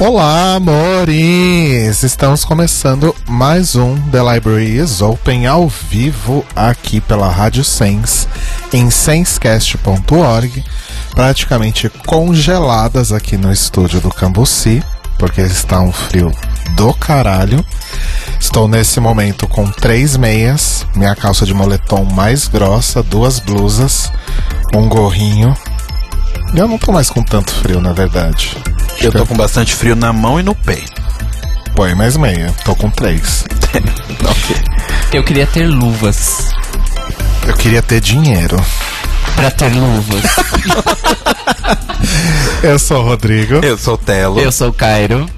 Olá, amores! Estamos começando mais um The Library is Open ao vivo aqui pela Rádio Sense em sensecast.org, praticamente congeladas aqui no estúdio do Cambuci, porque está um frio do caralho. Estou nesse momento com três meias, minha calça de moletom mais grossa, duas blusas, um gorrinho. Eu não tô mais com tanto frio, na verdade. Eu tô com bastante frio na mão e no pé. Põe mais meia, tô com três. Eu queria ter luvas. Eu queria ter dinheiro. Pra ter luvas. Eu sou o Rodrigo. Eu sou o Telo. Eu sou o Cairo.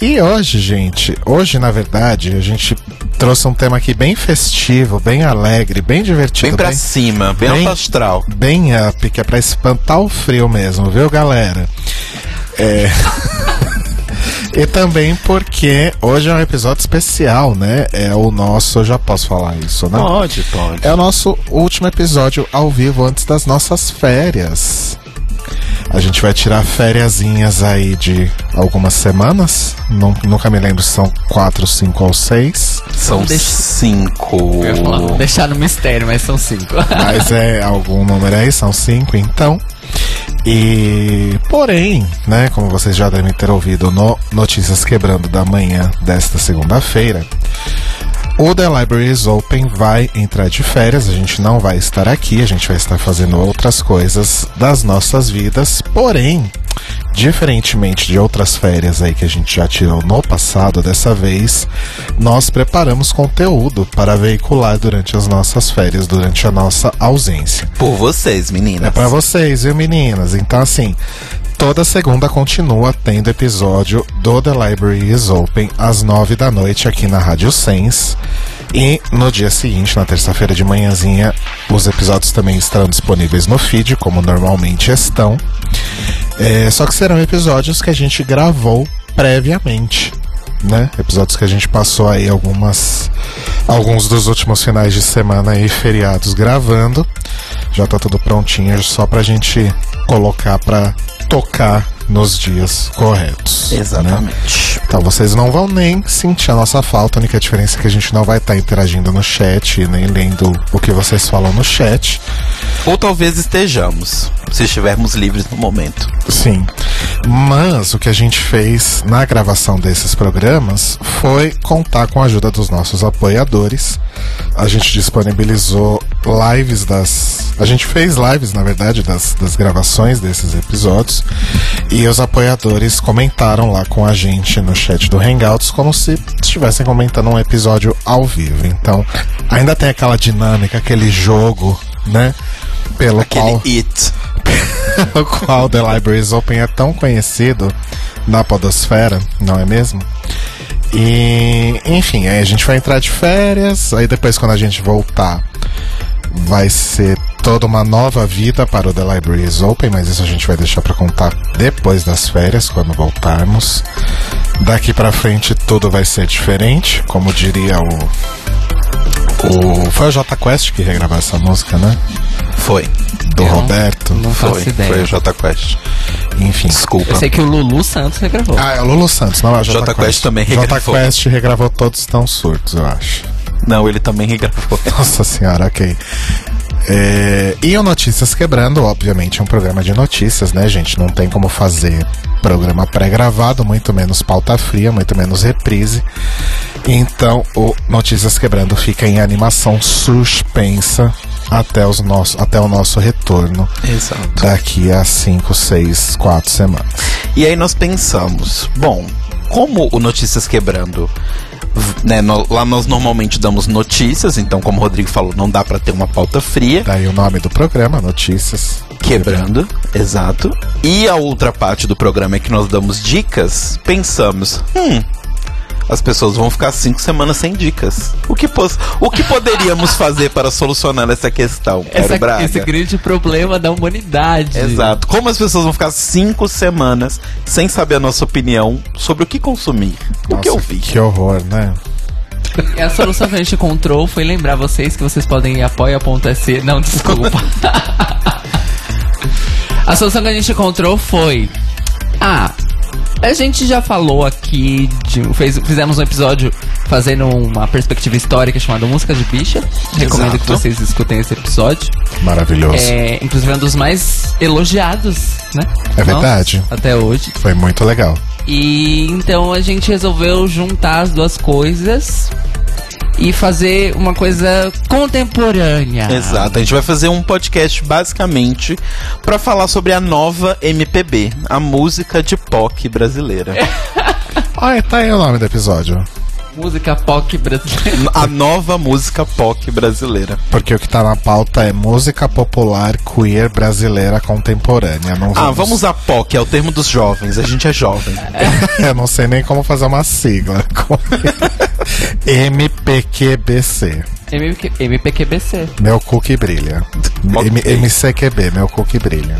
E hoje, gente, hoje na verdade, a gente trouxe um tema aqui bem festivo, bem alegre, bem divertido. Bem pra cima, bem, bem- astral. bem up, que é pra espantar o frio mesmo, viu, galera? É. e também porque hoje é um episódio especial, né? É o nosso. Eu já posso falar isso, né? Pode, pode. É o nosso último episódio ao vivo antes das nossas férias. A gente vai tirar fériasinhas aí de algumas semanas. Nun- nunca me lembro se são quatro, cinco ou seis. São Deixa- cinco. Eu ia falar, deixar no mistério, mas são cinco. Mas é algum número aí, são cinco então. E porém, né, como vocês já devem ter ouvido no Notícias Quebrando da manhã desta segunda-feira, o The Library is Open vai entrar de férias, a gente não vai estar aqui, a gente vai estar fazendo outras coisas das nossas vidas, porém, diferentemente de outras férias aí que a gente já tirou no passado, dessa vez nós preparamos conteúdo para veicular durante as nossas férias, durante a nossa ausência. Por vocês, meninas. É pra vocês, viu, meninas? Então, assim, toda segunda continua tendo episódio do The Library is Open às nove da noite aqui na Rádio Sense. E no dia seguinte, na terça-feira de manhãzinha, os episódios também estarão disponíveis no feed, como normalmente estão. É, só que serão episódios que a gente gravou previamente, né? Episódios que a gente passou aí algumas alguns dos últimos finais de semana e feriados gravando. Já tá tudo prontinho, só pra gente colocar pra tocar nos dias corretos. né? Exatamente. Então vocês não vão nem sentir a nossa falta, a única diferença é que a gente não vai estar interagindo no chat, nem lendo o que vocês falam no chat. Ou talvez estejamos, se estivermos livres no momento. Sim. Mas o que a gente fez na gravação desses programas foi contar com a ajuda dos nossos apoiadores. A gente disponibilizou lives das. A gente fez lives, na verdade, das, das gravações desses episódios. E os apoiadores comentaram lá com a gente no chat do Hangouts como se estivessem comentando um episódio ao vivo. Então, ainda tem aquela dinâmica, aquele jogo, né? Pelo Aquele qual it. o qual The Libraries Open é tão conhecido na podosfera, não é mesmo? E, enfim, aí a gente vai entrar de férias, aí depois quando a gente voltar vai ser toda uma nova vida para o The Libraries Open, mas isso a gente vai deixar para contar depois das férias, quando voltarmos. Daqui pra frente tudo vai ser diferente, como diria o o foi o J Quest que regravou essa música, né? Foi. Do Eu Roberto. Não faço Foi. ideia. Foi o J Quest. Enfim. Desculpa. Eu sei que o Lulu Santos regravou. Ah, é o Lulu Santos, não é o J, Jota Quest também J regravou. Quest regravou Todos Estão Surtos, eu acho. Não, ele também regravou. Nossa senhora, ok. É, e o Notícias Quebrando, obviamente, é um programa de notícias, né, gente? Não tem como fazer programa pré-gravado, muito menos pauta fria, muito menos reprise. Então, o Notícias Quebrando fica em animação suspensa até, os nosso, até o nosso retorno Exato. daqui a 5, 6, 4 semanas. E aí nós pensamos, bom, como o Notícias Quebrando né, no- lá nós normalmente damos notícias, então como o Rodrigo falou, não dá pra ter uma pauta fria. Daí o nome do programa, Notícias. Quebrando, exato. E a outra parte do programa é que nós damos dicas. Pensamos, hum, as pessoas vão ficar cinco semanas sem dicas. O que, pos- o que poderíamos fazer para solucionar essa questão? Essa- Braga? esse grande problema da humanidade. Exato. Como as pessoas vão ficar cinco semanas sem saber a nossa opinião sobre o que consumir? o que eu Nossa, vi? Que horror, né? E a solução que a gente encontrou foi lembrar vocês que vocês podem ir apoia.se. Não, desculpa. a solução que a gente encontrou foi. Ah, a gente já falou aqui, de, fez, fizemos um episódio fazendo uma perspectiva histórica chamada Música de Bicha. Recomendo que Exato. vocês escutem esse episódio. Maravilhoso. É, inclusive é um dos mais elogiados, né? É verdade. Nossa, até hoje. Foi muito legal. E então a gente resolveu juntar as duas coisas e fazer uma coisa contemporânea. Exato, a gente vai fazer um podcast basicamente pra falar sobre a nova MPB, a música de POC brasileira. Olha, tá aí o nome do episódio. Música pop brasileira. a nova música POC brasileira. Porque o que tá na pauta é música popular queer brasileira contemporânea. Não Ah, vamos usar POC, é o termo dos jovens, a gente é jovem. Eu não sei nem como fazer uma sigla. MPQBC. MPQ MPQBC. Meu cu que brilha. M- MCQB, meu cu que brilha.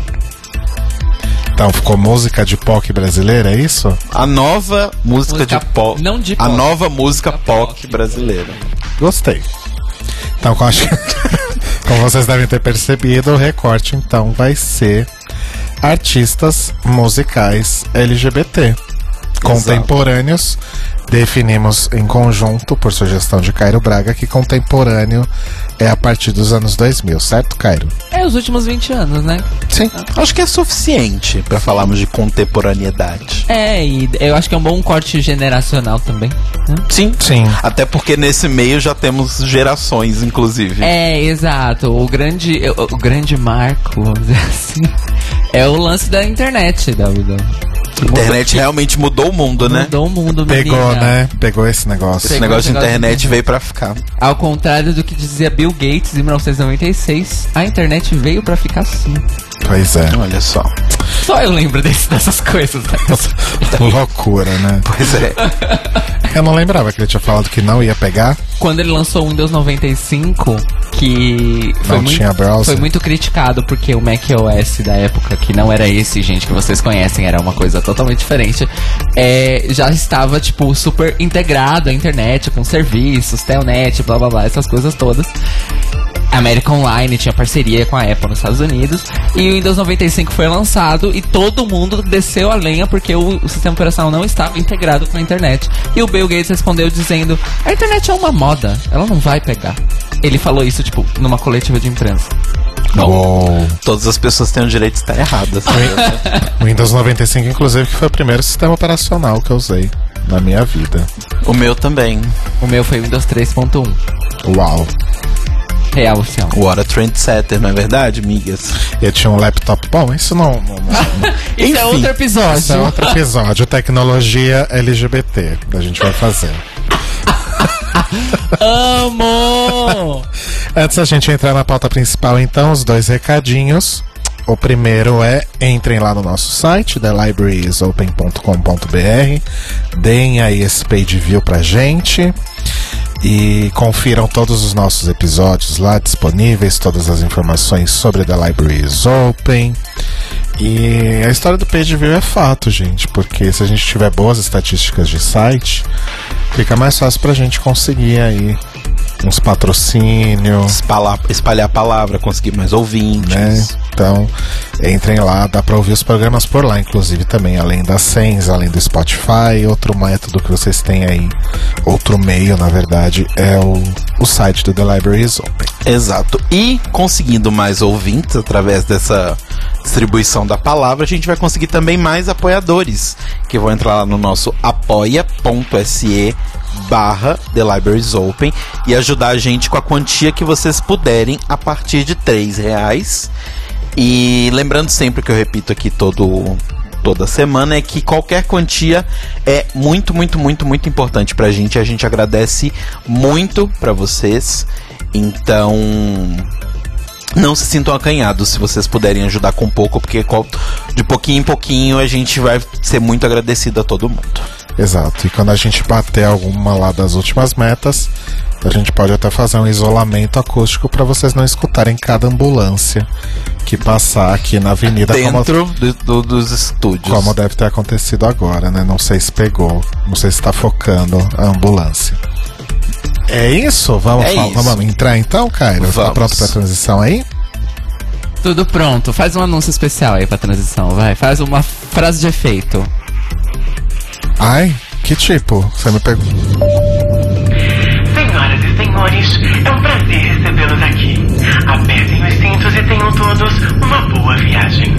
Então ficou música de POC brasileira, é isso? A nova música, Música de POC. não de A POC. nova música POC POC brasileira. Gostei. Então, como, acho- como vocês devem ter percebido, o recorte então vai ser artistas musicais LGBT contemporâneos. Definimos em conjunto, por sugestão de Cairo Braga, que contemporâneo é a partir dos anos 2000, certo, Cairo? É os últimos 20 anos, né? Sim. Acho que é suficiente pra falarmos de contemporaneidade. É, e eu acho que é um bom corte generacional também. né? Sim. Sim. Até porque nesse meio já temos gerações, inclusive. É, exato. O grande, o, o grande marco, vamos dizer assim, é o lance da internet, da, da A internet realmente mudou o mundo, né? Mudou o mundo, Pegou, menina. né? Pegou esse negócio. Esse Pegou negócio de esse negócio internet de- veio pra ficar. Ao contrário do que dizia Bill Gates em 1996, a internet veio pra ficar assim. Pois é. Olha só. Só eu lembro desse- dessas coisas. né? Loucura, né? Pois é. Eu não lembrava que ele tinha falado que não ia pegar. Quando ele lançou o Windows 95, que foi Não muito, foi muito criticado porque o Mac OS da época, que não era esse, gente, que vocês conhecem, era uma coisa totalmente diferente, é, já estava, tipo, super integrado à internet, com serviços, telnet, blá blá blá, essas coisas todas. América Online tinha parceria com a Apple nos Estados Unidos e o Windows 95 foi lançado e todo mundo desceu a lenha porque o, o sistema operacional não estava integrado com a internet. E o Bill Gates respondeu dizendo: "A internet é uma moda, ela não vai pegar". Ele falou isso tipo numa coletiva de imprensa. Uou. Todas as pessoas têm o direito de estar erradas. O Windows 95, inclusive, que foi o primeiro sistema operacional que eu usei na minha vida. o meu também. O meu foi Windows 3.1, Uau. Real oficial. What a trendsetter, não é verdade, migas? Eu tinha um laptop. Bom, isso não. não, não Isso é Enfim, outro episódio. isso é outro episódio. Tecnologia LGBT. A gente vai fazer. Amo! Antes da gente entrar na pauta principal, então, os dois recadinhos. O primeiro é entrem lá no nosso site, thelibrariesopen.com.br, deem aí esse page view pra gente e confiram todos os nossos episódios lá disponíveis, todas as informações sobre The Library is Open. E a história do page view é fato, gente, porque se a gente tiver boas estatísticas de site, fica mais fácil pra gente conseguir aí uns patrocínios, Espalhar, espalhar a palavra, conseguir mais ouvintes. né? Então, entrem lá, dá pra ouvir os programas por lá, inclusive também, além das senhas, além do Spotify, outro método que vocês têm aí, outro meio, na verdade, é o, o site do The Library is Open. Exato. E conseguindo mais ouvintes através dessa distribuição da palavra, a gente vai conseguir também mais apoiadores, que vão entrar lá no nosso apoia.se barra The Libraries Open e ajudar a gente com a quantia que vocês puderem a partir de três reais. E lembrando sempre que eu repito aqui todo toda semana é que qualquer quantia é muito, muito, muito, muito importante pra gente. A gente agradece muito pra vocês. Então, não se sintam acanhados se vocês puderem ajudar com pouco, porque de pouquinho em pouquinho a gente vai ser muito agradecido a todo mundo. Exato. E quando a gente bater alguma lá das últimas metas, a gente pode até fazer um isolamento acústico para vocês não escutarem cada ambulância que passar aqui na avenida dentro como, do, do, dos estúdios. Como deve ter acontecido agora, né? Não sei se pegou, não sei se está focando a ambulância. É isso? Vamos, é isso. vamos entrar então, Cairo? Tá pronto pra transição aí? Tudo pronto. Faz um anúncio especial aí pra transição, vai. Faz uma frase de efeito. Ai, que tipo? Você me pergunta. Senhoras e senhores, é um prazer recebê-los aqui. Apertem os cintos e tenham todos uma boa viagem.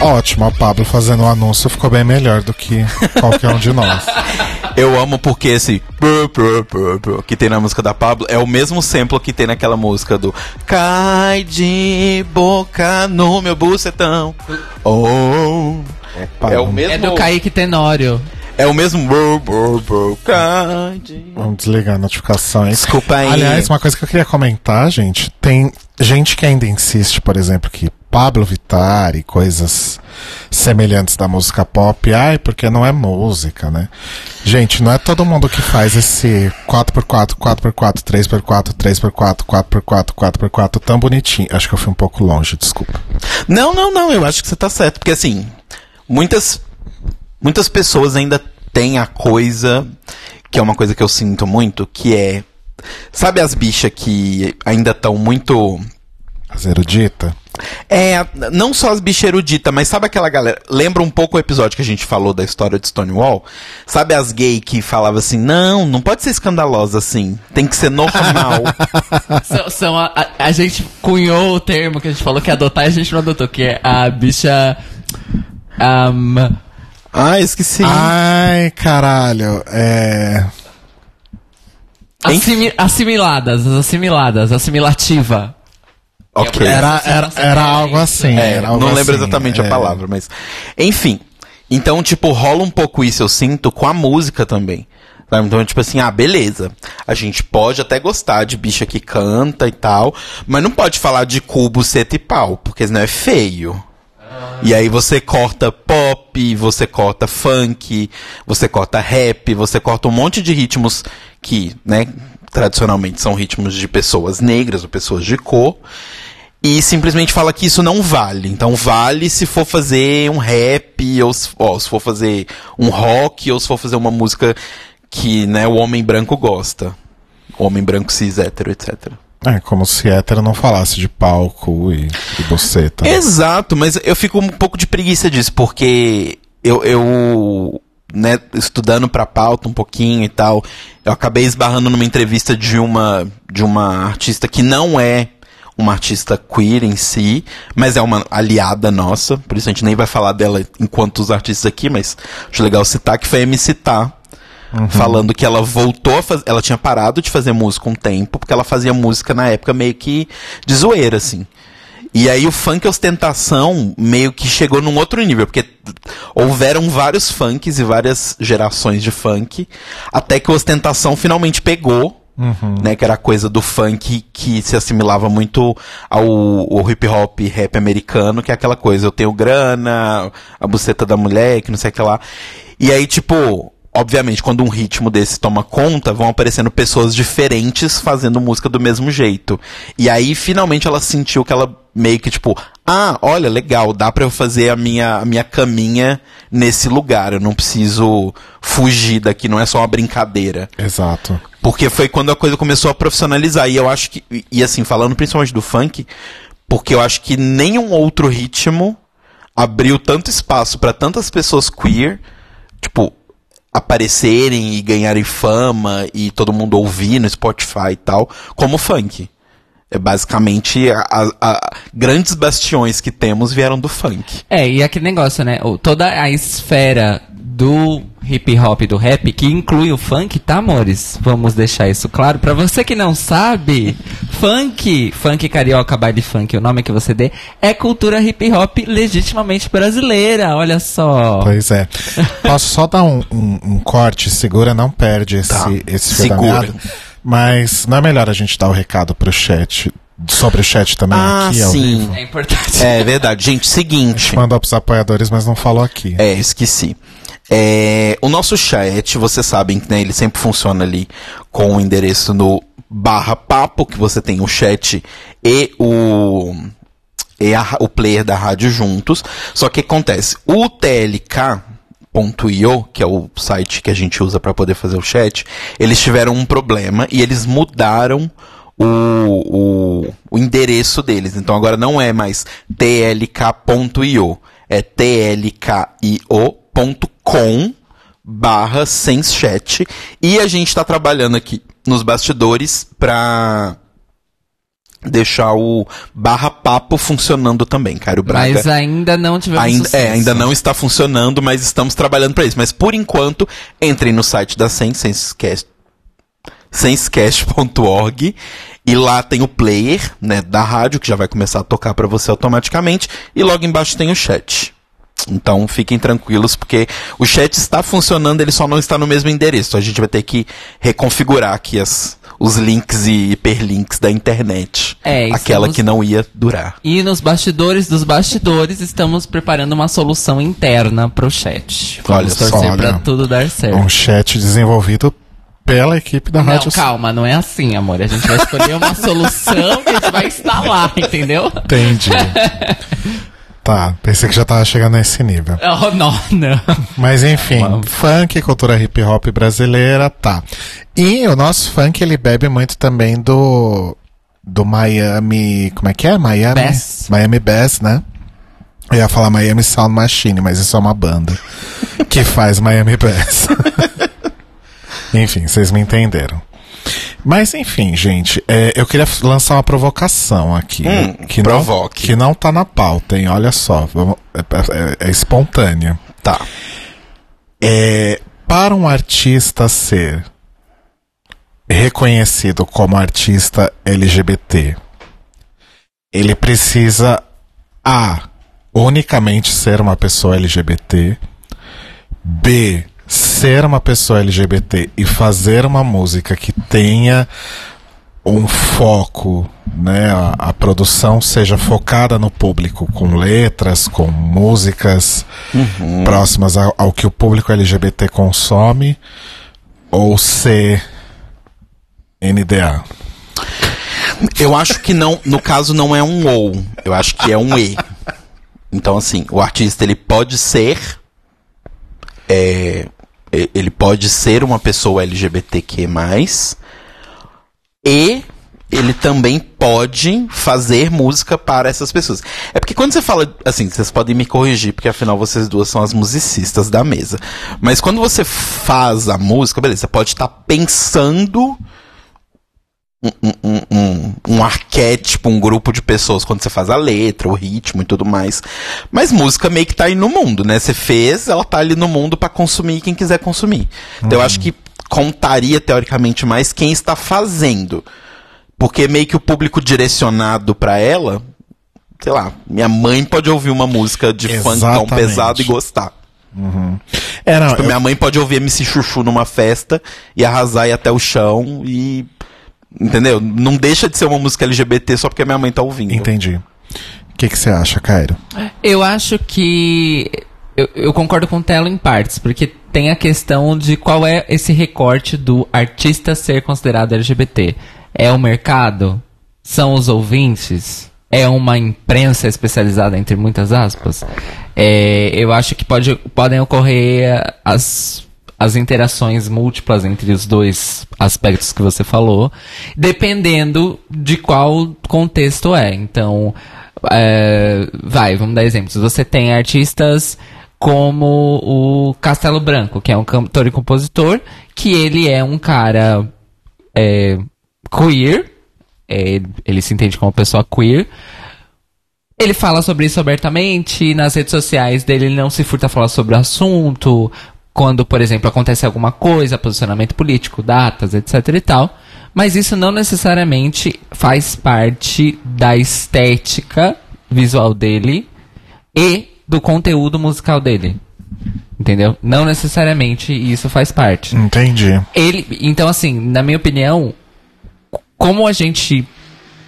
Ótimo, a Pablo fazendo o um anúncio ficou bem melhor do que qualquer um de nós. Eu amo porque esse que tem na música da Pablo é o mesmo sample que tem naquela música do Cai de boca no meu bucetão. Oh. É, é o mesmo. É do Kaique Tenório. É o mesmo. Vamos desligar a notificação aí. Desculpa aí. Aliás, uma coisa que eu queria comentar, gente. Tem gente que ainda insiste, por exemplo, que Pablo Vittar e coisas semelhantes da música pop, ai, porque não é música, né? Gente, não é todo mundo que faz esse 4x4, 4x4, 3x4, 3x4, 4x4, 4x4 tão bonitinho. Acho que eu fui um pouco longe, desculpa. Não, não, não, eu acho que você tá certo, porque assim, muitas muitas pessoas ainda têm a coisa que é uma coisa que eu sinto muito, que é sabe as bichas que ainda estão muito as eruditas? É, não só as bichas eruditas, mas sabe aquela galera. Lembra um pouco o episódio que a gente falou da história de Stonewall? Sabe as gays que falavam assim: não, não pode ser escandalosa assim, tem que ser normal. são, são a, a, a, gente cunhou o termo que a gente falou que adotar e a gente não adotou, que é a bicha. Um... Ah, esqueci. Ai, caralho. É. Assimi assimiladas, assimiladas, assimilativa. Ok. Era, era, era algo assim. É, era algo não lembro assim, exatamente é. a palavra, mas. Enfim. Então, tipo, rola um pouco isso, eu sinto, com a música também. Sabe? Então, tipo assim, ah, beleza. A gente pode até gostar de bicha que canta e tal, mas não pode falar de cubo, seta e pau, porque senão é feio. E aí você corta pop, você corta funk, você corta rap, você corta um monte de ritmos que, né, tradicionalmente são ritmos de pessoas negras ou pessoas de cor. E simplesmente fala que isso não vale. Então vale se for fazer um rap, ou se, ó, se for fazer um rock, ou se for fazer uma música que né, o homem branco gosta. Homem branco cis, hétero, etc. É, como se hétero não falasse de palco e, e boceta. Exato, mas eu fico um pouco de preguiça disso, porque eu, eu né, estudando pra pauta um pouquinho e tal, eu acabei esbarrando numa entrevista de uma, de uma artista que não é uma artista queer em si, mas é uma aliada nossa, por isso a gente nem vai falar dela enquanto os artistas aqui, mas acho legal citar que foi a MC Tá, falando que ela voltou a fazer, ela tinha parado de fazer música um tempo, porque ela fazia música na época meio que de zoeira, assim. E aí o funk ostentação meio que chegou num outro nível, porque houveram vários funks e várias gerações de funk, até que a ostentação finalmente pegou, né, que era a coisa do funk que se assimilava muito ao, ao hip hop rap americano, que é aquela coisa, eu tenho grana, a buceta da mulher, que não sei o que lá. E aí, tipo, obviamente, quando um ritmo desse toma conta, vão aparecendo pessoas diferentes fazendo música do mesmo jeito. E aí, finalmente, ela sentiu que ela meio que tipo, ah, olha, legal, dá pra eu fazer a minha, a minha caminha nesse lugar. Eu não preciso fugir daqui, não é só uma brincadeira. Exato. Porque foi quando a coisa começou a profissionalizar. E eu acho que, e- e assim, falando principalmente do funk, porque eu acho que nenhum outro ritmo abriu tanto espaço pra tantas pessoas queer, tipo, aparecerem e ganharem fama e todo mundo ouvir no Spotify e tal, como funk. É basicamente a, a- a- grandes bastiões que temos vieram do funk. É, e aquele negócio, né? o- Toda a esfera do hip hop, do rap, que inclui o funk, tá, amores? Vamos deixar isso claro. Pra você que não sabe, funk, funk carioca, baile funk, o nome que você dê, é cultura hip hop legitimamente brasileira, olha só. Pois é. Posso só dar um, um- um corte? Segura, não perde esse, Tá. esse Segura. Mas não é melhor a gente dar o recado pro chat, sobre o chat também Ah, aqui, ao sim. vivo? É importante. É verdade. Gente, seguinte. Mandou pros apoiadores, mas não falou aqui. É, esqueci. É, o nosso chat, vocês sabem que né, ele sempre funciona ali com o endereço no barra papo, que você tem o chat e o, e a- o player da rádio juntos. Só que acontece, o TLK.io, que é o site que a gente usa para poder fazer o chat, eles tiveram um problema e eles mudaram o, o, o endereço deles. Então agora não é mais tlk.io, é tlkio.com barra senschat. E a gente está trabalhando aqui nos bastidores para deixar o barra papo funcionando também, Caio Braga. Mas ainda não tivemos Ainda, sucesso. é, ainda não está funcionando, mas estamos trabalhando para isso. Mas por enquanto, entrem no site da Sens, Senscast, senscast.org e lá tem o player, né, da rádio que já vai começar a tocar para você automaticamente e logo embaixo tem o chat. Então fiquem tranquilos porque o chat está funcionando, ele só não está no mesmo endereço. A gente vai ter que reconfigurar aqui as, os links e hiperlinks da internet. É, aquela estamos- que não ia durar. E nos bastidores dos bastidores, estamos preparando uma solução interna pro chat. Vamos Olha só, torcer pra olha. tudo dar certo. Um chat desenvolvido pela equipe da Não, Rádio calma, não é assim, amor. A gente vai escolher uma solução que a gente vai instalar, entendeu? Entendi. tá, pensei que já tava chegando nesse nível. Oh, não, não. Mas enfim, funk, cultura hip hop brasileira, tá. E o nosso funk, ele bebe muito também do do Miami, como é que é? Miami Bass. Miami Bass, né? Eu ia falar Miami Sound Machine, mas isso é uma banda que faz Miami Bass. enfim, vocês me entenderam. Mas enfim, gente, é, eu queria lançar uma provocação aqui. Hum, que provoque. Não, que não tá na pauta, hein? Olha só, vamos- é- é- é espontânea. Tá. É, para um artista ser reconhecido como artista LGBT, ele precisa A. Unicamente ser uma pessoa LGBT. B. Ser uma pessoa LGBT e fazer uma música que tenha um foco, né? A, a produção seja focada no público, com letras, com músicas próximas ao, ao que o público LGBT consome, ou C. NDA. Eu acho que não, no caso não é um ou, eu acho que é um e. Então assim, o artista ele pode ser é, ele pode ser uma pessoa LGBTQ+, e ele também pode fazer música para essas pessoas. É porque quando você fala, assim, vocês podem me corrigir, porque afinal vocês duas são as musicistas da mesa. Mas quando você faz a música, beleza, você pode estar pensando um, um, um, arquétipo, um grupo de pessoas quando você faz a letra, o ritmo e tudo mais. Mas música meio que tá aí no mundo, né? Você fez, ela tá ali no mundo para consumir quem quiser consumir. Então eu acho que contaria teoricamente mais quem está fazendo. Porque meio que o público direcionado pra ela, sei lá, minha mãe pode ouvir uma música de funk tão Exatamente. pesado e gostar. É, não, Tipo, eu- minha mãe pode ouvir MC Chuchu numa festa e arrasar e ir até o chão e. Entendeu? Não deixa de ser uma música LGBT só porque minha mãe tá ouvindo. entendi. O que que você acha, Cairo? Eu acho que. Eu, eu concordo com o Telo em partes, porque tem a questão de qual é esse recorte do artista ser considerado LGBT. É o mercado? São os ouvintes? É uma imprensa especializada, entre muitas aspas? É, eu acho que pode, podem ocorrer as, as interações múltiplas entre os dois aspectos que você falou, dependendo de qual contexto é. Então, é, vai, vamos dar exemplos. Você tem artistas como o Castelo Branco, que é um cantor e compositor, que ele é um cara é, queer, é, ele se entende como pessoa queer. Ele fala sobre isso abertamente, nas redes sociais dele ele não se furta a falar sobre o assunto, quando, por exemplo, acontece alguma coisa, posicionamento político, datas, etc e tal. Mas isso não necessariamente faz parte da estética visual dele e do conteúdo musical dele. Entendeu? Não necessariamente isso faz parte. Entendi. Ele, então assim, na minha opinião, como a gente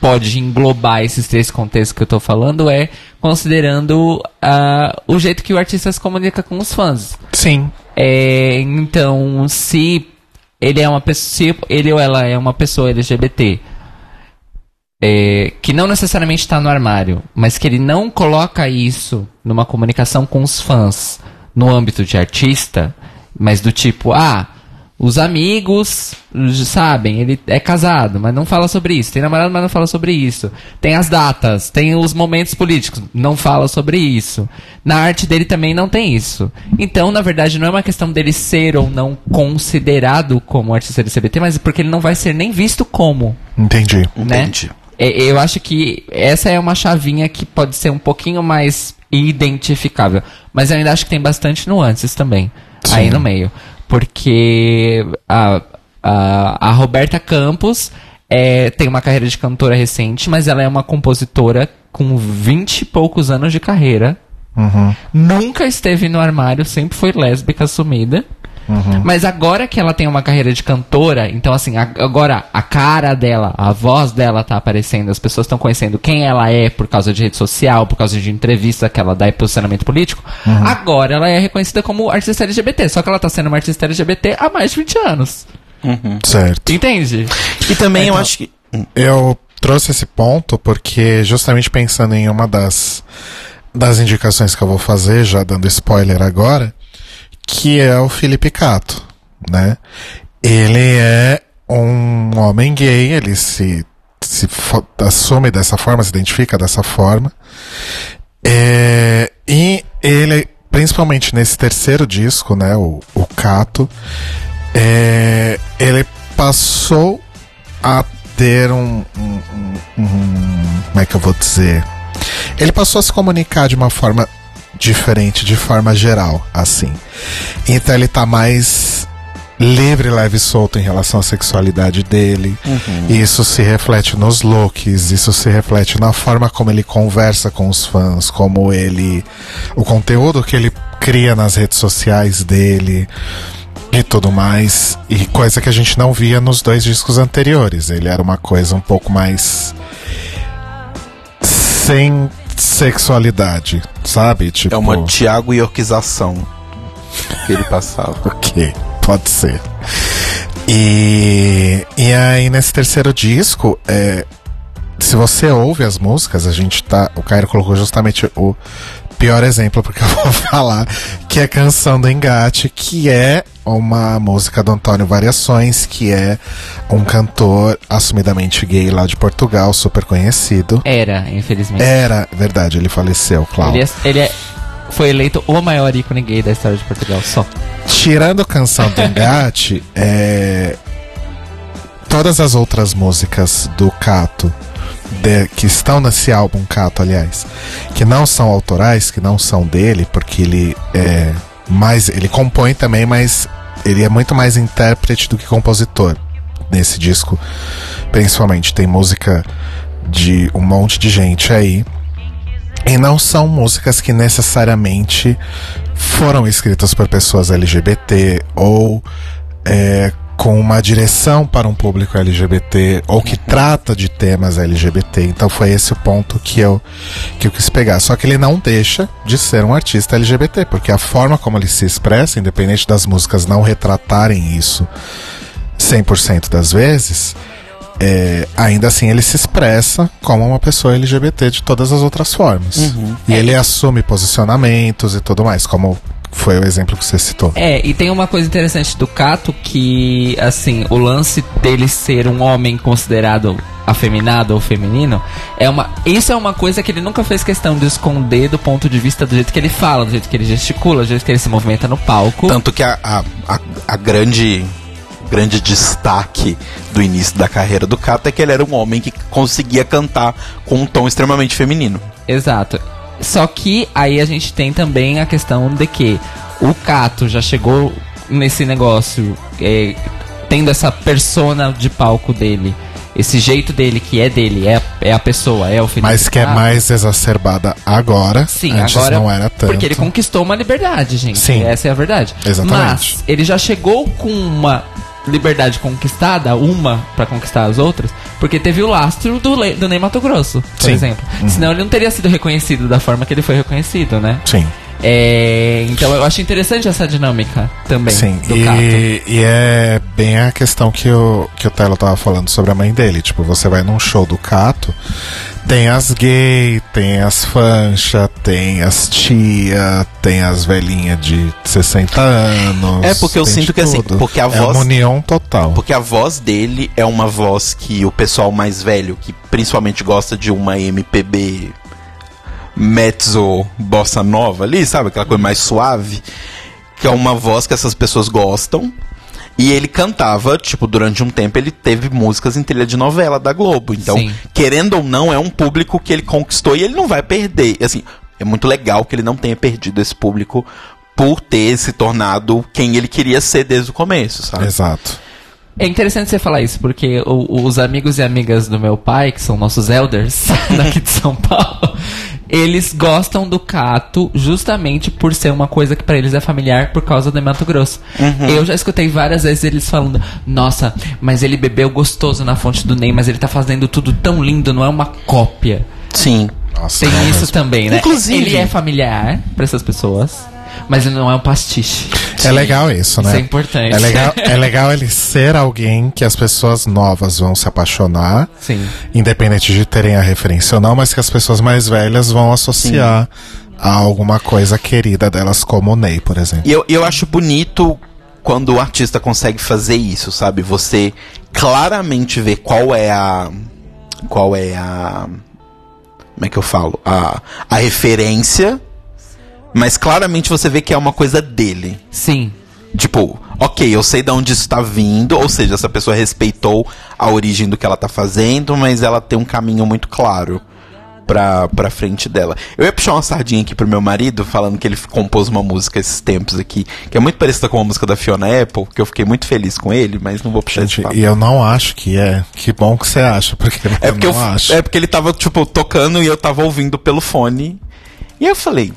pode englobar esses três contextos que eu tô falando é considerando ah, o jeito que o artista se comunica com os fãs. Sim. É, então, se ele é uma pessoa, ele ou ela é uma pessoa LGBT, é, que não necessariamente está no armário, mas que ele não coloca isso numa comunicação com os fãs no âmbito de artista, mas do tipo, ah, os amigos sabem, ele é casado, mas não fala sobre isso. Tem namorado, mas não fala sobre isso. Tem as datas, tem os momentos políticos, não fala sobre isso. Na arte dele também não tem isso. Então, na verdade, não é uma questão dele ser ou não considerado como artista LGBT, mas porque ele não vai ser nem visto como Entendi. né? Entendi. É, Eu acho que essa é uma chavinha que pode ser um pouquinho mais identificável. Mas eu ainda acho que tem bastante nuances também. Sim. Aí no meio. Porque a, a, a Roberta Campos é, tem uma carreira de cantora recente, mas ela é uma compositora com 20 e poucos anos de carreira. Uhum. Nunca esteve no armário, sempre foi lésbica assumida. Mas agora que ela tem uma carreira de cantora, então assim, a- agora a cara dela, a voz dela tá aparecendo, as pessoas estão conhecendo quem ela é por causa de rede social, por causa de entrevista que ela dá e posicionamento político. Agora ela é reconhecida como artista LGBT, só que ela tá sendo uma artista LGBT há mais de 20 anos. Certo. Entende? E também eu Então- acho que. Eu trouxe esse ponto porque, justamente pensando em uma das, das indicações que eu vou fazer, já dando spoiler agora, que é o Felipe Cato, né? Ele é um homem gay, ele se, se assume dessa forma, se identifica dessa forma. É, e ele, principalmente nesse terceiro disco, né, o, o Cato, é, ele passou a ter um, um- um- um- Como é que eu vou dizer? Ele passou a se comunicar de uma forma diferente, de forma geral, assim. Então ele tá mais livre, leve e solto em relação à sexualidade dele. Isso se reflete nos looks, isso se reflete na forma como ele conversa com os fãs, como ele. o conteúdo que ele cria nas redes sociais dele e tudo mais. E coisa que a gente não via nos dois discos anteriores. Ele era uma coisa um pouco mais. sem sexualidade, sabe? Tipo. É uma Tiago Yorkização que ele passava. Ok, pode ser. E, e aí nesse terceiro disco, é, se você ouve as músicas, a gente tá. O Cairo colocou justamente o pior exemplo, porque eu vou falar, que é Canção do Engate, que é uma música do Antônio Variações, que é um cantor assumidamente gay lá de Portugal, super conhecido. Era, infelizmente. Era, verdade, ele faleceu, Cláudio. Ele, é, ele é- foi eleito o maior ícone gay da história de Portugal, só. Tirando Canção do Engate, é, todas as outras músicas do Cato, de- que estão nesse álbum Cato, aliás, que não são autorais, que não são dele, porque ele é mais. ele compõe também, mas ele é muito mais intérprete do que compositor nesse disco. Principalmente tem música de um monte de gente aí. E não são músicas que necessariamente foram escritas por pessoas LGBT ou é, com uma direção para um público LGBT ou que trata de temas LGBT. Então foi esse o ponto que eu, que eu quis pegar. Só que ele não deixa de ser um artista LGBT, porque a forma como ele se expressa, independente das músicas não retratarem isso 100% das vezes, é, ainda assim ele se expressa como uma pessoa LGBT de todas as outras formas. E ele assume posicionamentos e tudo mais, como foi o exemplo que você citou. É, e tem uma coisa interessante do Cato que, assim, o lance dele ser um homem considerado afeminado ou feminino é uma isso é uma coisa que ele nunca fez questão de esconder do ponto de vista do jeito que ele fala, do jeito que ele gesticula, do jeito que ele se movimenta no palco. Tanto que a, a, a, a grande grande destaque do início da carreira do Cato é que ele era um homem que conseguia cantar com um tom extremamente feminino. Exato. Só que aí a gente tem também a questão de que o Cato já chegou nesse negócio é, tendo essa persona de palco dele. Esse jeito dele, que é dele, é, é a pessoa, é o Felipe Mas que é mais exacerbada agora. Sim, Antes agora. não era tanto. Porque ele conquistou uma liberdade, gente. Sim. Essa é a verdade. Exatamente. Mas ele já chegou com uma liberdade conquistada, uma pra conquistar as outras, porque teve o lastro do, Le do Ney Mato Grosso, por Sim. exemplo. Senão ele não teria sido reconhecido da forma que ele foi reconhecido, né? Sim, É, então eu acho interessante essa dinâmica também sim. do Cato. E, e é bem a questão que o, que o Telo tava falando sobre a mãe dele. Tipo, você vai num show do Cato, tem as gay, tem as fancha, tem as tia, tem as velhinhas de 60 anos. É, porque eu sinto que, assim, tudo. porque a É voz- uma união total. Porque a voz dele é uma voz que o pessoal mais velho, que principalmente gosta de uma MPB mezzo bossa nova ali, sabe? Aquela coisa mais suave. Que é uma voz que essas pessoas gostam. E ele cantava, tipo, durante um tempo ele teve músicas em trilha de novela da Globo. Então, Sim. querendo ou não, é um público que ele conquistou e ele não vai perder. Assim, é muito legal que ele não tenha perdido esse público por ter se tornado quem ele queria ser desde o começo, sabe? Exato. É interessante você falar isso, porque o- os amigos e amigas do meu pai, que são nossos elders daqui de São Paulo, eles gostam do Cato justamente por ser uma coisa que pra eles é familiar por causa do Mato Grosso. Eu já escutei várias vezes eles falando: Nossa, mas ele bebeu gostoso na fonte do Ney, mas ele tá fazendo tudo tão lindo, não é uma cópia. Sim. Nossa, Tem é isso mesmo. também, né? Inclusive- Ele é familiar pra essas pessoas, mas ele não é um pastiche. É legal isso, né? Isso é importante. É legal, é legal ele ser alguém que as pessoas novas vão se apaixonar, Sim. independente de terem a referência ou não, mas que as pessoas mais velhas vão associar a alguma coisa querida delas, como o Ney, por exemplo. E eu, eu acho bonito quando o artista consegue fazer isso, sabe? Você claramente vê qual é a. Qual é a. Como é que eu falo? A, a referência. Mas claramente você vê que é uma coisa dele. Sim. Tipo, ok, eu sei de onde isso tá vindo, ou seja, essa pessoa respeitou a origem do que ela tá fazendo, mas ela tem um caminho muito claro pra, pra frente dela. Eu ia puxar uma sardinha aqui pro meu marido, falando que ele compôs uma música esses tempos aqui, que é muito parecida com a música da Fiona Apple, que eu fiquei muito feliz com ele, mas não vou puxar esse Gente, papo. e eu não acho que é. Que bom que você acha, porque É eu porque, não eu, acho. é porque ele tava, tipo, tocando e eu tava ouvindo pelo fone. E eu falei,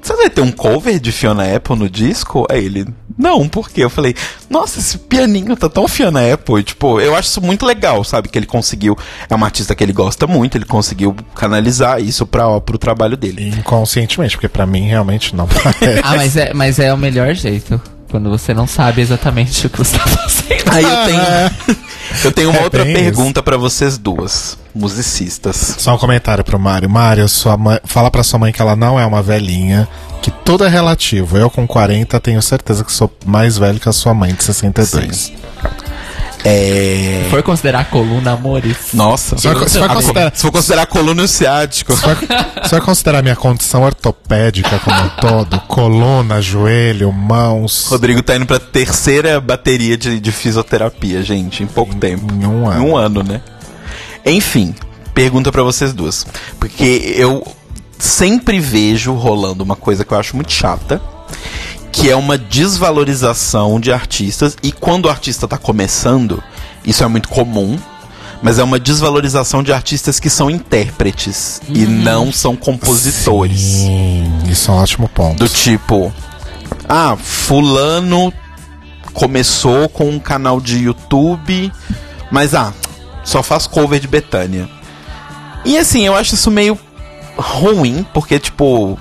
você vai ter um cover de Fiona Apple no disco? Aí ele, não, por quê? Eu falei, nossa, esse pianinho tá tão Fiona Apple. E, tipo, eu acho isso muito legal, sabe? Que ele conseguiu, é uma artista que ele gosta muito, ele conseguiu canalizar isso pra, pro trabalho dele. Inconscientemente, porque pra mim realmente não parece. Ah, mas é, mas é o melhor jeito. Quando você não sabe exatamente o que você tá fazendo. Aí eu tenho, eu tenho uma É outra pergunta pra vocês duas, musicistas. Só um comentário pro Mário. Mário, sua mãe, fala pra sua mãe que ela não é uma velhinha, que tudo é relativo. Eu com 40 tenho certeza que sou mais velho que a sua mãe de 62. É. For considerar a coluna, amores. Nossa, Se for- se for a- considerar- se for considerar coluna ciático. Se for, se for considerar minha condição ortopédica como um todo, coluna, joelho, mãos, Rodrigo tá indo pra terceira bateria de, de fisioterapia, gente, em pouco tempo. em um ano. Em um ano, né? Enfim, pergunta pra vocês duas. Porque eu sempre vejo rolando uma coisa que eu acho muito chata, que é uma desvalorização de artistas. E quando o artista tá começando, isso é muito comum. Mas é uma desvalorização de artistas que são intérpretes e não são compositores. Sim, isso é um ótimo ponto. Do tipo, ah, fulano começou com um canal de YouTube, mas ah, só faz cover de Betânia. E assim, eu acho isso meio ruim, porque tipo,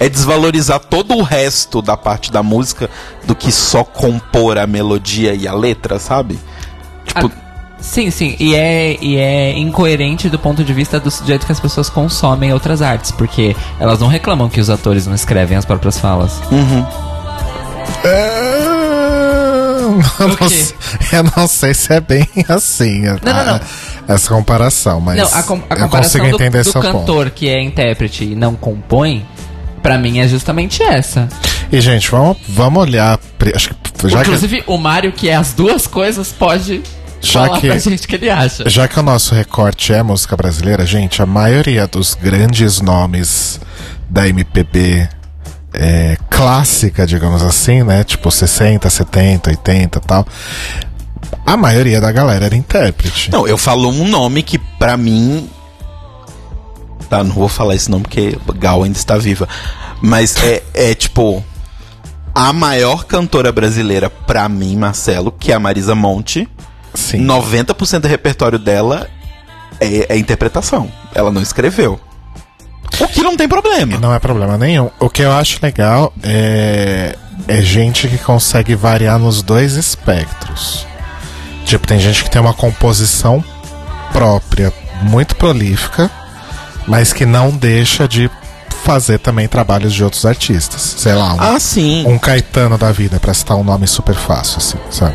é desvalorizar todo o resto da parte da música do que só compor a melodia e a letra, sabe? Tipo, Sim, sim. E é, e é incoerente do ponto de vista do jeito que as pessoas consomem outras artes. Porque elas não reclamam que os atores não escrevem as próprias falas. É, Eu não, sei, eu não sei se é bem assim a- Não, não, não. essa comparação, mas não, a, com- a eu comparação consigo do, entender do seu ponto. cantor que é intérprete e não compõe, pra mim é justamente essa. E, gente, vamos, vamos olhar. Acho que, já, que, Inclusive, o Mário, que é as duas coisas, pode Já falar que- pra gente o que ele acha. já que o nosso recorte é música brasileira, gente, a maioria dos grandes nomes da MPB é, clássica, digamos assim, né? Tipo 60, 70, 80 e tal. A maioria da galera era intérprete. Não, eu falo um nome que pra mim. Tá, não vou falar esse nome porque Gal ainda está viva. Mas é, é tipo. A maior cantora brasileira pra mim, Marcelo, que é a Marisa Monte. Sim. 90% do repertório dela é, é interpretação. Ela não escreveu. O que não tem problema. Não é problema nenhum. O que eu acho legal é, é gente que consegue variar nos dois espectros. Tipo, tem gente que tem uma composição própria, muito prolífica, mas que não deixa de fazer também trabalhos de outros artistas. Sei lá, um, Ah, sim. um Caetano da vida, pra citar um nome super fácil, assim, sabe?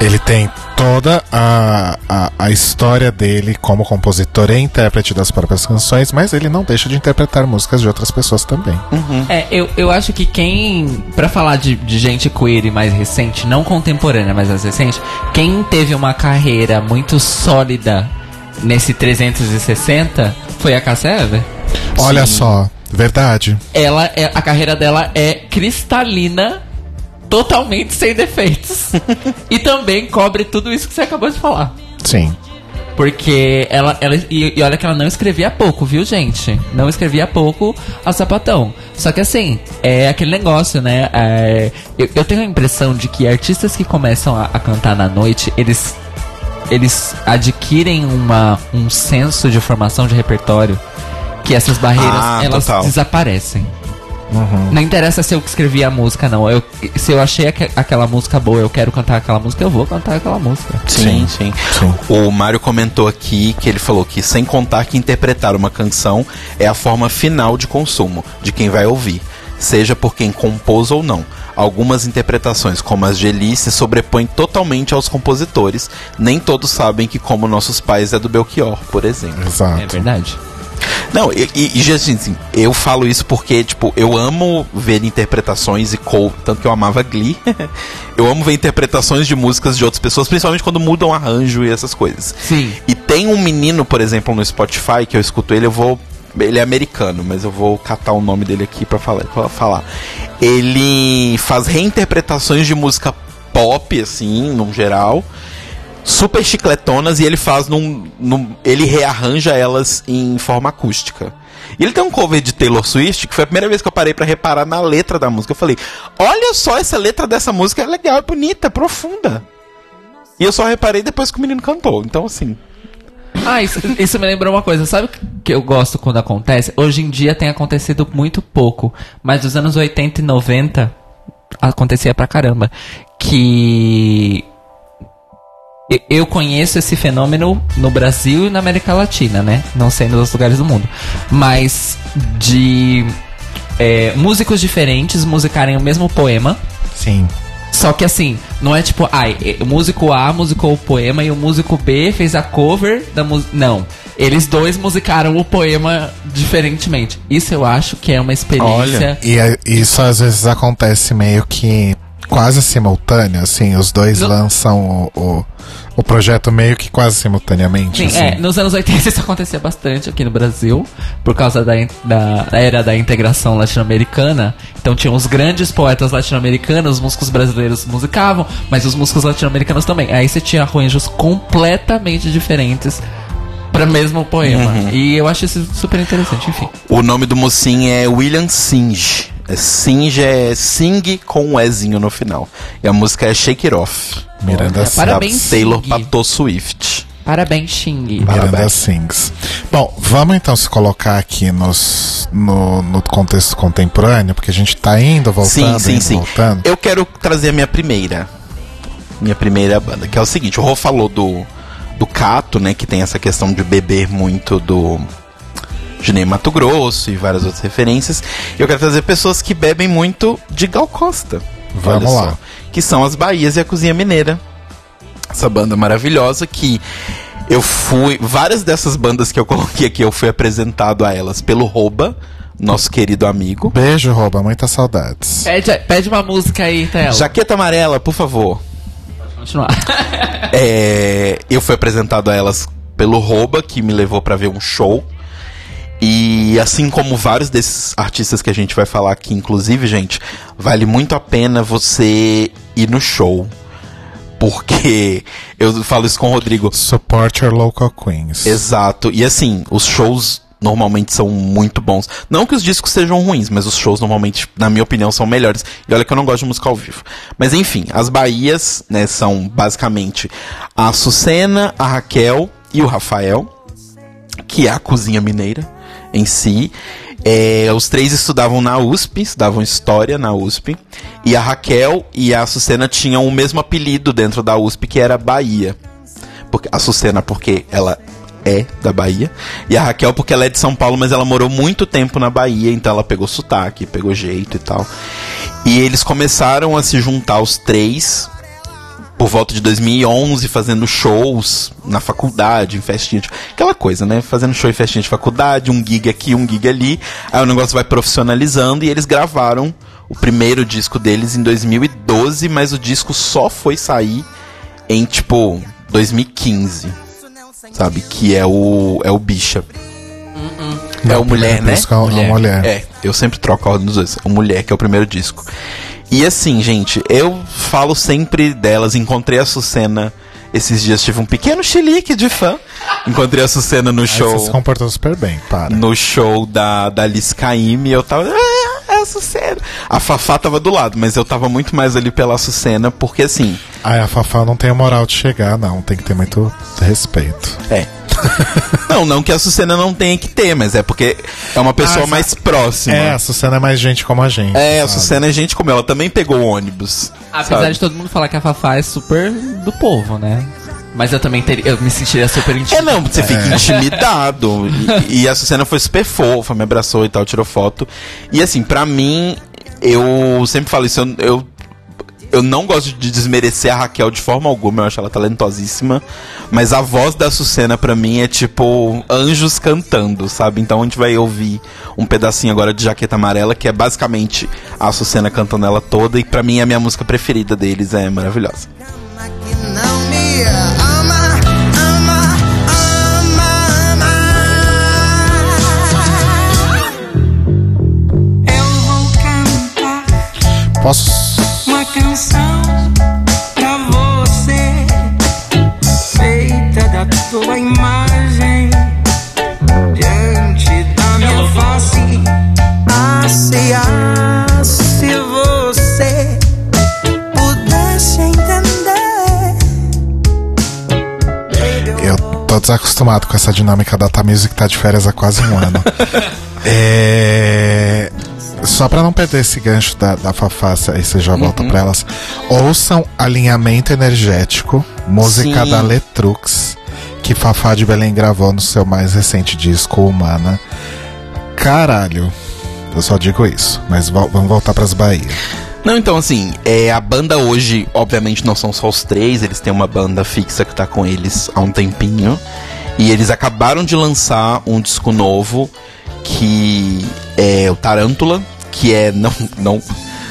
Ele tem toda a, a, a história dele como compositor e intérprete das próprias canções, mas ele não deixa de interpretar músicas de outras pessoas também. É, eu, eu acho que quem. Pra falar de, de gente queer e mais recente, não contemporânea, mas mais recente, quem teve uma carreira muito sólida nesse 360 foi a Cassia Ever. Olha só, verdade. Ela é, a carreira dela é cristalina, totalmente sem defeitos. e também cobre tudo isso que você acabou de falar. Sim. Porque ela, ela e, e olha que ela não escrevia pouco, viu, gente? Não escrevia pouco a sapatão. Só que assim, é aquele negócio, né? É, eu, eu tenho a impressão de que artistas que começam a, a cantar na noite, eles eles adquirem uma, um senso de formação de repertório que essas barreiras Ah, elas total. desaparecem. Não interessa se eu escrevi a música, não. Eu, se eu achei aque- aquela música boa, eu quero cantar aquela música, eu vou cantar aquela música. Sim, sim, Sim. O Mário comentou aqui que ele falou que, sem contar que interpretar uma canção é a forma final de consumo de quem vai ouvir, seja por quem compôs ou não. Algumas interpretações, como as de Elis, se sobrepõem totalmente aos compositores. Nem todos sabem que, como nossos pais, é do Belchior, por exemplo. Exato. É verdade. Não, e, e, e, gente, assim, eu falo isso porque, tipo, eu amo ver interpretações e co tanto que eu amava Glee. eu amo ver interpretações de músicas de outras pessoas, principalmente quando mudam arranjo e essas coisas. Sim. E tem um menino, por exemplo, no Spotify, que eu escuto ele, eu vou. Ele é americano, mas eu vou catar o nome dele aqui pra falar. Pra falar. Ele faz reinterpretações de música pop, assim, no geral. Super chicletonas e ele faz num, num. Ele rearranja elas em forma acústica. E ele tem um cover de Taylor Swift, que foi a primeira vez que eu parei pra reparar na letra da música. Eu falei: Olha só, essa letra dessa música é legal, é bonita, é profunda. E eu só reparei depois que o menino cantou. Então, assim. Ah, isso, isso me lembrou uma coisa. Sabe que eu gosto quando acontece? Hoje em dia tem acontecido muito pouco. Mas nos anos 80 e 90, acontecia pra caramba. Que eu conheço esse fenômeno no Brasil e na América Latina, né? Não sei nos outros lugares do mundo. Mas de é, músicos diferentes musicarem o mesmo poema. Sim. Só que assim, não é tipo, ai, o músico A musicou o poema e o músico B fez a cover da música. Não. Eles dois musicaram o poema diferentemente. Isso eu acho que é uma experiência. E é- isso às vezes acontece meio que quase simultâneo, assim, os dois No- lançam o, o, o projeto meio que quase simultaneamente. Sim, assim. é, nos anos 80 isso acontecia bastante aqui no Brasil, por causa da, da, era da integração latino-americana. Então tinham os grandes poetas latino-americanos, os músicos brasileiros musicavam, mas os músicos latino-americanos também. Aí você tinha arranjos completamente diferentes para mesmo poema. E eu acho isso super interessante, enfim. O nome do mocinho é William Singe. É Singe é Sing com um Ezinho no final. E a música é Shake It Off. Miranda, Olha, Sings. parabéns. Taylor Sing. Pato Swift. Parabéns, Xing. Miranda Parabéns. Sings. Bom, vamos então se colocar aqui nos, no, no contexto contemporâneo, porque a gente tá indo, voltando, sim, sim, indo, sim. voltando. Eu quero trazer a minha primeira. Minha primeira banda, que é o seguinte, o Rô falou do, do Cato, né? Que tem essa questão de beber muito do. De Ney Mato Grosso e várias outras referências. E eu quero trazer pessoas que bebem muito de Gal Costa. Vamos Olha lá. só. Que são as Bahias e a Cozinha Mineira. Essa banda maravilhosa que eu fui. Várias dessas bandas que eu coloquei aqui, eu fui apresentado a elas pelo Rouba, nosso querido amigo. Beijo, rouba, muitas saudades. Pede, pede uma música aí, Théo. Jaqueta Amarela, por favor. Pode continuar. É, eu fui apresentado a elas pelo Rouba, que me levou pra ver um show. E assim como vários desses artistas que a gente vai falar aqui, inclusive, gente, vale muito a pena você ir no show. Porque eu falo isso com o Rodrigo. Support your local queens. Exato. E assim, os shows normalmente são muito bons. Não que os discos sejam ruins, mas os shows normalmente, na minha opinião, são melhores. E olha que eu não gosto de música ao vivo. Mas enfim, as Bahias, né, são basicamente a Sucena, a Raquel e o Rafael, que é a cozinha mineira em si. É, os três estudavam na USP, estudavam História na USP. E a Raquel e a Sucena tinham o mesmo apelido dentro da USP, que era Bahia. Porque, a Sucena porque ela é da Bahia. E a Raquel porque ela é de São Paulo, mas ela morou muito tempo na Bahia, então ela pegou sotaque, pegou jeito e tal. E eles começaram a se juntar os três por volta de 2011, fazendo shows na faculdade, em festinha, de... aquela coisa, né? Fazendo show em festinha de faculdade, um gig aqui, um gig ali. Aí o negócio vai profissionalizando e eles gravaram o primeiro disco deles em 2012, mas o disco só foi sair em tipo 2015, sabe? Que é o é o Bicha. É Não, o Mulher, primeiro né? é o- é o Mulher. É, eu sempre troco a ordem dos dois. O Mulher, que é o primeiro disco. E assim, gente, eu falo sempre delas. Encontrei a Sucena esses dias, tive um pequeno chilique de fã. Encontrei a Sucena no Aí você se show. comportou super bem, para. No show da, da Caymmi, eu tava. Ah, é a Sucena. A Fafá tava do lado, mas eu tava muito mais ali pela Sucena, porque assim. Ai, a Fafá não tem a moral de chegar, não. Tem que ter muito respeito. É. não, não que a Sucena não tenha que ter, mas é porque é uma pessoa Ah, mais próxima. É, a Sucena é mais gente como a gente. É, a sabe? Sucena é gente como ela também pegou o ônibus. Apesar sabe? de todo mundo falar que a Fafá é super do povo, né? Mas eu também teria, eu me sentiria super É, intimidado. não, você fica intimidado. E, e a Sucena foi super fofa, me abraçou e tal, tirou foto. E assim, pra mim, eu sempre falo isso, eu, eu, eu não gosto de desmerecer a Raquel de forma alguma, eu acho ela talentosíssima. Mas a voz da Sucena, pra mim, é tipo anjos cantando, sabe? Então a gente vai ouvir um pedacinho agora de Jaqueta Amarela, que é basicamente a Sucena cantando ela toda. E pra mim, a minha música preferida deles é maravilhosa. Posso. Tô desacostumado com essa dinâmica da Tamisa que tá de férias há quase um ano. é... só pra não perder esse gancho da, da Fafácia, aí você já volta Uhum. pra elas. Ouçam Alinhamento Energético, música Sim. da Letrux, que Fafá de Belém gravou no seu mais recente disco, Humana. Caralho, eu só digo isso, mas vamos voltar pras Bahia. Não, então assim, é, a banda hoje, obviamente, não são só os três, eles têm uma banda fixa que tá com eles há um tempinho. E eles acabaram de lançar um disco novo que é o Tarântula, que é não, não,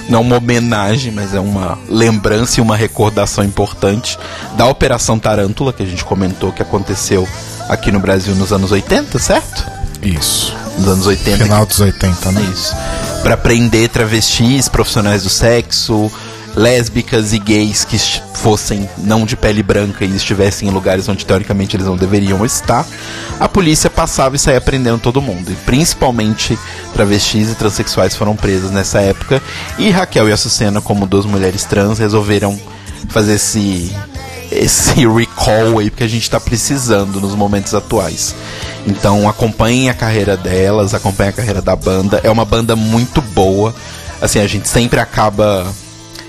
não uma homenagem, mas é uma lembrança e uma recordação importante da Operação Tarântula, que a gente comentou que aconteceu aqui no Brasil nos anos 80, certo? Isso. Nos anos 80. Final dos 80, né? Isso. Pra prender travestis, profissionais do sexo, lésbicas e gays que fossem não de pele branca e estivessem em lugares onde teoricamente eles não deveriam estar, a polícia passava e saía prendendo todo mundo. E principalmente travestis e transexuais foram presos nessa época. E Raquel e Açucena, como duas mulheres trans, resolveram fazer esse esse recall aí porque a gente tá precisando nos momentos atuais. Então acompanhem a carreira delas, acompanhem a carreira da banda. É uma banda muito boa. Assim, a gente sempre acaba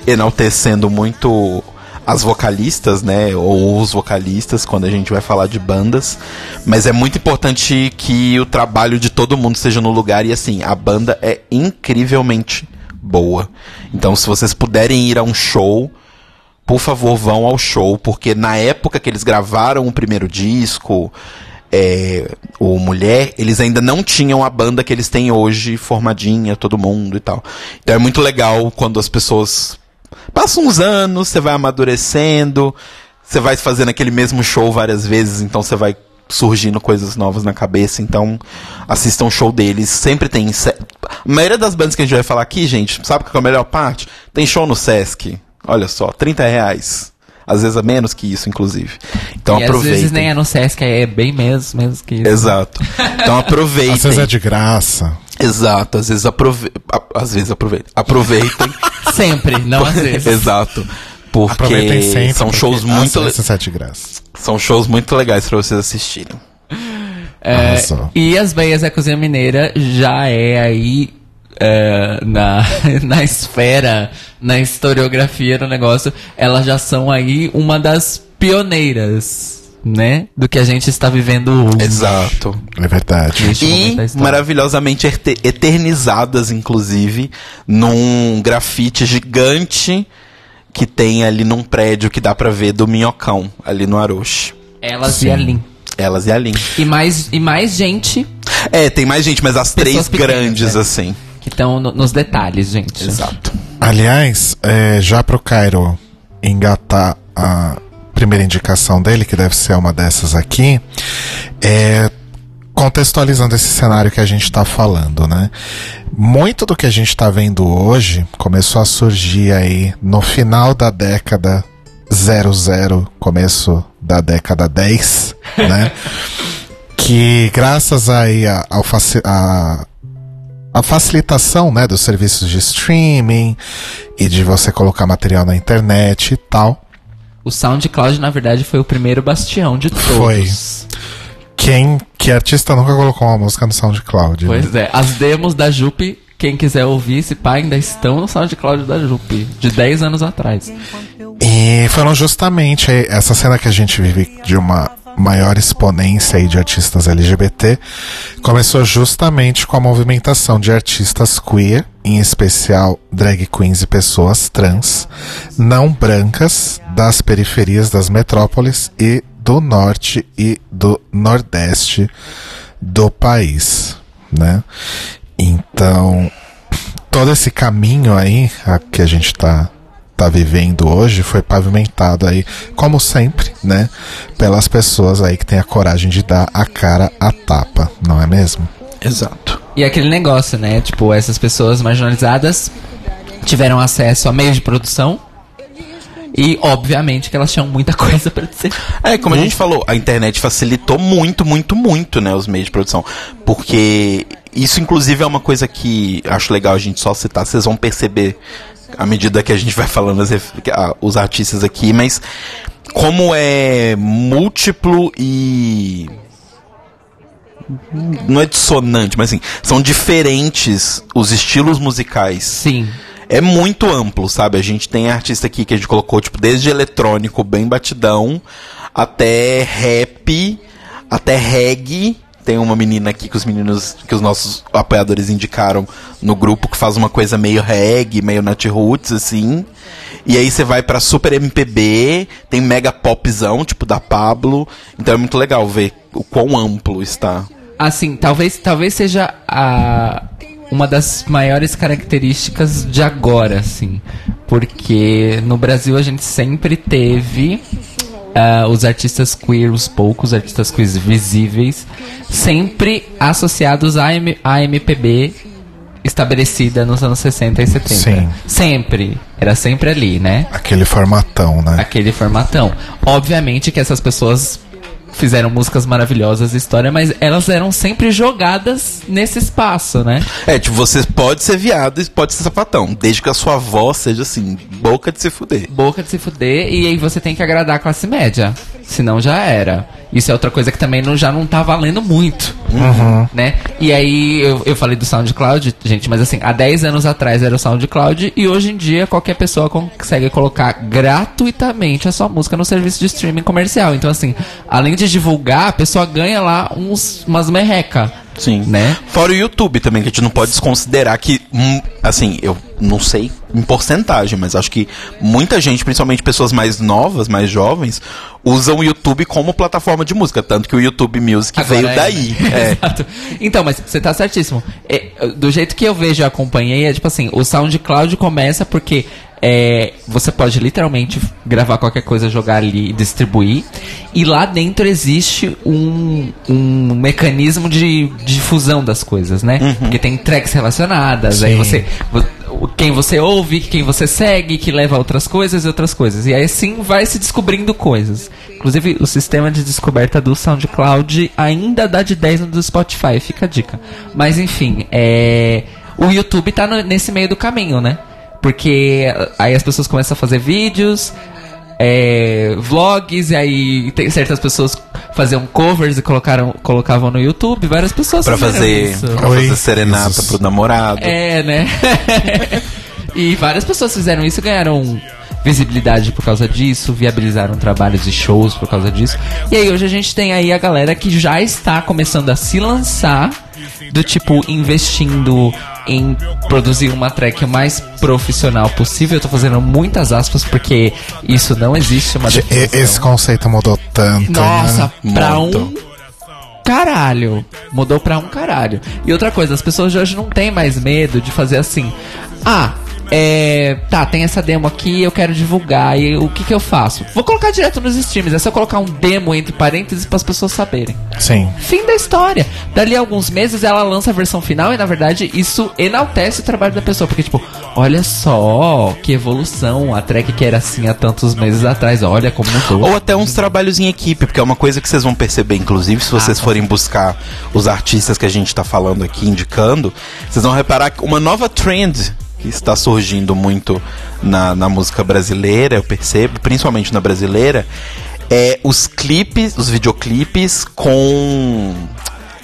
enaltecendo muito as vocalistas, né, ou os vocalistas quando a gente vai falar de bandas, mas é muito importante que o trabalho de todo mundo esteja no lugar e assim, a banda é incrivelmente boa. Então, se vocês puderem ir a um show, por favor, vão ao show, porque na época que eles gravaram o primeiro disco, é, o Mulher, eles ainda não tinham a banda que eles têm hoje, formadinha, todo mundo e tal. Então é muito legal quando as pessoas passam uns anos, você vai amadurecendo, você vai fazendo aquele mesmo show várias vezes, então você vai surgindo coisas novas na cabeça, então assistam o show deles, sempre tem... A maioria das bandas que a gente vai falar aqui, gente, sabe qual é a melhor parte? Tem show no Sesc, olha só, 30 reais. Às vezes é menos que isso, inclusive. Então e às aproveitem. vezes nem é no Sesc, é bem menos, menos que isso. Exato. Então aproveitem. Às vezes é de graça. Exato, às vezes aproveitem. Às vezes aproveitem. Aproveitem. Sempre, não às vezes. Exato. Porque Aproveitem sempre. são porque shows muito às le- vezes é de graça. são shows muito legais pra vocês assistirem. É, e as Beias da Cozinha Mineira já é aí é, na, na esfera, na historiografia do negócio, elas já são aí uma das pioneiras, né? Do que a gente está vivendo hoje. Exato. É verdade. E maravilhosamente ete- eternizadas, inclusive, num grafite gigante que tem ali num prédio que dá pra ver do Minhocão, ali no Aroche. Elas e a Lin. Elas e a Lin. E mais, e mais gente É, tem mais gente, mas as Pessoas três pequenas, grandes, né? assim. Que estão no- nos detalhes, gente. Exato. Aliás, é, já pro Cairo engatar a primeira indicação dele, que deve ser uma dessas aqui, é contextualizando esse cenário que a gente tá falando, né? Muito do que a gente tá vendo hoje começou a surgir aí no final da década 00, começo da década 10, né? que graças aí ao a, a facilitação né, dos serviços de streaming e de você colocar material na internet e tal. O SoundCloud, na verdade, foi o primeiro bastião de todos. Foi. Quem, que artista nunca colocou uma música no SoundCloud? né? Pois é, as demos da Jupe, quem quiser ouvir, esse pá, ainda estão no SoundCloud da Jupe, de 10 anos atrás. E foram justamente essa cena que a gente vive de uma maior exponência aí de artistas LGBT começou justamente com a movimentação de artistas queer, em especial drag queens e pessoas trans, não brancas, das periferias das metrópoles e do norte e do nordeste do país, né? Então, todo esse caminho aí a, que a gente tá, tá vivendo hoje foi pavimentado aí, como sempre, né? Pelas pessoas aí que têm a coragem de dar a cara a tapa, não é mesmo? Exato. E aquele negócio, né? Tipo, essas pessoas marginalizadas tiveram acesso a meios de produção. E, obviamente, que elas tinham muita coisa pra dizer. É, como a gente falou, a internet facilitou muito, muito, muito, né, os meios de produção. Porque isso, inclusive, é uma coisa que acho legal a gente só citar, vocês vão perceber à medida que a gente vai falando as os artistas aqui, mas como é múltiplo e Não é dissonante, mas assim, são diferentes os estilos musicais. Sim. É muito amplo, sabe? A gente tem artista aqui que a gente colocou, tipo, desde eletrônico, bem batidão, até rap, até reggae. Tem uma menina aqui que os meninos, que os nossos apoiadores indicaram no grupo, que faz uma coisa meio reggae, meio nat roots, assim. E aí você vai pra super MPB, tem mega popzão, tipo da Pablo. Então é muito legal ver o quão amplo está. Assim, talvez, talvez seja a, uma das maiores características de agora, assim. Porque no Brasil a gente sempre teve ah, os artistas queer, os poucos artistas queer visíveis, sempre associados à, M- à MPB estabelecida nos anos 60 e 70. Sim. Sempre. Era sempre ali, né? Aquele formatão, né? aquele formatão. Obviamente que essas pessoas fizeram músicas maravilhosas, história, mas elas eram sempre jogadas nesse espaço, né? É, tipo, você pode ser viado e pode ser sapatão, desde que a sua voz seja assim, boca de se fuder. Boca de se fuder e aí você tem que agradar a classe média. Senão já era. Isso é outra coisa que também não, já não tá valendo muito. Né? E aí eu, eu falei do SoundCloud, gente, mas assim, há 10 anos atrás era o SoundCloud e hoje em dia qualquer pessoa consegue colocar gratuitamente a sua música no serviço de streaming comercial. Então, assim, além de divulgar, a pessoa ganha lá uns, umas merreca. Sim. Né? Fora o YouTube também, que a gente não pode desconsiderar que, hum, assim, eu não sei em porcentagem, mas acho que muita gente, principalmente pessoas mais novas, mais jovens, usam o YouTube como plataforma de música. Tanto que o YouTube Music Agora veio é, daí. né? É. Exato. Então, mas você tá certíssimo. É, do jeito que eu vejo e acompanhei, é tipo assim, o SoundCloud começa porque é, você pode literalmente gravar qualquer coisa, jogar ali e distribuir. E lá dentro existe um, um mecanismo de difusão das coisas, né? Porque tem tracks relacionadas, aí Sim. você. vo- o- Quem você ouve, quem você segue, que leva a outras coisas e outras coisas. E aí assim vai se descobrindo coisas. Inclusive, o sistema de descoberta do SoundCloud ainda dá de 10 no do Spotify, fica a dica. Mas enfim, é... o YouTube tá no- nesse meio do caminho, né? Porque aí as pessoas começam a fazer vídeos, é, vlogs, e aí tem certas pessoas faziam covers e colocaram, colocavam no YouTube, várias pessoas Pra fizeram fazer, isso. pra Oi. fazer serenata Jesus. pro namorado. É, né? e várias pessoas fizeram isso e ganharam visibilidade por causa disso, viabilizaram trabalhos e shows por causa disso. E aí hoje a gente tem aí a galera que já está começando a se lançar do tipo investindo em produzir uma track o mais profissional possível. Eu tô fazendo muitas aspas porque isso não existe uma E- definição. Esse conceito mudou tanto. Nossa, né? pra Muito. um caralho. Mudou pra um caralho. E outra coisa, as pessoas de hoje não têm mais medo de fazer assim. Ah, é. Tá, tem essa demo aqui, eu quero divulgar. E o que que eu faço? Vou colocar direto nos streams. É só colocar um demo entre parênteses para as pessoas saberem. Sim. Fim da história. Dali a alguns meses ela lança a versão final e na verdade isso enaltece o trabalho da pessoa. Porque, tipo, olha só que evolução. A track que era assim há tantos meses atrás. Olha como mudou. Ou até uns trabalhos em equipe, porque é uma coisa que vocês vão perceber, inclusive, se vocês Ah, forem buscar os artistas que a gente tá falando aqui, indicando, vocês vão reparar que uma nova trend que está surgindo muito na, na música brasileira, eu percebo, principalmente na brasileira, é os clipes, os videoclipes com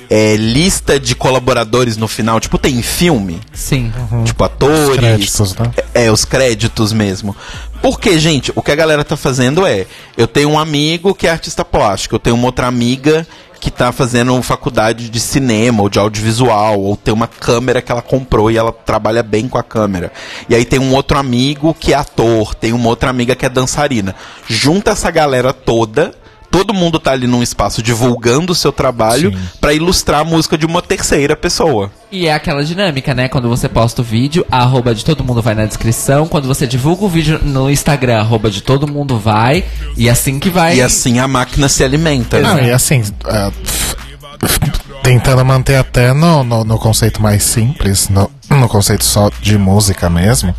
é, lista de colaboradores no final, tipo, tem filme, Sim. tipo atores, créditos, né? é, os créditos mesmo. Porque, gente, o que a galera tá fazendo é, eu tenho um amigo que é artista plástico, eu tenho uma outra amiga que tá fazendo faculdade de cinema ou de audiovisual, ou tem uma câmera que ela comprou e ela trabalha bem com a câmera. E aí tem um outro amigo que é ator, tem uma outra amiga que é dançarina. Junta essa galera toda, todo mundo tá ali num espaço divulgando o seu trabalho pra ilustrar a música de uma terceira pessoa. E é aquela dinâmica, né? Quando você posta o vídeo, a arroba de todo mundo vai na descrição. Quando você divulga o vídeo no Instagram, a arroba de todo mundo vai. E assim que vai. E assim a máquina se alimenta. né? Não, e assim, é, tentando manter até no, no, no conceito mais simples, no, no conceito só de música mesmo,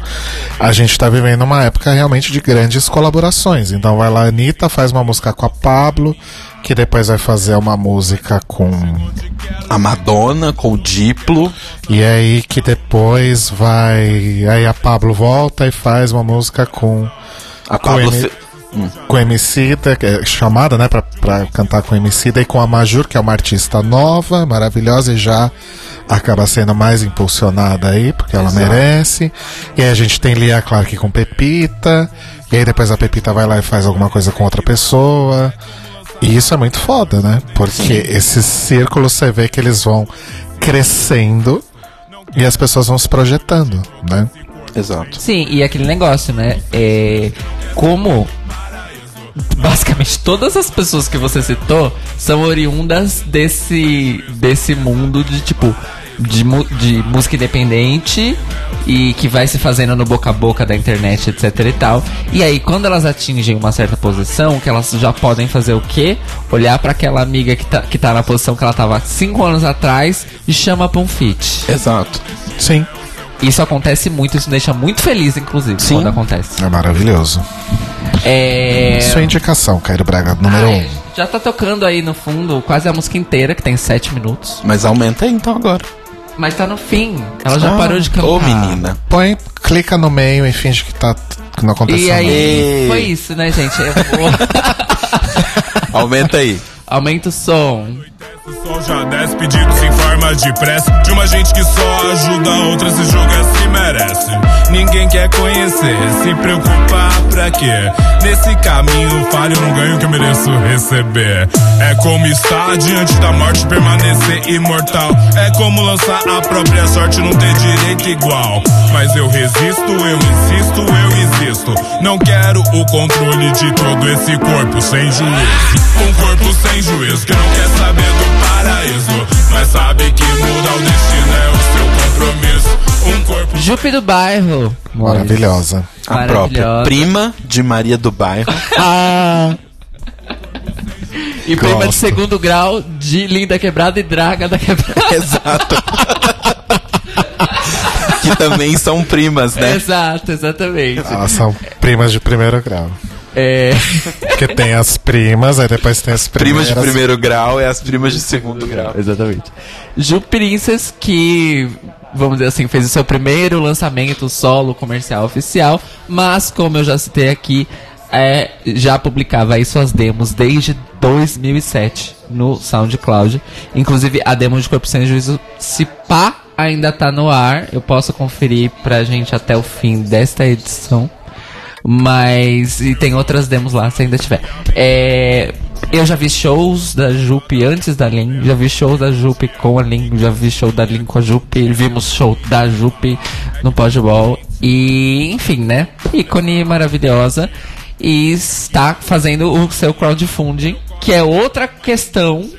a gente tá vivendo uma época realmente de grandes colaborações. Então vai lá, a Anitta faz uma música com a Pablo, que depois vai fazer uma música com. A Madonna com o Diplo. E aí que depois vai. Aí a Pablo volta e faz uma música com. A Pablo fe- com o Emicida, que é chamada, né, pra, pra cantar com Emicida, e com a Majur, que é uma artista nova, maravilhosa, e já acaba sendo mais impulsionada aí, porque ela merece. E aí a gente tem Lia Clark com Pepita, e aí depois a Pepita vai lá e faz alguma coisa com outra pessoa. E isso é muito foda, né? Porque esses círculos você vê que eles vão crescendo e as pessoas vão se projetando, né? Exato. Sim, e aquele negócio, né? É, como basicamente todas as pessoas que você citou são oriundas desse, desse mundo de tipo. De, de música independente e que vai se fazendo no boca a boca da internet, etc e tal. E aí, quando elas atingem uma certa posição, que elas já podem fazer o quê? Olhar pra aquela amiga que tá, que tá na posição que ela tava cinco anos atrás e chama pra um feat. Exato. Sim, Isso acontece muito, isso me deixa muito feliz, inclusive, Sim. quando acontece. é maravilhoso. É. Sua indicação, Cairo Braga, número Ai, um. Já tá tocando aí no fundo quase a música inteira, que tem sete minutos. Mas aumenta aí então agora. Mas tá no fim. Ela já Ah, parou de cantar. Ô, menina. Põe, clica no meio e finge que, tá, que não aconteceu E aí, foi isso, né, gente? Eu vou... Aumenta aí. Aumenta o som. O sol já desce pedidos em forma de prece. De uma gente que só ajuda a outra se julga se merece. Ninguém quer conhecer, se preocupar pra quê? Nesse caminho falho não ganho que eu mereço receber. É como estar diante da morte permanecer imortal. É como lançar a própria sorte não ter direito igual. Mas eu resisto, eu insisto, eu existo. Não quero o controle de todo esse corpo sem juízo. Um corpo sem juízo que não quer saber do paraíso Mas sabe que mudar o destino é o seu compromisso Um corpo Jupe do bairro. Maravilhosa. A Maravilhosa. própria prima de Maria do Bairro. Ah, E prima de Gosto. segundo grau de Linda Quebrada e Draga da Quebrada. Exato. que também são primas, né? Exato, exatamente. elas são primas de primeiro grau. É... Porque tem as primas, aí depois tem as Primas primeiras. de primeiro grau e as primas de segundo grau. Exatamente. Ju Princess, que, vamos dizer assim, fez o seu primeiro lançamento solo comercial oficial, mas, como eu já citei aqui, é, já publicava aí suas demos desde 2007 no SoundCloud. Inclusive, a demo de Corpo Sem Juízo, se pá, ainda tá no ar. Eu posso conferir pra gente até o fim desta edição. Mas. E tem outras demos lá, se ainda tiver. É, eu já vi shows da Jupe antes da Lin, já vi shows da Jupe com a Lin, já vi show da Lin com a Jupe, vimos show da Jupe no Podball. E, enfim, né? Ícone maravilhosa. E está fazendo o seu crowdfunding, que é outra questão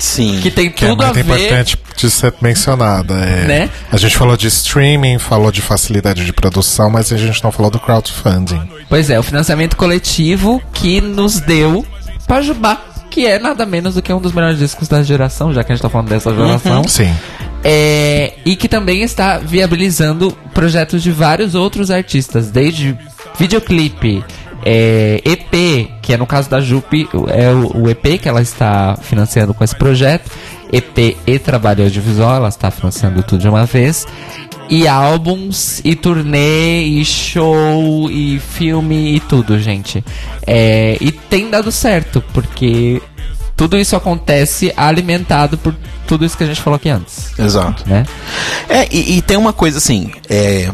Sim. que tem Que é tudo a muito ver. importante de ser mencionada. É, Né? A gente falou de streaming, falou de facilidade de produção, mas a gente não falou do crowdfunding. Pois é, o financiamento coletivo que nos deu Pajubá, que é nada menos do que um dos melhores discos da geração, já que a gente tá falando dessa geração. Sim. É, e que também está viabilizando projetos de vários outros artistas, desde videoclipe, é, EP, que é no caso da Jupe, é o, o EP que ela está financiando com esse projeto, EP e trabalho audiovisual, ela está financiando tudo de uma vez, e álbuns, e turnê, e show, e filme, e tudo, gente. É, e tem dado certo, porque tudo isso acontece alimentado por tudo isso que a gente falou aqui antes, Exato. né? É, e, e tem uma coisa assim, é,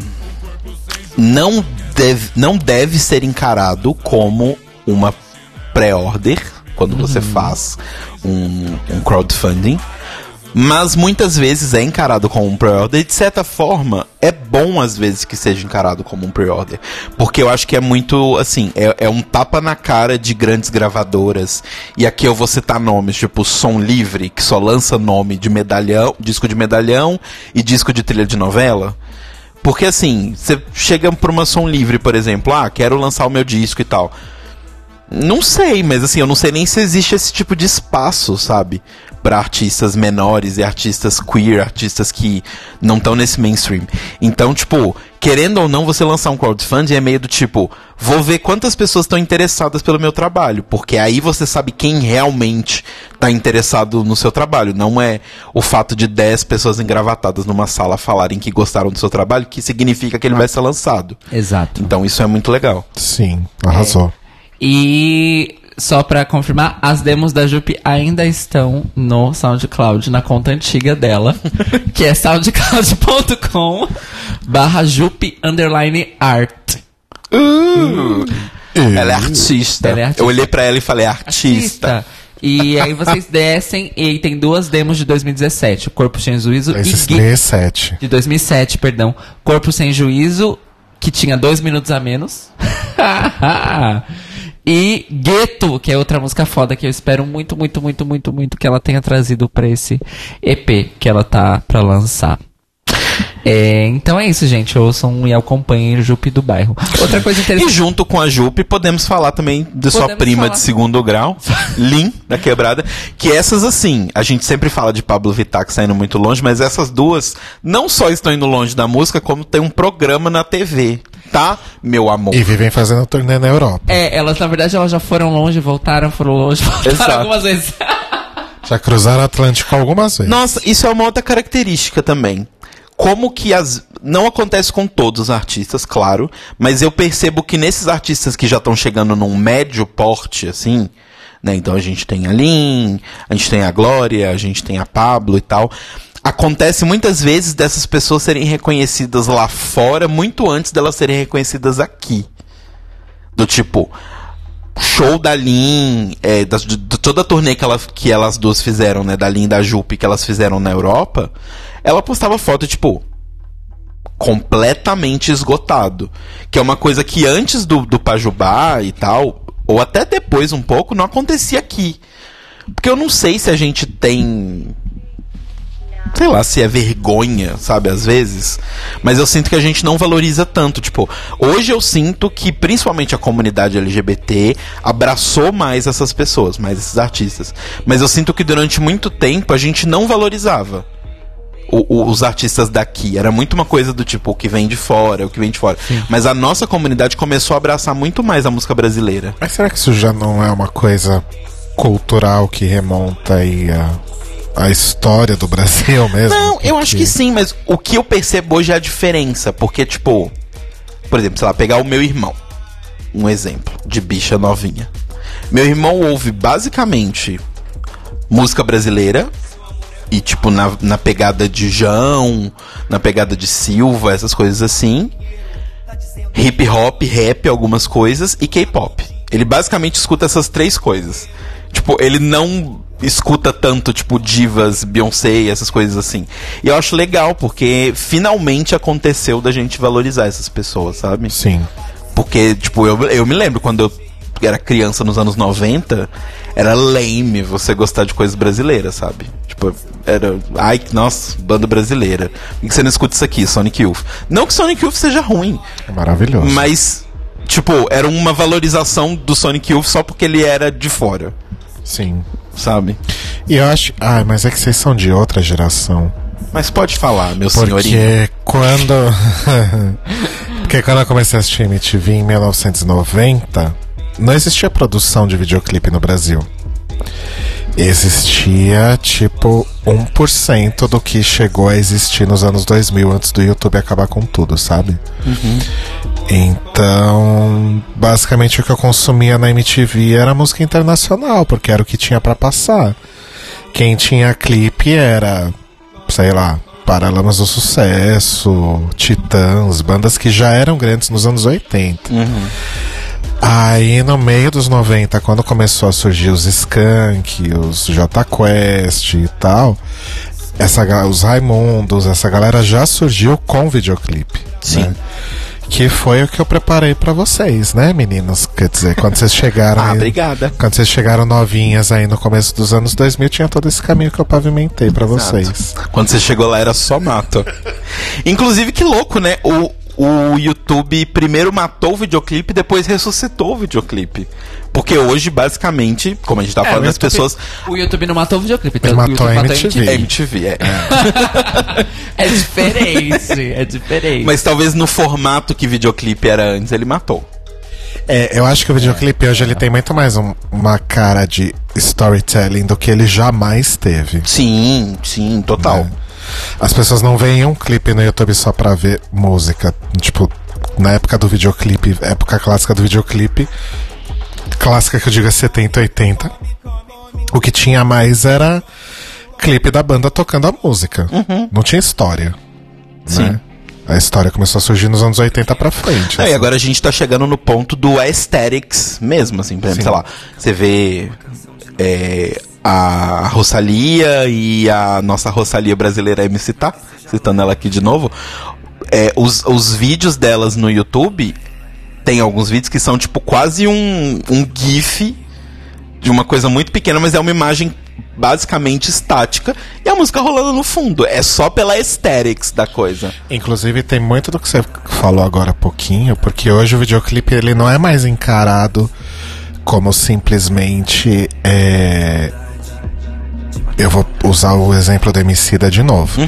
não, deve, não deve ser encarado como uma pré-order quando você faz um, um crowdfunding. Mas muitas vezes é encarado como um pre-order e de certa forma é bom às vezes que seja encarado como um pre-order. Porque eu acho que é muito, assim, é, é um tapa na cara de grandes gravadoras. E aqui eu vou citar nomes, tipo Som Livre, que só lança nome de medalhão, disco de medalhão e disco de trilha de novela. Porque assim, você chega pra uma Som Livre, por exemplo, ah, quero lançar o meu disco e tal. Não sei, mas assim, eu não sei nem se existe esse tipo de espaço, sabe? Pra artistas menores e artistas queer, artistas que não estão nesse mainstream. Então, tipo, querendo ou não, você lançar um crowdfunding é meio do tipo, vou ver quantas pessoas estão interessadas pelo meu trabalho, porque aí você sabe quem realmente tá interessado no seu trabalho. Não é o fato de 10 pessoas engravatadas numa sala falarem que gostaram do seu trabalho que significa que ele vai ser lançado. Exato. Então, isso é muito legal. Sim, arrasou. E só pra confirmar, as demos da Jupe ainda estão no SoundCloud, na conta antiga dela, que é soundcloud.com barra Jupe underline art. Ela é artista. Ela é artista. Eu olhei pra ela e falei, artista. E aí vocês descem e aí tem duas demos de 2017, o Corpo Sem Juízo Esses e Gui- 17. de 2007, perdão. Corpo Sem Juízo, que tinha dois minutos a menos. e Gueto, que é outra música foda que eu espero muito, muito, muito, muito, muito que ela tenha trazido pra esse EP que ela tá pra lançar. É, então é isso, gente. Ouçam e acompanhem o Jupe do bairro. Outra coisa E interessante. junto com a Jupe, podemos falar também de sua Podemos prima falar. de segundo grau, Lin, da quebrada. Que essas, assim, a gente sempre fala de Pablo Vittar que saindo muito longe, mas essas duas não só estão indo longe da música, como tem um programa na TV, tá, meu amor? E vivem fazendo turnê na Europa. É, elas, na verdade, elas já foram longe, voltaram, foram longe, voltaram Exato. algumas vezes. Já cruzaram o Atlântico algumas vezes. Nossa, isso é uma outra característica também. Como que as. Não acontece com todos os artistas, claro, mas eu percebo que nesses artistas que já estão chegando num médio porte, assim, né? Então a gente tem a Lin, a gente tem a Glória, a gente tem a Pablo e tal. Acontece muitas vezes dessas pessoas serem reconhecidas lá fora muito antes delas serem reconhecidas aqui. Do tipo, show da Lin, é, de toda a turnê que, ela, que elas duas fizeram, né, da Lin e da Jupe, que elas fizeram na Europa, ela postava foto, tipo, completamente esgotado. Que é uma coisa que antes do, do Pajubá e tal, ou até depois um pouco, não acontecia aqui. Porque eu não sei se a gente tem. Sei lá, se é vergonha, sabe, às vezes. Mas eu sinto que a gente não valoriza tanto. Tipo, hoje eu sinto que principalmente a comunidade LGBT abraçou mais essas pessoas, mais esses artistas. Mas eu sinto que durante muito tempo a gente não valorizava o- o- os artistas daqui. Era muito uma coisa do tipo, o que vem de fora, o que vem de fora. Mas a nossa comunidade começou a abraçar muito mais a música brasileira. Mas será que isso já não é uma coisa cultural que remonta aí a, a história do Brasil mesmo? Não, eu acho Porque- que sim, mas o que eu percebo hoje é a diferença. Porque, tipo, por exemplo, sei lá, pegar o meu irmão. Um exemplo de bicha novinha. Meu irmão ouve basicamente música brasileira. E, tipo, na, na pegada de João, na pegada de Silva, essas coisas assim. Hip hop, rap, algumas coisas, e K-pop. Ele basicamente escuta essas três coisas. Tipo, ele não escuta tanto, tipo, divas, Beyoncé, essas coisas assim. E eu acho legal, porque finalmente aconteceu da gente valorizar essas pessoas, sabe? Sim. Porque, tipo, eu, eu me lembro quando eu era criança nos anos 90, era lame você gostar de coisas brasileiras, sabe? Tipo, era. Ai, nossa, banda brasileira. Por que você não escuta isso aqui, Sonic Youth? Não que Sonic Youth seja ruim, É maravilhoso. mas, tipo, era uma valorização do Sonic Youth só porque ele era de fora, Sim. Sabe? E eu acho. Ai, mas é que vocês são de outra geração. Mas pode falar, meu senhorinho. Porque quando. Porque quando eu comecei a assistir MTV em 1990, não existia produção de videoclipe no Brasil. Existia tipo 1% do que chegou a existir nos anos 2000 antes do YouTube acabar com tudo, sabe? Então, basicamente o que eu consumia na MTV era música internacional, porque era o que tinha pra passar. Quem tinha clipe era, sei lá, Paralamas do Sucesso, Titãs, bandas que já eram grandes nos anos 80. Aí no meio dos 90, quando começou a surgir os Skank, os J Quest e tal, essa, os Raimundos, essa galera já surgiu com videoclipe. Sim. né? Que foi o que eu preparei pra vocês, né, meninas? Quer dizer, quando vocês chegaram. Ah, aí- obrigada. Quando vocês chegaram novinhas aí no começo dos anos 2000, tinha todo esse caminho que eu pavimentei pra vocês. Quando você chegou lá era só mato. Inclusive, que louco, né? O, o YouTube primeiro matou o videoclipe, depois ressuscitou o videoclipe. Porque hoje, basicamente, como a gente tá falando, o as YouTube- pessoas. O YouTube não matou o videoclipe, então o matou YouTube a matou MTV. É MTV, é. É diferente, é diferente. Mas talvez no formato que videoclipe era antes, ele matou. É, eu acho que o videoclipe hoje ele tem muito mais um- uma cara de storytelling do que ele jamais teve. Sim, sim, total. né? As pessoas não veem um clipe no YouTube só pra ver música. Tipo, na época do videoclipe, época clássica do videoclipe, clássica que eu digo é 70, 80. O que tinha mais era clipe da banda tocando a música. Não tinha história. Sim. Né? A história começou a surgir nos anos 80 pra frente. É, assim. e agora a gente tá chegando no ponto do aesthetics mesmo, assim, por exemplo, Sim. sei lá, você vê é, a Rosalia e a nossa Rosalia brasileira MC Tá, citando ela aqui de novo, é, os, os vídeos delas no YouTube, tem alguns vídeos que são tipo quase um, um gif de uma coisa muito pequena, mas é uma imagem basicamente estática e a música rolando no fundo. É só pela aesthetics da coisa. Inclusive tem muito do que você falou agora há pouquinho, porque hoje o videoclipe ele não é mais encarado como simplesmente é, eu vou usar o exemplo do Emicida de novo.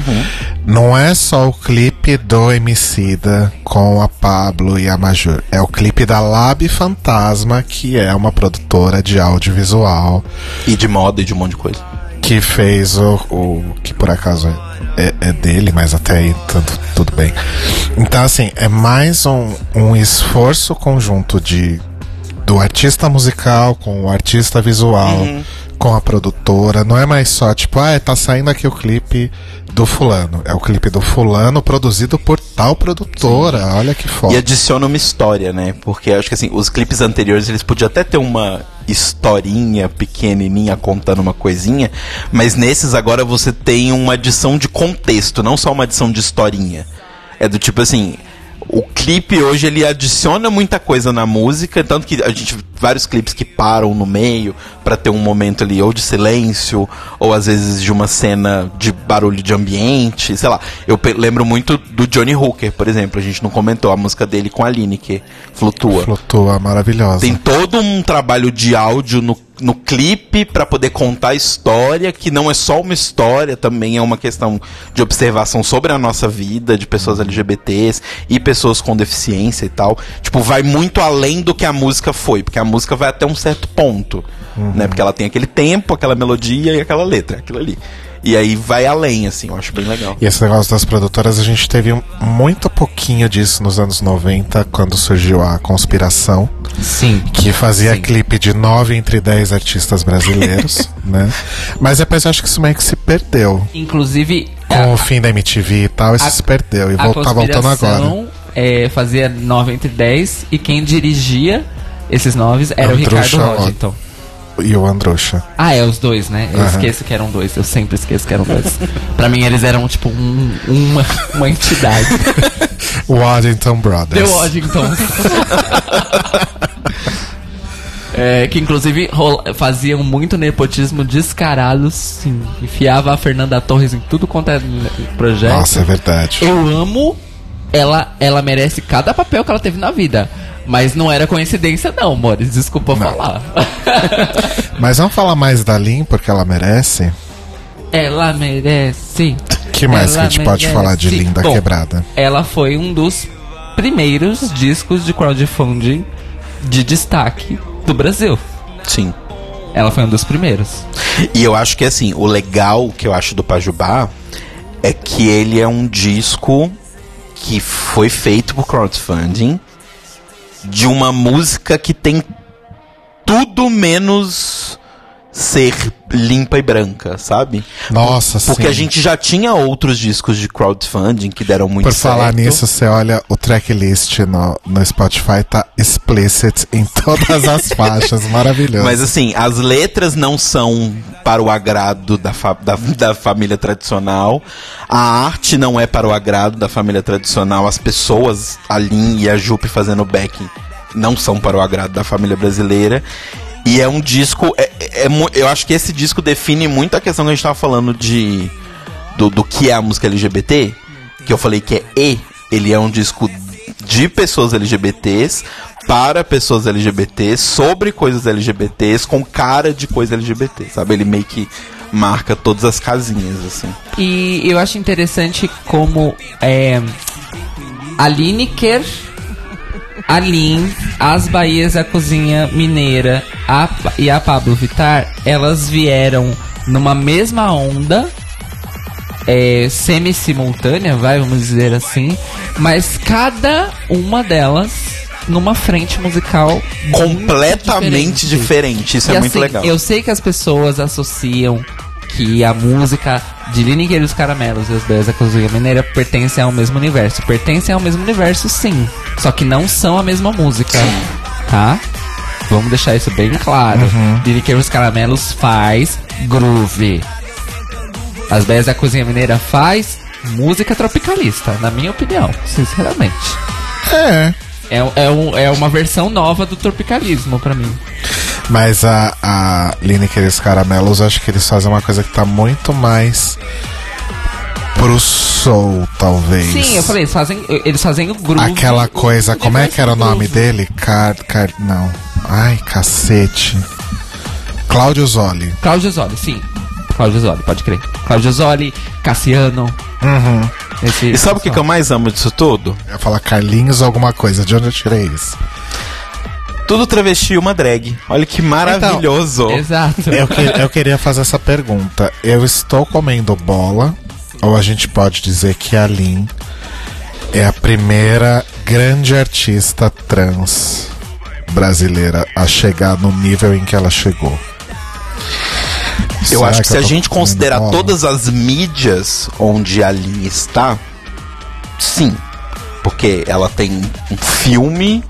Não é só o clipe do Emicida com a Pablo e a Major. É o clipe da Lab Fantasma, que é uma produtora de audiovisual E de moda e de um monte de coisa. que fez o, o que por acaso é, é- é dele, mas até aí tudo, tudo bem. Então, assim, é mais um, um esforço conjunto de do artista musical com o artista visual, com a produtora. Não é mais só tipo, ah, tá saindo aqui o clipe do fulano. É o clipe do fulano produzido por tal produtora. Olha que foda. E adiciona uma história, né? Porque eu acho que assim, os clipes anteriores eles podiam até ter uma historinha pequenininha contando uma coisinha, mas nesses agora você tem uma adição de contexto, não só uma adição de historinha. É do tipo assim, o clipe hoje ele adiciona muita coisa na música, tanto que a gente vários clipes que param no meio pra ter um momento ali ou de silêncio ou às vezes de uma cena de barulho de ambiente, sei lá. Eu lembro muito do Johnny Hooker, por exemplo, a gente não comentou a música dele com a Lineker, Flutua. Flutua maravilhosa. Tem todo um trabalho de áudio no, no clipe pra poder contar a história, que não é só uma história, também é uma questão de observação sobre a nossa vida, de pessoas LGBTs e pessoas com deficiência e tal. Tipo, vai muito além do que a música foi, porque a música vai até um certo ponto, né? Porque ela tem aquele tempo, aquela melodia e aquela letra, aquilo ali. E aí vai além, assim, eu acho bem legal. E esse negócio das produtoras, a gente teve um- muito pouquinho disso nos anos 90, quando surgiu a Conspiração, Sim. que fazia Sim. clipe de 9 entre 10 artistas brasileiros, né? Mas depois eu acho que isso meio que se perdeu. Inclusive, Com o fim da MTV e tal, isso A- se perdeu. E a vol- tá voltando agora. conspiração, é, fazia 9 entre 10 e quem dirigia esses 9 era o Androuxa, Ricardo ó. Rodgington. E o Androuxa. Ah, é os dois, né? Eu Aham. esqueço que eram dois. Eu sempre esqueço que eram dois. pra mim, eles eram tipo um- uma, uma entidade. Waddington The Brothers. Washington. É, que inclusive faziam muito nepotismo descarado, sim. Enfiava a Fernanda Torres em tudo quanto é projeto. Nossa, é verdade. Eu amo. Ela, ela merece cada papel que ela teve na vida. Mas não era coincidência, não, Mores. Desculpa falar. Mas vamos falar mais da Lin, porque ela merece. ela merece. que mais que a Ela gente pode merece. falar de Linda Bom, Quebrada? Ela foi um dos primeiros discos de crowdfunding de destaque do Brasil. Sim. Ela foi um dos primeiros. E eu acho que assim, o legal que eu acho do Pajubá é que ele é um disco que foi feito por crowdfunding de uma música que tem tudo menos ser limpa e branca, sabe? Nossa, Porque sim. a gente já tinha outros discos de crowdfunding que deram muito Por certo. falar nisso, você olha o tracklist no, no Spotify, tá explicit em todas as faixas. Maravilhoso. Mas assim, as letras não são para o agrado da, fa- da, da família tradicional. A arte não é para o agrado da família tradicional. As pessoas, a Lin e a Jupe fazendo backing, não são para o agrado da família brasileira. E é um disco. é- é mu- eu acho que esse disco define muito a questão que a gente tava falando de. Do, do que é a música LGBT. Que eu falei que é E. Ele é um disco de pessoas LGBTs para pessoas LGBTs, sobre coisas LGBTs, com cara de coisa LGBT, sabe? Ele meio que marca todas as casinhas, assim. E eu acho interessante como é, a Lineker, a Lin, as Bahias da Cozinha Mineira a, e a Pablo Vittar, elas vieram numa mesma onda, é, semi-simultânea, vai, vamos dizer assim, mas cada uma delas numa frente musical muito Completamente diferente. Isso E é muito assim, legal. Eu sei que as pessoas associam que a música de Lineker e os Caramelos e os Belas da Cozinha Mineira pertencem ao mesmo universo. Pertencem ao mesmo universo, sim. Só que não são a mesma música. Tá? Vamos deixar isso bem claro. Uhum. Lineker e os Caramelos faz groove. As Belas da Cozinha Mineira faz música tropicalista, na minha opinião, sinceramente. É. É, é, um- é uma versão nova do tropicalismo pra mim. Mas a, a Lineker e os Caramelos, acho que eles fazem uma coisa que tá muito mais pro soul, talvez. Sim, eu falei, eles fazem, eles fazem o groove. Aquela coisa, como é que era o nome dele? Car, car, não. Ai, cacete. Cláudio Zoli. Cláudio Zoli, sim. Cláudio Zoli, pode crer. Cláudio Zoli, Cassiano. Uhum. Esse, E sabe o que, que eu mais amo disso tudo? Eu ia falar Carlinhos alguma coisa. De onde eu tirei isso? Tudo travesti e uma drag. Olha que maravilhoso. Exato. Eu, que- eu queria fazer essa pergunta. Eu estou comendo bola? Ou a gente pode dizer que a Lin é a primeira grande artista trans brasileira a chegar no nível em que ela chegou? Eu acho que se a gente considerar bola? todas as mídias onde a Lin está, sim. Porque ela tem um filme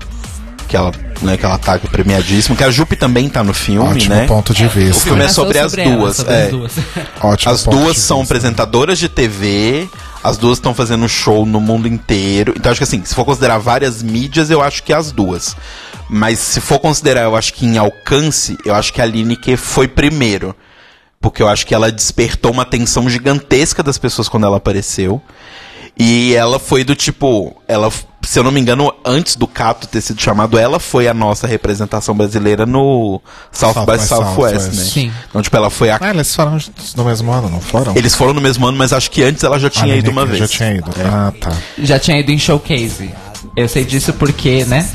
que ela, né, que ela tá premiadíssimo, que a Jupe também tá no filme, Ótimo né? ponto de O vista. filme é sobre as ela, duas, sobre é. as duas. Ótimo As duas são vista. apresentadoras de TV, as duas estão fazendo show no mundo inteiro. Então acho que assim, se for considerar várias mídias, eu acho que as duas. Mas se for considerar, eu acho que em alcance, eu acho que a Lineker foi primeiro. Porque eu acho que ela despertou uma atenção gigantesca das pessoas quando ela apareceu. E ela foi do tipo. Ela, se eu não me engano, antes do Cato ter sido chamado, ela foi a nossa representação brasileira no South, South by by Southwest, Southwest. né? Sim. Então, tipo, ela foi a Ah, eles foram no mesmo ano, não foram? eles foram no mesmo ano, mas acho que antes ela já A tinha ido uma vez. Já tinha ido. É. Ah, tá. Já tinha ido em showcase. Eu sei disso porque, né?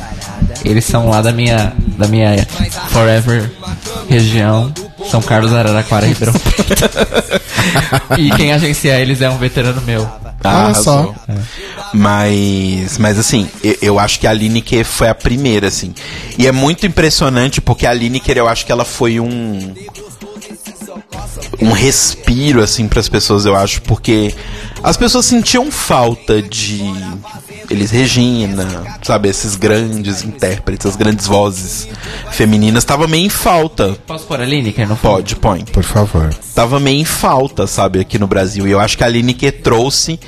Eles são lá da minha, da minha Forever região. São Carlos Araraquara Ribeirão Preto. e quem agencia eles é um veterano meu. Ah, só. arrasou. Mas, mas assim, eu, eu acho que a Lineker foi a primeira, assim. E é muito impressionante porque a Lineker, eu acho que ela foi um um respiro assim para as pessoas, eu acho, porque as pessoas sentiam falta de eles Regina, sabe, esses grandes intérpretes, as grandes vozes femininas, tava meio em falta. Posso pôr a Lineker no Pode, põe. Por favor. tava meio em falta, sabe, aqui no Brasil. E eu acho que a Lineker trouxe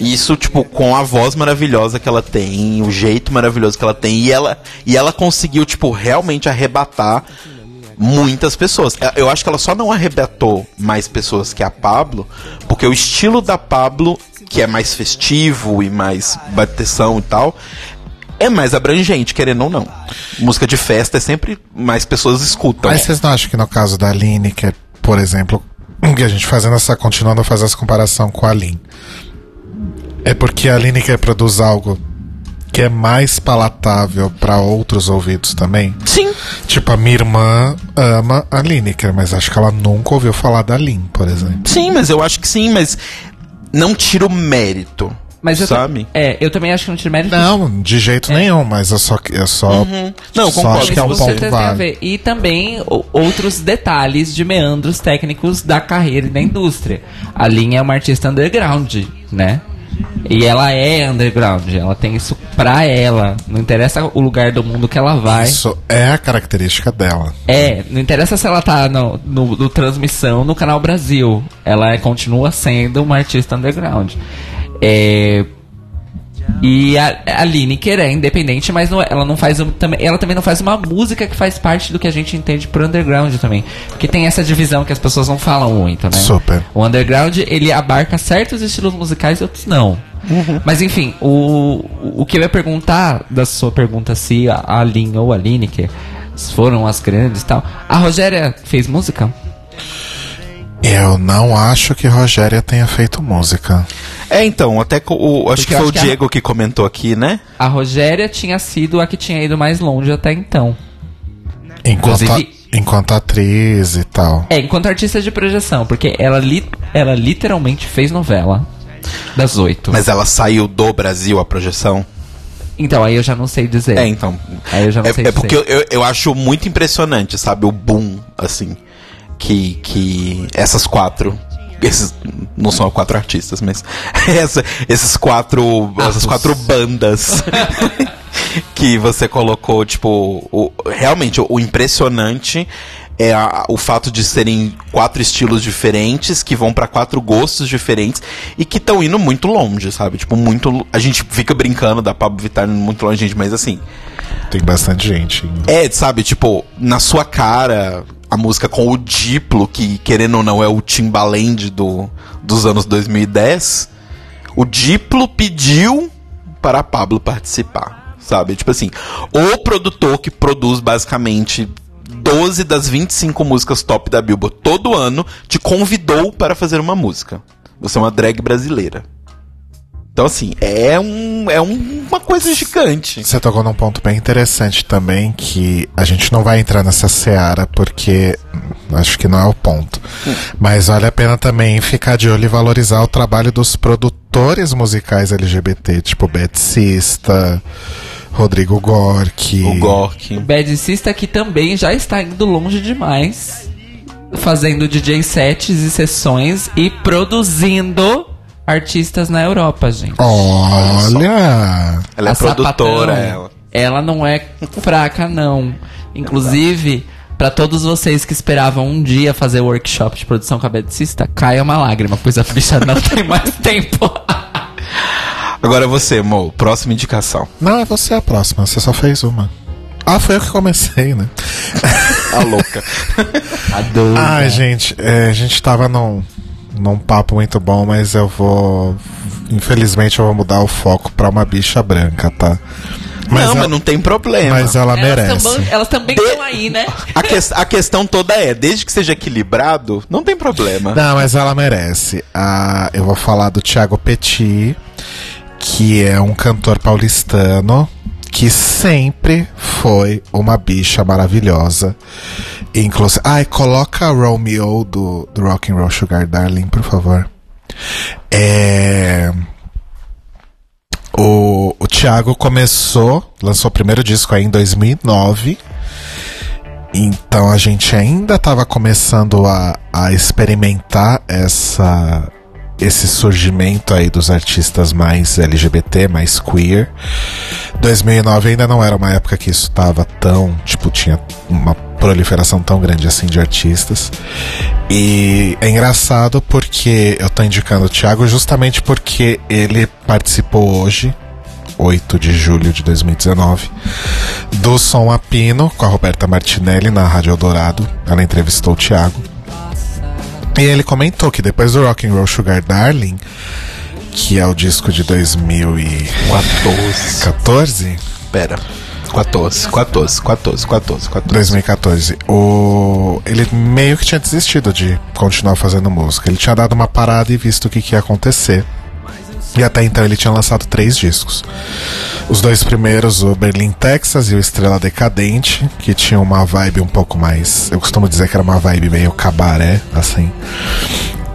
isso, tipo, com a voz maravilhosa que ela tem, o jeito maravilhoso que ela tem. E ela, e ela conseguiu, tipo, realmente arrebatar muitas pessoas. É, Eu acho que ela só não arrebatou mais pessoas que a Pablo, porque o estilo da Pablo, que é mais festivo e mais bateção e tal, é mais abrangente, querendo ou não. Música de festa é sempre mais pessoas escutam. Mas vocês não acham que no caso da Lineker, por exemplo, que a gente fazendo essa, continuando a fazer essa comparação com a Lin, é porque a Lineker produz algo que é mais palatável para outros ouvidos também? Sim. Tipo, a minha irmã ama a Lineker, mas acho que ela nunca ouviu falar da Lin, por exemplo. Sim, mas eu acho que sim, mas não tira o mérito. Mas eu, sabe? é, eu também acho que não tira mérito. Não, de jeito nenhum, mas eu só, eu só, Não, só concordo acho que é com um ponto válido. ver. E também o- outros detalhes de meandros técnicos da carreira e da indústria. A Lin é uma artista underground, né? E ela é underground, ela tem isso pra ela. Não interessa o lugar do mundo que ela vai. Isso é a característica dela. É, não interessa se ela tá no, no, no transmissão no canal Brasil. Ela é- continua sendo uma artista underground. É. E a, a Lineker é independente, mas não- ela não faz também, ela também não faz uma música que faz parte do que a gente entende por underground também. Porque tem essa divisão que as pessoas não falam muito, né? Super. O underground, ele abarca certos estilos musicais e outros não. Mas enfim, o, o que eu ia perguntar da sua pergunta se a, a Lin ou a Lineker foram as grandes e tal. A Rogéria fez música? Eu não acho que Rogéria tenha feito música. É, então, até o, acho Porque que foi acho o que a- Diego que comentou aqui, né? A Rogéria tinha sido a que tinha ido mais longe até então. Enquanto, Inclusive- enquanto atriz e tal. É, enquanto artista de projeção, porque ela, li, ela literalmente fez novela das oito. Mas ela saiu do Brasil, a projeção. Então, aí eu já não sei dizer. É, então. Aí eu já não É, sei é dizer. porque eu, eu, eu acho muito impressionante, sabe? O boom, assim. Que, que essas quatro. Esses, não são quatro artistas, mas essa- esses quatro. Essas Atos. quatro bandas que você colocou, tipo. o- realmente, o, o impressionante é a- o fato de serem quatro estilos diferentes, que vão pra quatro gostos diferentes e que estão indo muito longe, sabe? Tipo, muito. A gente fica brincando da Pablo Vittar indo muito longe, gente, mas assim. Tem bastante gente. indo. É, sabe, tipo, na sua cara, a música com o Diplo, que querendo ou não é o Timbaland do, dos anos 2010, o Diplo pediu para Pablo participar, sabe? Tipo assim, o produtor que produz basicamente 12 das 25 músicas top da Billboard todo ano te convidou para fazer uma música. Você é uma drag brasileira. Então, assim, é, um, é um- uma coisa gigante. Você tocou num ponto bem interessante também, que a gente não vai entrar nessa seara, porque hum, acho que não é o ponto. Mas vale a pena também ficar de olho e valorizar o trabalho dos produtores musicais LGBT, tipo Beth Sista, Rodrigo Gork. O Gork. Bad Sista que também já está indo longe demais. Fazendo DJ sets e sessões e produzindo artistas na Europa, gente. Olha! Ela é A produtora, Sapatão, ela. Ela não é fraca, não. Inclusive, pra todos vocês que esperavam um dia fazer workshop de produção a Sista, caia uma lágrima, pois a bicha não tem mais tempo. Agora você, Mo, próxima indicação. Não, é você a próxima, você só fez uma. Ah, foi eu que comecei, né? A louca. Adoro. Ai, gente, é, a gente tava num, num papo muito bom, mas eu vou. Infelizmente, eu vou mudar o foco pra uma bicha branca, tá? não, ela, mas não tem problema. mas ela elas, merece. também, elas também estão aí, né? A, ques- a questão toda é, desde que seja equilibrado, não tem problema. Não, mas ela merece. Ah, eu vou falar do Thiago Petit, que é um cantor paulistano que sempre foi uma bicha maravilhosa. Inclusive, ai, coloca Romeo do, do Rock and Roll Sugar Darling, por favor. É o, o Thiago começou, lançou o primeiro disco aí em 2009. Então a gente ainda estava começando a, a experimentar essa esse surgimento aí dos artistas mais LGBT, mais queer. 2009 ainda não era uma época que isso tava tão, tipo, tinha uma proliferação tão grande assim de artistas. E é engraçado porque eu tô indicando o Thiago justamente porque ele participou hoje, 8 de julho de 2019, do Som a Pino com a Roberta Martinelli na Rádio Eldorado. Ela entrevistou o Thiago. E ele comentou que depois do Rock and Roll Sugar Darling, que é o disco de 2014, 14. Pera. 14, 14, 14, 14, 14. 2014, o... ele meio que tinha desistido de continuar fazendo música. Ele tinha dado uma parada e visto o que, que ia acontecer. E até então ele tinha lançado três discos. Os dois primeiros, o Berlim, Texas e o Estrela Decadente, que tinha uma vibe um pouco mais. Eu costumo dizer que era uma vibe meio cabaré, assim.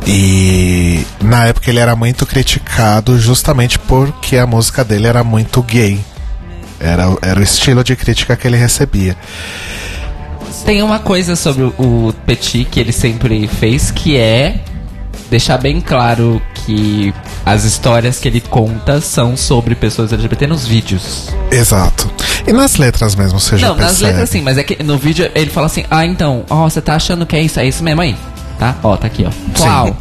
E na época ele era muito criticado justamente porque a música dele era muito gay. Era, era o estilo de crítica que ele recebia. Tem uma coisa sobre o, Petit que ele sempre fez que é deixar bem claro que as histórias que ele conta são sobre pessoas LGBT nos vídeos. Exato. E nas letras mesmo, você já Não, nas letras sim, mas é que no vídeo ele fala assim: Ah, então, ó, você tá achando que é isso? É isso mesmo aí? Tá? Ó, tá aqui, ó. Uau!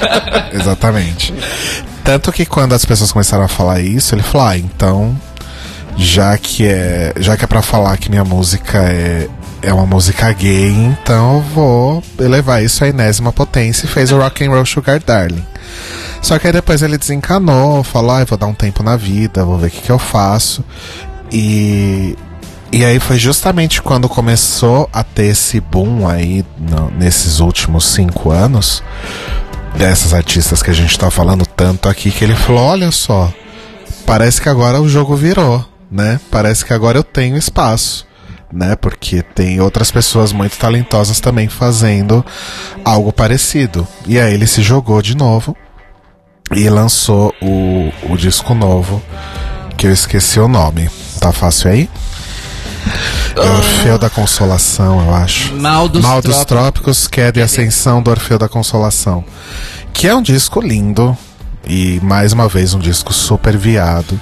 Exatamente. Tanto que quando as pessoas começaram a falar isso, ele falou: ah, então, já que é, já que é para falar que minha música é é uma música gay, então eu vou elevar isso à enésima potência e fez o Rock and Roll Sugar Darling. Só que aí depois ele desencanou, falou: ah, vou dar um tempo na vida, vou ver o que, que eu faço. E e aí foi justamente quando começou a ter esse boom aí no- nesses últimos cinco anos dessas artistas que a gente tá falando tanto aqui que ele falou: olha só, parece que agora o jogo virou, né? Parece que agora eu tenho espaço, né? Porque tem outras pessoas muito talentosas também fazendo algo parecido. E aí ele se jogou de novo e lançou o, o disco novo que eu esqueci o nome. Tá fácil aí? É Orfeu da Consolação, eu acho. Mal dos Mal dos Trópicos. Trópicos, Queda e Ascensão do Orfeu da Consolação. Que é um disco lindo. E mais uma vez um disco super viado.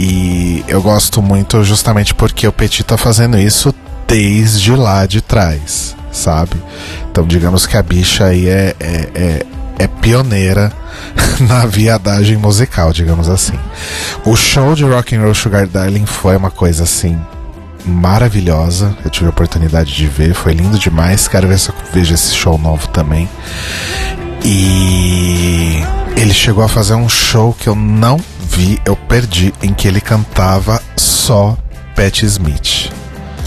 E eu gosto muito justamente porque o Petit tá fazendo isso desde lá de trás, sabe? Então digamos que a bicha aí é, é, é, é pioneira na viadagem musical, digamos assim. O show de Rock and Roll Sugar Darling foi uma coisa assim maravilhosa. Eu tive a oportunidade de ver, foi lindo demais. Quero ver se eu vejo esse show novo também. E ele chegou a fazer um show que eu não vi, eu perdi, em que ele cantava só Pat Smith.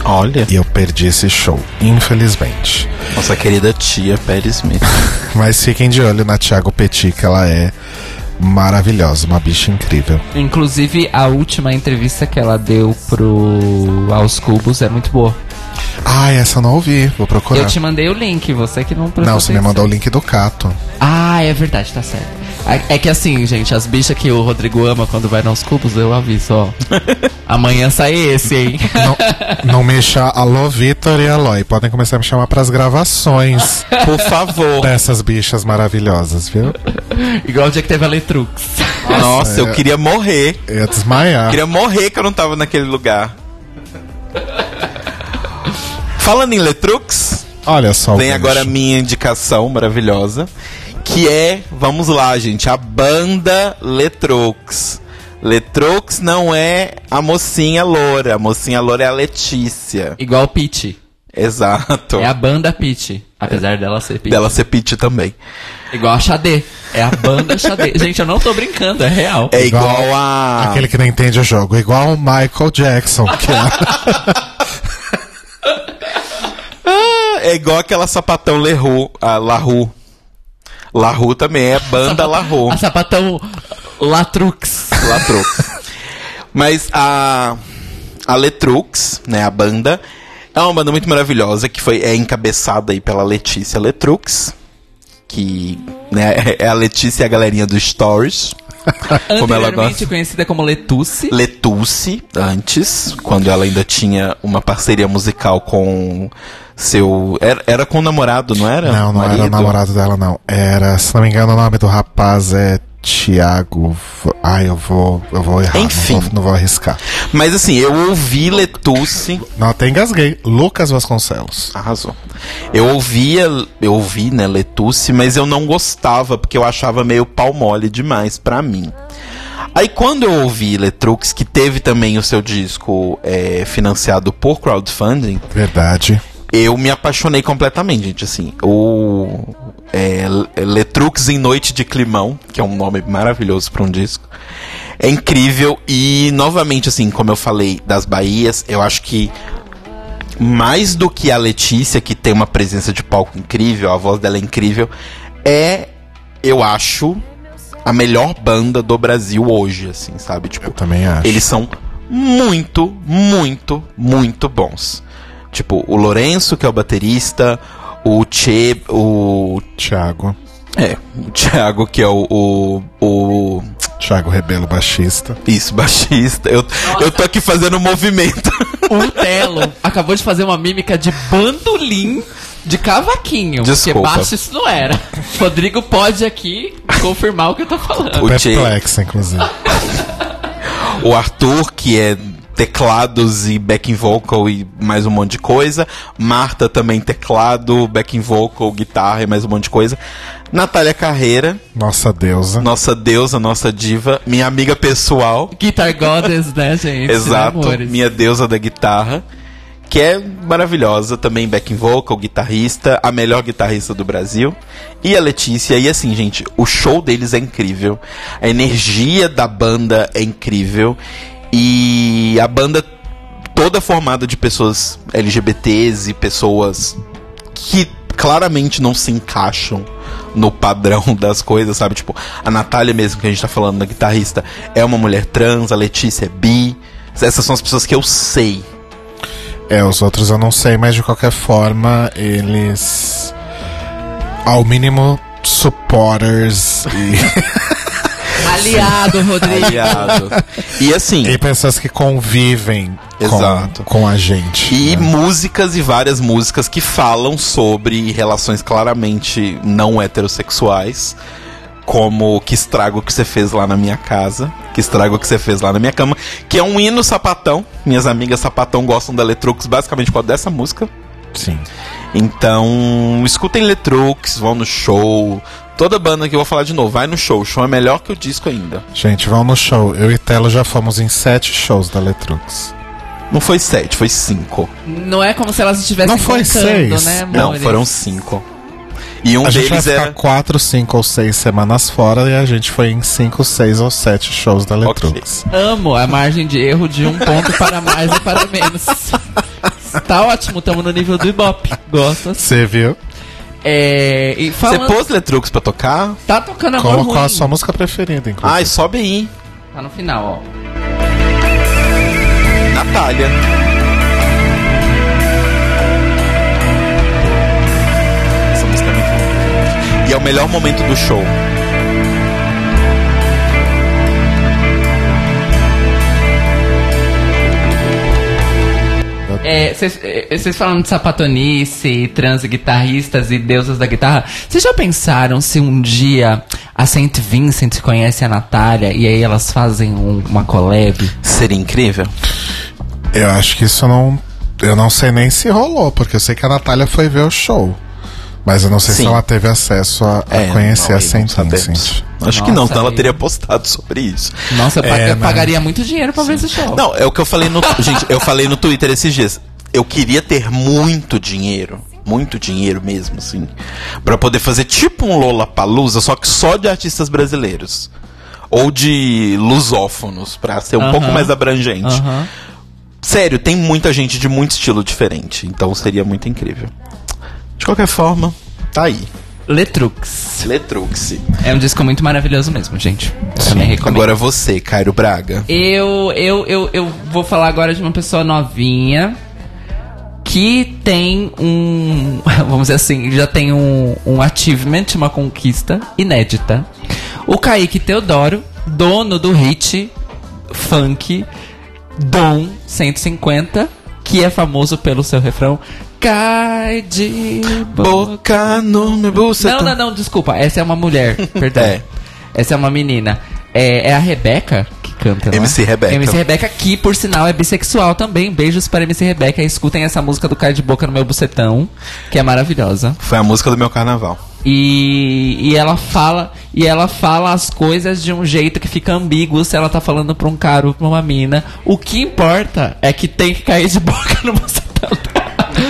Olha, E eu perdi esse show, infelizmente. nossa querida tia Perry Smith. Mas fiquem de olho na Thiago Petit, que ela é maravilhosa, uma bicha incrível. Inclusive, a última entrevista que ela deu pro Aos Cubos é muito boa. Ah, essa eu não ouvi, vou procurar. Eu te mandei o link, você que não prestou Não, você me mandou o link do Cato. Ah, é verdade, tá certo. É, é que assim, gente, as bichas que o Rodrigo ama quando vai nos cubos, eu aviso, ó. Amanhã sai esse, hein? Não, não me chama. Alô, Vitor e Aloy. Podem começar a me chamar pras gravações Por favor. dessas bichas maravilhosas, viu? Igual o dia que teve a Letrux. Nossa, eu queria morrer. Eu ia desmaiar. Queria morrer que eu não tava naquele lugar. Falando em Letrux, Olha só. vem agora a minha indicação maravilhosa, que é, vamos lá, gente, a banda Letrux. Letrux não é a mocinha loura, a mocinha loura é a Letícia. Igual Peach. Exato. É a banda Peach. Apesar dela ser Peach. Dela ser Peach também. Igual a Xadê. É a banda Xadê. Gente, eu não tô brincando, é real. É igual, a. Aquele que não entende o jogo. Igual o Michael Jackson. Que é... É igual aquela sapatão Lerru, a Larru. Larru também é banda Larru. A sapatão Latrux. Latrux. Mas a a Letrux, né, a banda, é uma banda muito maravilhosa que foi é encabeçada aí pela Letícia Letrux, que né, é a Letícia e a galerinha do Stories. Como ela Anteriormente gosta. conhecida como Letuce. Letuce, antes, quando ela ainda tinha uma parceria musical com seu. Era, era com o namorado, não era? Não, não era o Marido? namorado dela, não. Era, se não me engano, o nome do rapaz é Tiago. Ai, eu vou. Eu vou errar. Enfim. Não vou, não vou arriscar. Mas assim, eu ouvi Letuce. Não, até engasguei. Lucas Vasconcelos. Arrasou. Eu ouvia, eu ouvi, né, Letuce, mas eu não gostava, porque eu achava meio pau mole demais pra mim. Aí quando eu ouvi Letrux, que teve também o seu disco é, financiado por crowdfunding, Verdade. Eu me apaixonei completamente, gente. Assim, o é, Letrux em Noite de Climão, que é um nome maravilhoso para um disco, é incrível e novamente, assim, como eu falei das Bahias, eu acho que mais do que a Letícia, que tem uma presença de palco incrível, a voz dela é incrível, é, eu acho, a melhor banda do Brasil hoje, assim, sabe? Tipo, Eu também acho. eles são muito, muito, muito bons. Tipo, o Lourenço, que é o baterista, o Che, o. Thiago. É, o Thiago, que é o. o, o Thiago Rebelo, baixista. isso, baixista. Eu, eu tô aqui fazendo um movimento. O Telo acabou de fazer uma mímica de bandolim de cavaquinho. Desculpa. Porque baixo isso não era. Rodrigo pode aqui confirmar o que eu tô falando. O Che, Perplexa, inclusive. o Arthur, que é teclados e backing vocal e mais um monte de coisa. Marta também teclado, backing vocal, guitarra e mais um monte de coisa. Natália Carreira, Nossa deusa. nossa deusa, nossa diva, minha amiga pessoal. Guitar Goddess, né, gente? Exato, Né, minha deusa da guitarra, que é maravilhosa, também backing vocal, guitarrista, a melhor guitarrista do Brasil. E a Letícia, e assim, gente, o show deles é incrível, a energia da banda é incrível, e a banda toda formada de pessoas LGBTs e pessoas que claramente não se encaixam no padrão das coisas, sabe? Tipo, a Natália mesmo, que a gente tá falando da guitarrista, é uma mulher trans, a Letícia é bi. Essas são as pessoas que eu sei. É, os outros eu não sei, mas de qualquer forma, eles. Ao mínimo, supporters e. Aliado, Rodrigo. Aliado. E assim, E pessoas que convivem Exato. Com, com a gente. E né? músicas e várias músicas que falam sobre relações claramente não heterossexuais. Como Que Estrago Que Você Fez Lá na Minha Casa. Que Estrago Que Você Fez Lá na Minha Cama. Que é um hino sapatão. Minhas amigas sapatão gostam da Letrux basicamente por causa dessa música. Sim. Então, escutem Letrux, vão no show. Toda banda que eu vou falar de novo, vai no show. O show é melhor que o disco ainda. Gente, vão no show. Eu e Telo já fomos em sete shows da Letrux. Não foi sete, foi cinco. Não é como se elas estivessem Não foi contando, seis. né, Não, foram cinco. E um a gente vai deles ficar era. quatro, cinco ou seis semanas fora e a gente foi em cinco, seis ou sete shows da Letrux. Amo a margem de erro de um ponto para mais e para menos. Tá ótimo, tamo no nível do Ibope. Gosto. Você viu? É, e Você falando, pôs Letrux pra tocar? tá tocando amor Qual, qual a sua música preferida, inclusive? Ai, sobe aí. Tá no final, ó. Natália. Essa música é muito boa. E é o melhor momento do show. Vocês falando de sapatonice, trans guitarristas e deusas da guitarra, vocês já pensaram se um dia a Saint Vincent conhece a Natália e aí elas fazem um- uma collab? Seria incrível. Eu acho que isso não. Eu não sei nem se rolou, porque eu sei que a Natália foi ver o show. Mas eu não sei Sim. se ela teve acesso a, a É, conhecer não, a Saint. Vincent. Acho que não, Nossa, senão ela teria postado sobre isso. Nossa, eu, É, eu mas- pagaria muito dinheiro pra ver esse show. Não, é o que eu falei no. gente, eu falei no Twitter esses dias. Eu queria ter muito dinheiro. Muito dinheiro mesmo, assim. Pra poder fazer tipo um Lollapalooza, só que só de artistas brasileiros. Ou de lusófonos, pra ser um Aham. pouco mais abrangente. Aham. Sério, tem muita gente de muito estilo diferente. Então seria muito incrível. De qualquer forma, tá aí. Letrux. Letrux. É um disco muito maravilhoso mesmo, gente. Também recomendo. Agora você, Cairo Braga. Eu, eu, eu, eu vou falar agora de uma pessoa novinha que tem um. Vamos dizer assim, já tem um, um achievement, uma conquista inédita. O Kaique Teodoro, dono do hit funk Dom 150, que é famoso pelo seu refrão. Cai de boca. Boca no meu bucetão. Não, não, não, desculpa. Essa é uma mulher, perdão. É. Essa é uma menina. É, é a Rebeca canta, não é? MC Rebeca. MC Rebeca, que por sinal é bissexual também. Beijos para MC Rebeca. Escutem essa música do Cai de Boca no meu bucetão, que é maravilhosa. Foi a música do meu carnaval. E, e ela fala e ela fala as coisas de um jeito que fica ambíguo se ela tá falando pra um cara ou pra uma mina. O que importa é que tem que cair de boca no bucetão.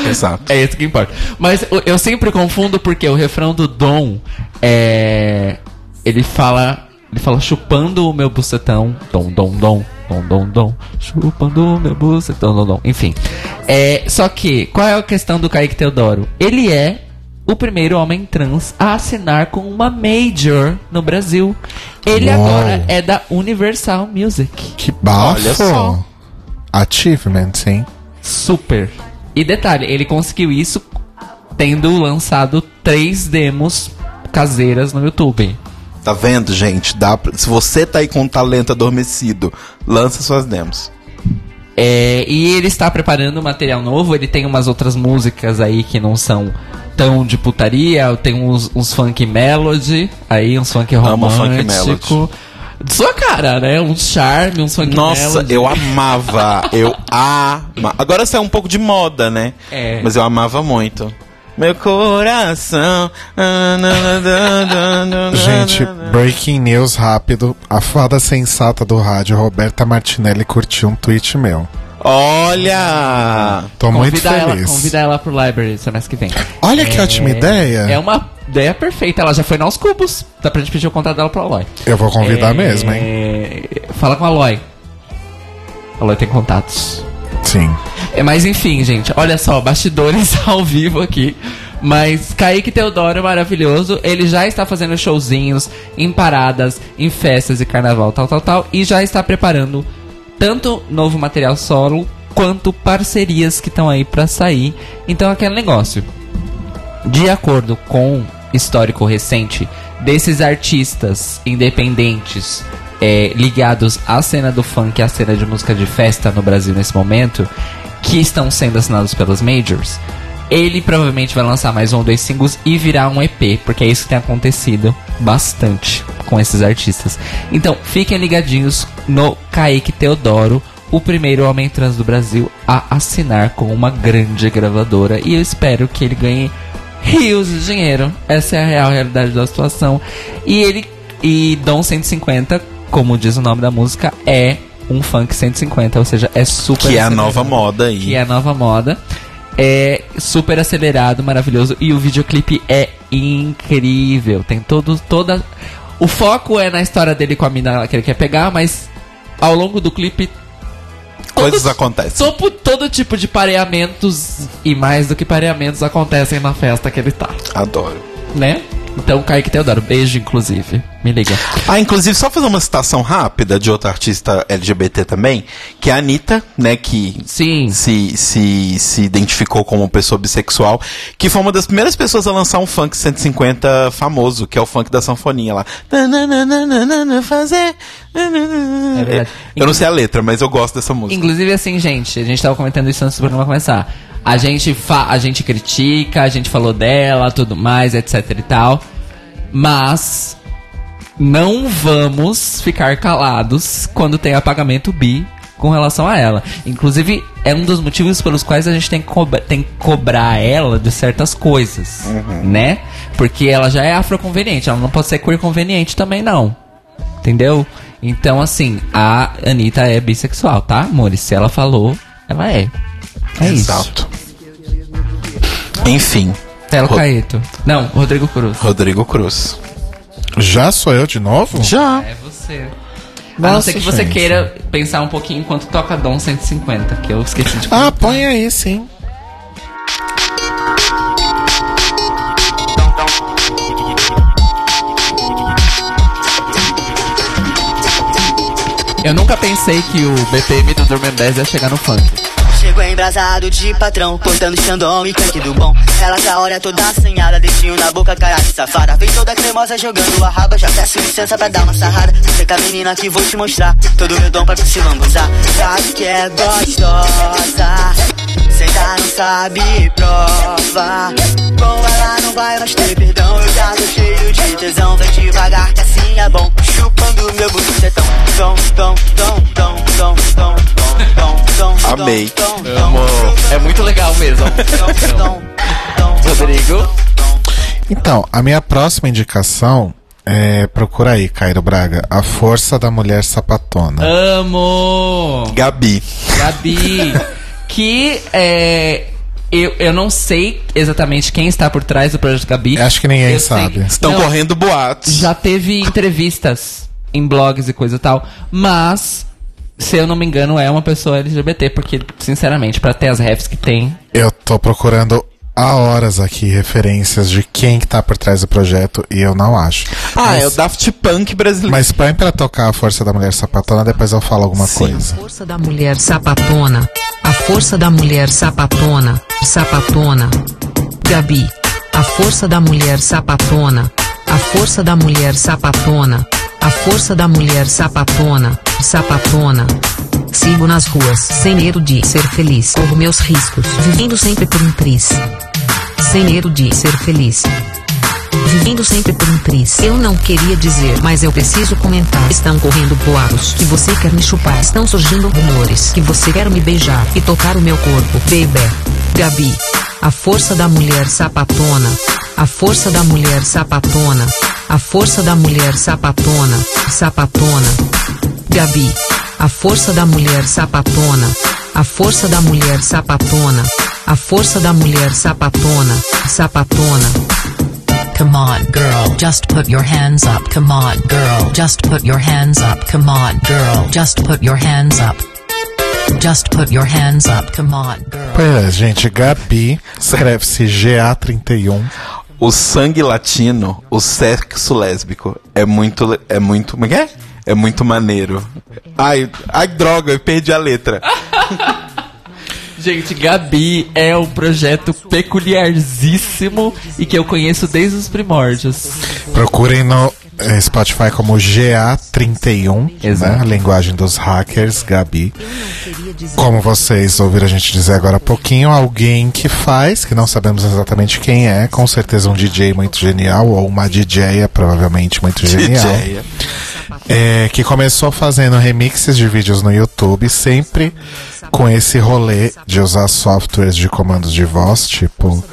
Exato. É isso que importa. Mas eu- eu sempre confundo porque o refrão do Dom é. Ele fala. Ele fala chupando o meu bucetão. Dom, dom, dom. Dom, dom, dom. Chupando o meu bucetão. Dom, dom. Enfim. É, só que, qual é a questão do Kaique Teodoro? Ele é o primeiro homem trans a assinar com uma major no Brasil. Ele Uau. agora é da Universal Music. Que bafo! Olha só. Achievement, sim. Super. E detalhe, ele conseguiu isso tendo lançado três demos caseiras no YouTube. Tá vendo, gente? Dá pra- Se você tá aí com um talento adormecido, lança suas demos. É, e ele está preparando material novo, ele tem umas outras músicas aí que não são tão de putaria, tem uns, uns funk melody, aí uns funk Amo romântico. funk Sua cara, né? Uns charme, uns funk Nossa, melody. eu amava. Eu ama. Agora saiu um pouco de moda, né? É. Mas eu amava muito. Meu coração. Gente, breaking news rápido. A fada sensata do rádio, Roberta Martinelli, curtiu um tweet meu. Olha! Tô muito Convida ela, feliz. convida ela pro library semestre que vem. Olha que ótima ideia. É uma ideia perfeita. Ela já foi nos cubos. Dá pra gente pedir o contato dela pro Aloy. Eu vou convidar É, mesmo, hein? Fala com a Aloy. A Aloy tem contatos. Sim. É, mas enfim, gente, olha só, bastidores ao vivo aqui. Mas Kaique Teodoro é maravilhoso. Ele já está fazendo showzinhos em paradas, em festas e carnaval, tal, tal, tal. E já está preparando tanto novo material solo quanto parcerias que estão aí pra sair. Então, aquele negócio. De acordo com histórico recente desses artistas independentes é, ligados à cena do funk, à cena de música de festa no Brasil nesse momento, que estão sendo assinados pelas majors, ele provavelmente vai lançar mais um ou dois singles e virar um EP, porque é isso que tem acontecido bastante com esses artistas. Então, fiquem ligadinhos no Kaique Teodoro, o primeiro homem trans do Brasil a assinar com uma grande gravadora. E eu espero que ele ganhe rios de dinheiro. Essa é a real realidade da situação. E ele e Dom 150, como diz o nome da música, é um funk 150, ou seja, é super Que é a nova moda aí. Que é a nova moda. É super acelerado, maravilhoso. E o videoclipe é incrível. Tem todo, toda. O foco é na história dele com a mina que ele quer pegar, mas ao longo do clipe. Coisas todos- acontecem. Todo, todo tipo de pareamentos e mais do que pareamentos acontecem na festa que ele tá, Adoro. né? Então, Kaique Teodoro, beijo, inclusive. Me liga. Ah, inclusive, só fazer uma citação rápida de outra artista LGBT também, que é a Anitta, né, que Sim. se, se, se identificou como pessoa bissexual, que foi uma das primeiras pessoas a lançar um funk 150 famoso, que é o funk da sanfoninha lá. Fazer. É verdade. Eu não sei a letra, mas eu gosto dessa música. Inclusive, assim, gente, a gente tava comentando isso antes do programa começar. A gente, fa a gente critica, a gente falou dela, tudo mais, etc e tal. Mas não vamos ficar calados quando tem apagamento bi com relação a ela. Inclusive, é um dos motivos pelos quais a gente tem que, cobra- tem que cobrar ela de certas coisas, né? Porque ela já é afroconveniente, ela não pode ser queer conveniente também, não. Entendeu? Então, assim, a Anitta é bissexual, tá, amores? Se ela falou, ela é. É isso. Exato. Enfim, Telo Ro- Caeto. Não, Rodrigo Cruz. Rodrigo Cruz. Já sou eu de novo? Já. É você. a não Nossa, ser que você gente. queira pensar um pouquinho enquanto toca Dom 150, que eu esqueci de Ah, põe aí, sim. Eu nunca pensei que o BPM do Dormen 10 ia chegar no funk. Chegou embrasado de patrão, cortando Xandão e canque do bom. Ela tá hora toda assanhada, dedinho na boca, cara de safada. Vem toda cremosa jogando a raba, já peço licença pra dar uma sarrada. Você com a menina que vou te mostrar, todo meu dom pra se lambuzar. Sabe que é gostosa, senta não sabe prova. Com ela não vai mais ter perdão, eu já tô cheio de tesão. Vem devagar que assim é bom, chupando meu bucetão. Amei. Amor. É muito legal mesmo. Rodrigo? Então, a minha próxima indicação é, procura aí, Cairo Braga. A Força da Mulher Sapatona. Amo! Gabi. Gabi. que é, eu, eu não sei exatamente quem está por trás do projeto Gabi. Acho que ninguém eu sabe. Sei. Estão não, correndo boatos. Já teve entrevistas em blogs e coisa e tal, mas se eu não me engano é uma pessoa LGBT, porque sinceramente pra ter as refs que tem, Eu tô procurando há horas aqui referências de quem que tá por trás do projeto e eu não acho. Ah, mas, é o Daft Punk brasileiro. Mas põe pra tocar a Força da Mulher Sapatona, depois eu falo alguma Sim. coisa. Força da mulher sapatona. A força da mulher sapatona. Sapatona. Gabi. A força da mulher sapatona. A força da mulher sapatona. A força da mulher sapatona. Sapatona. Sigo nas ruas, sem medo de ser feliz. Corro meus riscos, vivendo sempre por um triz. Sem medo de ser feliz. Vivendo sempre por um triz. Eu não queria dizer, mas eu preciso comentar. Estão correndo boatos que você quer me chupar. Estão surgindo rumores que você quer me beijar e tocar o meu corpo. Baby. Gabi. A força da mulher sapatona. A força da mulher sapatona. A força da mulher sapatona. Sapatona. Gabi. A força da mulher sapatona. A força da mulher sapatona. A força da mulher sapatona. Sapatona. Come on, girl, just put your hands up. Come on, girl, just put your hands up. Come on, girl, just put your hands up. Just put your hands up. Come on, girl. Pois é, gente, Gabi, escreve-se GA31. O sangue latino, o sexo lésbico, é muito. É muito. Como é que é? É muito maneiro. Ai, ai, droga, eu perdi a letra. Gente, Gabi é um projeto peculiarzíssimo e que eu conheço desde os primórdios. Procurem no Spotify como GA31, Exato. né? A linguagem dos hackers, Gabi. Como vocês ouviram a gente dizer agora há pouquinho, alguém que faz, que não sabemos exatamente quem é, com certeza um DJ muito genial, ou uma DJ provavelmente muito genial. É, que começou fazendo remixes de vídeos no YouTube, sempre com esse rolê de usar softwares de comandos de voz, tipo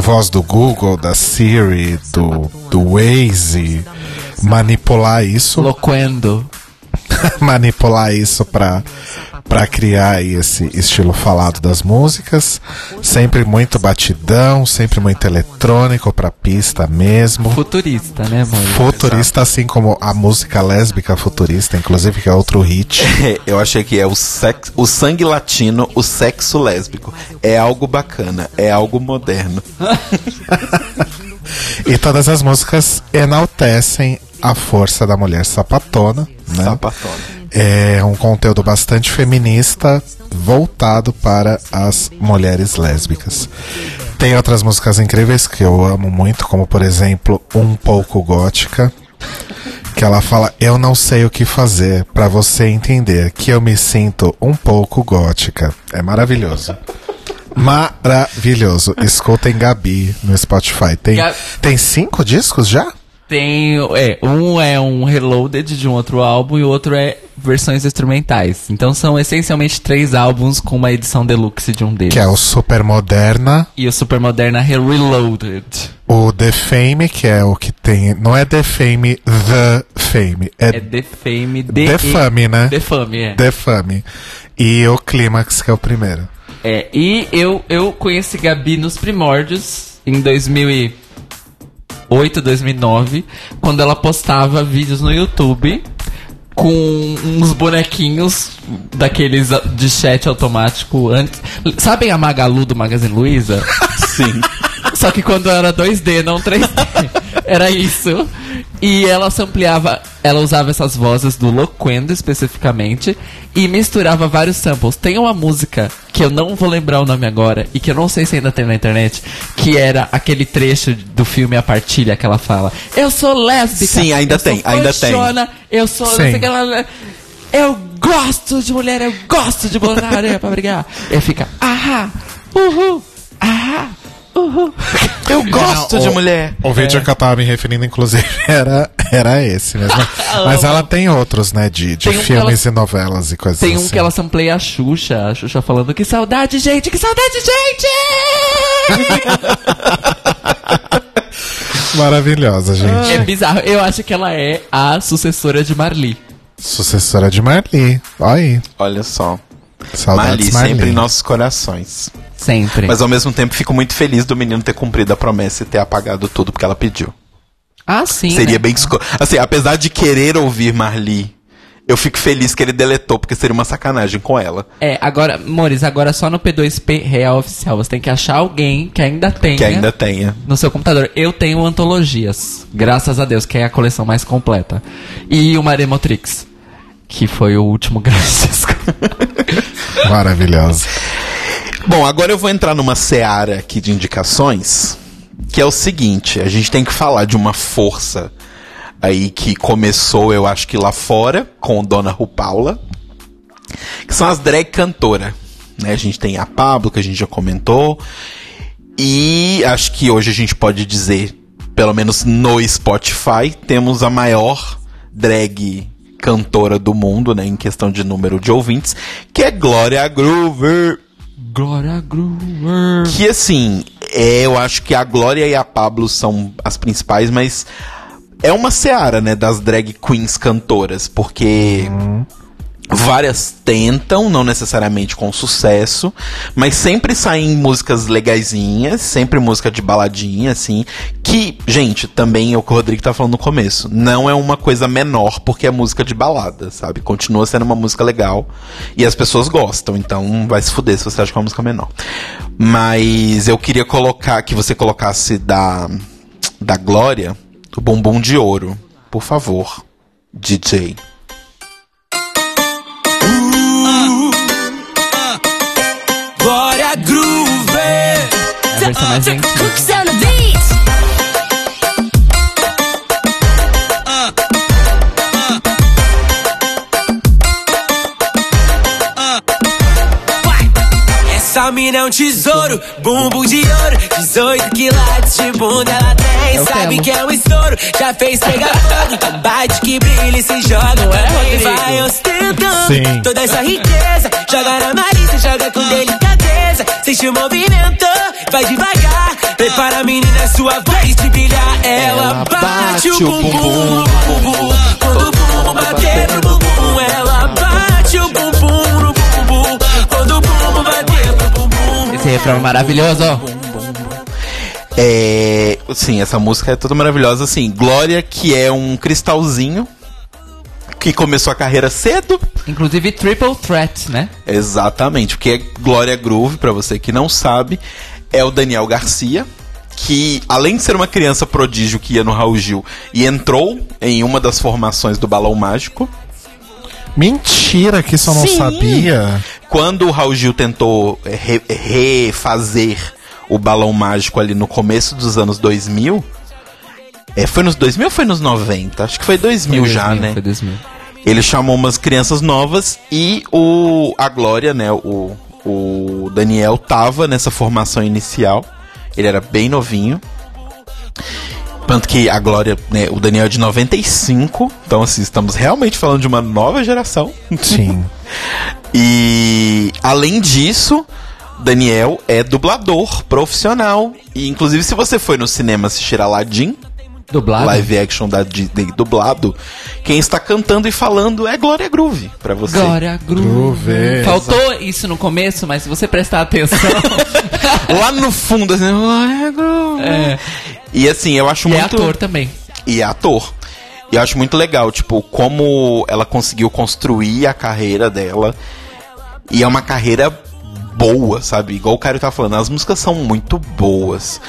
voz do Google, da Siri, do, do Waze, manipular isso, Loquendo. manipular isso pra, pra criar aí esse estilo falado das músicas, sempre muito batidão, sempre muito eletrônico pra pista mesmo. Futurista, né, amor? Futurista, assim como a música lésbica futurista, inclusive, que é outro hit. Eu achei que é o, sex, o sangue latino, o sexo lésbico. É algo bacana, é algo moderno. E todas as músicas enaltecem a força da mulher sapatona, né? Sapatona. É um conteúdo bastante feminista voltado para as mulheres lésbicas. Tem outras músicas incríveis que eu amo muito, como por exemplo, Um Pouco Gótica, que ela fala: Eu não sei o que fazer para você entender que eu me sinto um pouco gótica. É maravilhoso. Maravilhoso. Escutem Gabi no Spotify. Tem, Ga- tem cinco discos já? Tem. É, um é um reloaded de um outro álbum e o outro é versões instrumentais. Então são essencialmente três álbuns com uma edição deluxe de um deles. Que é o Super Moderna, E o Super Moderna Reloaded. o The Fame, que é o que tem. Não é The Fame, The Fame. É, É Defame. De Defame, né? Defame, é. The Fame. E o Clímax, que é o primeiro. É, e eu, eu conheci Gabi nos primórdios, em 2008, 2009, quando ela postava vídeos no YouTube com uns bonequinhos daqueles de chat automático antes. Sabem a Magalu do Magazine Luiza? Sim. Só que quando era 2D, não 3D. Era isso. E ela sampleava, ela usava essas vozes do Loquendo especificamente e misturava vários samples. Tem uma música que eu não vou lembrar o nome agora e que eu não sei se ainda tem na internet, que era aquele trecho do filme A Partilha que ela fala: "Eu sou lésbica". Sim, ainda tem, ainda tem. Eu sou ela- eu gosto de mulher, eu gosto de botar areia pra brigar. E fica, ahá, uhul, ahá, uhul. Eu gosto Não, de o- mulher. O vídeo que eu tava me referindo, inclusive, era, era esse mesmo. Mas ela tem outros, né? De, de Tem um filmes e novelas e coisas Tem um assim. que ela sampleia a Xuxa, a Xuxa falando que saudade, gente, que saudade, gente! Maravilhosa, gente. é bizarro. Eu acho que ela é a sucessora de Marli. Sucessora de Marli. Olha aí. Olha só. Saudades Marli, Marli. sempre em nossos corações. Sempre. Mas ao mesmo tempo fico muito feliz do menino ter cumprido a promessa e ter apagado tudo porque ela pediu. ah, sim. Seria né? bem. Assim, apesar de querer ouvir Marli, eu fico feliz que ele deletou, porque seria uma sacanagem com ela. É, agora, Mores, agora só no P2P real oficial. Você tem que achar alguém que ainda tenha Que ainda tenha. no seu computador. Eu tenho antologias, graças a Deus, que é a coleção mais completa. E o Maremotrix, que foi o último grande disco. Bom, agora eu vou entrar numa seara aqui de indicações, que é o seguinte, a gente tem que falar de uma força aí que começou, eu acho que lá fora, com Dona Rupaula, que são as drag cantora, né? A gente tem a Pablo, que a gente já comentou, e acho que hoje a gente pode dizer, pelo menos no Spotify, temos a maior drag cantora do mundo, né, em questão de número de ouvintes, que é Glória Groover. Glória Groover. Que assim, é, eu acho que a Glória e a Pablo são as principais, mas é uma seara, né, das drag queens cantoras, porque várias tentam, não necessariamente com sucesso, mas sempre saem músicas legaisinhas, sempre música de baladinha, assim, que, gente, também é o que o Rodrigo tá falando no começo, não é uma coisa menor porque é música de balada, sabe? Continua sendo uma música legal e as pessoas gostam, então vai se fuder se você acha que é uma música menor. Mas eu queria colocar, que você colocasse da, da Glória, o Bumbum de Ouro, por favor, DJ. mais. Essa mina é um tesouro, bumbum de ouro. 18 quilates de bunda ela tem. É Sabe que é um estouro, já fez pegar fogo. Bate que brilha e se joga. É, Ele. vai ostentando Sim. toda essa riqueza Joga na marisa, joga com delicadeza. Sente o movimento vai devagar, prepara a menina, é sua vez de brilhar. Ela, bate, o bumbum, no bumbum, quando o bumbum bater no bumbum, ela bate o bumbum no bumbum, quando o bumbum bater no bumbum. Esse refrão é maravilhoso. É. Sim, essa música é toda maravilhosa. Assim, Glória, que é um cristalzinho. Que começou a carreira cedo. Inclusive Triple Threat, né? Exatamente. O que é Glória Groove, pra você que não sabe, é o Daniel Garcia. Que, além de ser uma criança prodígio que ia no Raul Gil e entrou em uma das formações do Balão Mágico. Mentira que isso eu não Sim. sabia. Quando o Raul Gil tentou eh, re- refazer o Balão Mágico ali no começo dos anos 2000, é, foi nos 2000 ou foi nos 90? Acho que foi 2000 Foi já, 2000, né? Foi 2000. Ele chamou umas crianças novas e o a Glória, né, o, o Daniel tava nessa formação inicial. Ele era bem novinho. Tanto que a Glória, né, o Daniel é de 95, então assim, estamos realmente falando de uma nova geração. Sim. E além disso, Daniel é dublador profissional. E inclusive, se você foi no cinema assistir Aladdin, Dublado? live action da Disney dublado, quem está cantando e falando é Glória Groove pra você. Glória Groove. Groove, Faltou isso no começo, mas se você prestar atenção. Lá no fundo, assim, Glória Groove. É. E assim, eu acho e é muito. ator também. E é ator. E eu acho muito legal, tipo, como ela conseguiu construir a carreira dela. E é uma carreira boa, sabe? Igual o Caio tava falando, as músicas são muito boas.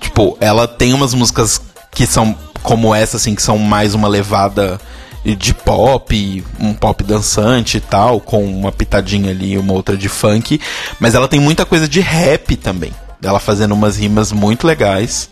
Tipo, ela tem umas músicas que são como essa, assim, que são mais uma levada de pop, um pop dançante e tal, com uma pitadinha ali e uma outra de funk. Mas ela tem muita coisa de rap também. Ela fazendo umas rimas muito legais.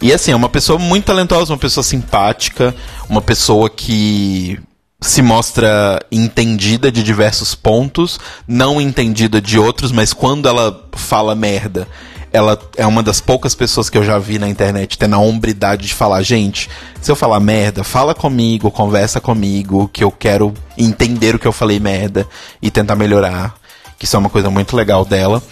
E assim, é uma pessoa muito talentosa, uma pessoa simpática, uma pessoa que se mostra entendida de diversos pontos, não entendida de outros, mas quando ela fala merda, ela é uma das poucas pessoas que eu já vi na internet tendo a hombridade de falar, gente, se eu falar merda, fala comigo, conversa comigo, que eu quero entender o que eu falei merda e tentar melhorar. Que isso é uma coisa muito legal dela.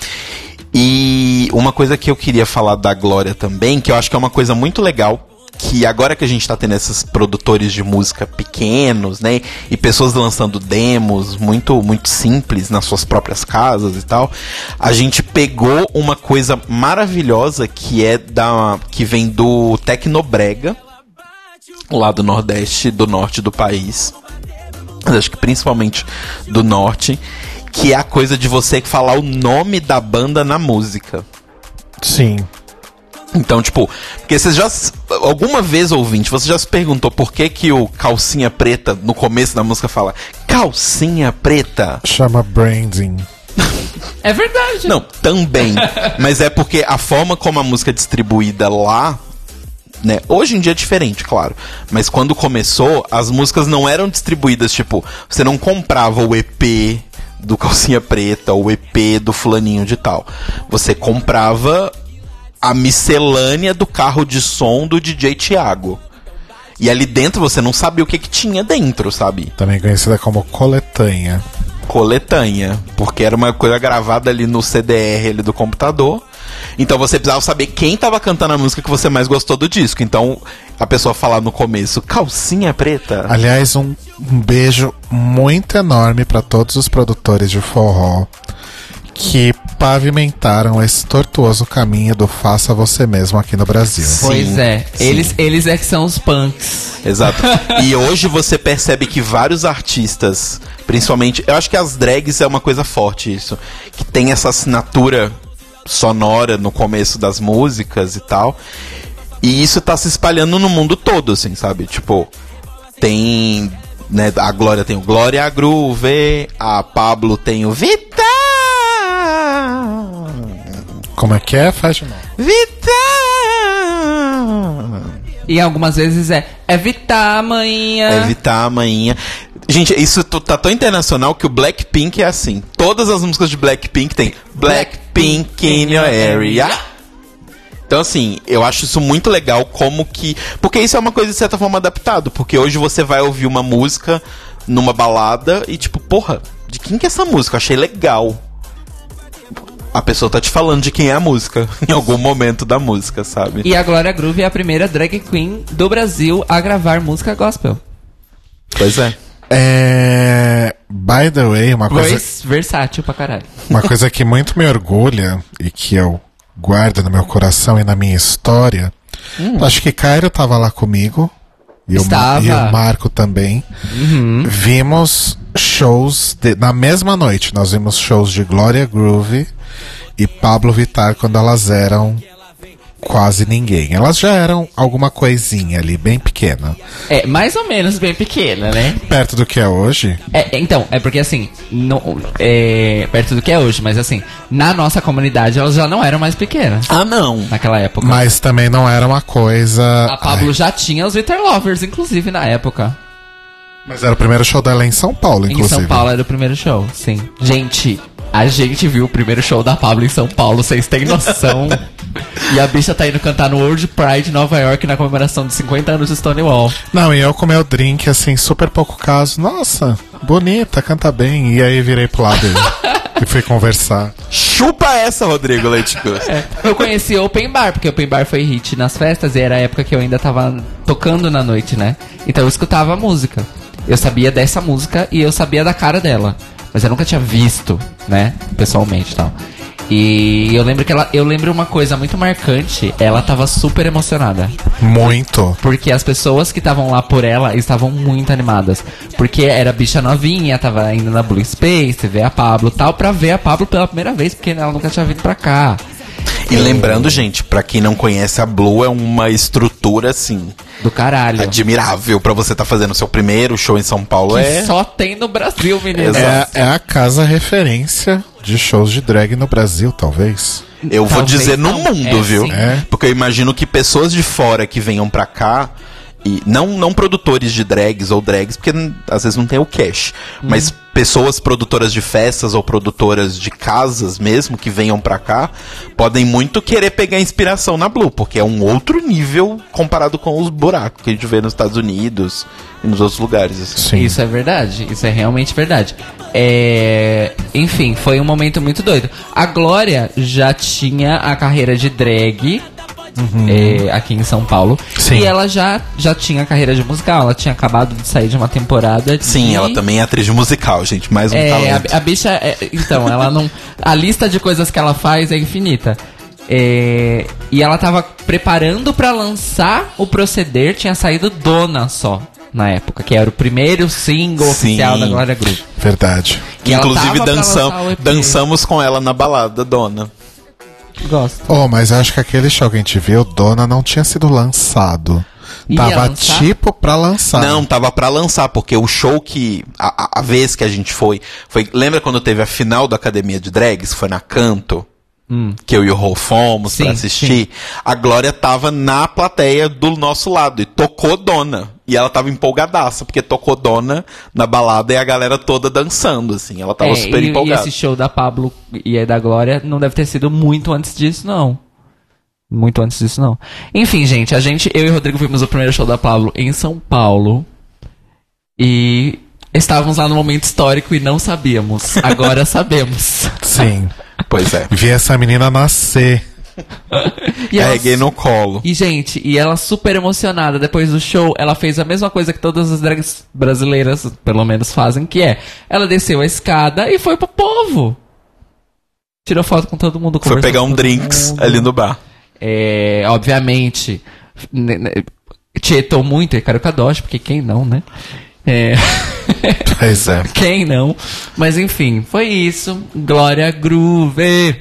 E uma coisa que eu queria falar da Glória também, que eu acho que é uma coisa muito legal, que agora que a gente tá tendo esses produtores de música pequenos, né, e pessoas lançando demos muito muito simples nas suas próprias casas e tal, a gente pegou uma coisa maravilhosa que é da que vem do Tecnobrega, lá do Nordeste, do norte do país. Mas acho que principalmente do norte, que é a coisa de você falar o nome da banda na música. Sim. Então, tipo, porque você já. Alguma vez, ouvinte, você já se perguntou por que, que o calcinha preta no começo da música fala calcinha preta? Chama branding. É verdade. Não, também. mas é porque a forma como a música é distribuída lá. Né? Hoje em dia é diferente, claro. Mas quando começou, as músicas não eram distribuídas, tipo, você não comprava o EP do Calcinha Preta, ou o EP do fulaninho de tal. Você comprava a miscelânea do carro de som do DJ Thiago. E ali dentro você não sabia o que, que tinha dentro, sabe? Também conhecida como coletânea. Coletânea. Porque era uma coisa gravada ali no CDR ali do computador. Então você precisava saber quem tava cantando a música que você mais gostou do disco. Então a pessoa falar no começo, calcinha preta. Aliás, um, um beijo muito enorme para todos os produtores de forró que pavimentaram esse tortuoso caminho do faça você mesmo aqui no Brasil. Pois Sim, é. sim. Eles, eles é que são os punks. Exato. e hoje você percebe que vários artistas, principalmente, eu acho que as drags é uma coisa forte isso, que tem essa assinatura sonora no começo das músicas e tal. E isso tá se espalhando no mundo todo, assim, sabe? Tipo, tem, né, a Glória tem o Glória Groove, a Pablo tem o Vitar. Como é que é? Faz de novo. Vitar. E algumas vezes é evitar, manhã. Evitar a manhinha. Gente, isso tá tão internacional que o Blackpink é assim. Todas as músicas de Blackpink tem Blackpink in your area. Então, assim, eu acho isso muito legal como que. Porque isso é uma coisa de certa forma adaptado. Porque hoje você vai ouvir uma música numa balada e, tipo, porra, de quem que é essa música? Eu achei legal. A pessoa tá te falando de quem é a música em algum momento da música, sabe? E a Glória Groove é a primeira drag queen do Brasil a gravar música gospel. Pois é. É. By the way, uma coisa, Voz versátil pra caralho. uma coisa que muito me orgulha e que eu guardo no meu coração e na minha história. Acho que Cairo tava lá comigo. E o, e o Marco também. Vimos shows de- na mesma noite. Nós vimos shows de Gloria Groove e Pablo Vittar quando elas eram quase ninguém. Elas já eram alguma coisinha ali, bem pequena. É, mais ou menos bem pequena, né? Perto do que é hoje. É, então, é porque assim, no- é, perto do que é hoje, mas assim, na nossa comunidade elas já não eram mais pequenas Ah, não. naquela época. Mas também não era uma coisa. A Pablo já tinha os Winter Lovers, inclusive, na época. Mas era o primeiro show dela em São Paulo, Em inclusive. São Paulo era o primeiro show, sim. Gente, a gente viu o primeiro show da Pablo em São Paulo, vocês têm noção? e a bicha tá indo cantar no World Pride Nova York na comemoração de 50 anos de Stonewall. Não, e eu com meu drink, assim, super pouco caso. Nossa, bonita, canta bem. E aí virei pro lado e, e fui conversar. Chupa essa, Rodrigo Leite Cruz. Eu conheci o Open Bar, porque o Open Bar foi hit nas festas e era a época que eu ainda tava tocando na noite, né? Então eu escutava a música. Eu sabia dessa música e eu sabia da cara dela. Mas eu nunca tinha visto, né? Pessoalmente e tal. E eu lembro que ela. Eu lembro uma coisa muito marcante. Ela tava super emocionada. Muito. Porque as pessoas que estavam lá por ela estavam muito animadas. Porque era bicha novinha, tava indo na Blue Space, ver a Pablo tal, pra ver a Pablo pela primeira vez, porque ela nunca tinha vindo pra cá. E lembrando, gente, pra quem não conhece, a Blue é uma estrutura, assim, Do caralho. admirável pra você estar fazendo seu primeiro show em São Paulo. Que É. só tem no Brasil, menino. É, é a casa referência de shows de drag no Brasil, talvez. Eu vou Talvez dizer no mundo, É, viu? É. Porque eu imagino que pessoas de fora que venham pra cá. E não, não produtores de drags ou drags, porque às vezes não tem o cash. Mas pessoas produtoras de festas ou produtoras de casas mesmo que venham pra cá podem muito querer pegar inspiração na Blue, porque é um outro nível comparado com os buracos que a gente vê nos Estados Unidos e nos outros lugares. Assim. Sim. Isso é verdade, isso é realmente verdade. É, Enfim, foi um momento muito doido. A Glória já tinha a carreira de drag é, aqui em São Paulo. Sim. E ela já, já tinha carreira de musical. Ela tinha acabado de sair de uma temporada de... Sim, ela também é atriz de musical, gente. Mais um É, talento. a, a bicha. é- então, ela não. A lista de coisas que ela faz é infinita. É, e ela tava preparando pra lançar o proceder, tinha saído Dona só na época, que era o primeiro single Sim. oficial da Glória Groove. Verdade. E Inclusive dançam, dançamos com ela na balada, dona. Gosto. Oh, mas acho que aquele show que a gente viu, Dona, não tinha sido lançado. Ia Tava lançar? tipo pra lançar. Não, tava pra lançar, porque o show que. A, a- a vez que a gente foi, foi. Lembra quando teve a final da Academia de Drags? Foi na Canto? Que eu e o Rô fomos Sim, pra assistir. A Glória tava na plateia do nosso lado e tocou Dona. E ela tava empolgadaça, porque tocou Dona na balada e a galera toda dançando, assim. Ela tava É, super e, e empolgada. esse show da Pablo e aí da Glória não deve ter sido muito antes disso, não. Muito antes disso, não. Enfim, gente, a gente, eu e o Rodrigo vimos o primeiro show da Pablo em São Paulo. E estávamos lá no momento histórico e não sabíamos. Agora sabemos. Sim. Pois é. Vi essa menina nascer. E ela- Carreguei no colo. E, gente, e ela super emocionada depois do show, ela fez a mesma coisa que todas as drags brasileiras, pelo menos, fazem, que é, ela desceu a escada e foi pro povo. Tirou foto com todo mundo. Foi pegar um drinks mundo. ali no bar. É, obviamente, né, né, tietou muito e Kadosh, porque quem não, né? É, Pois é. quem não? Mas enfim, foi isso. Glória Groove.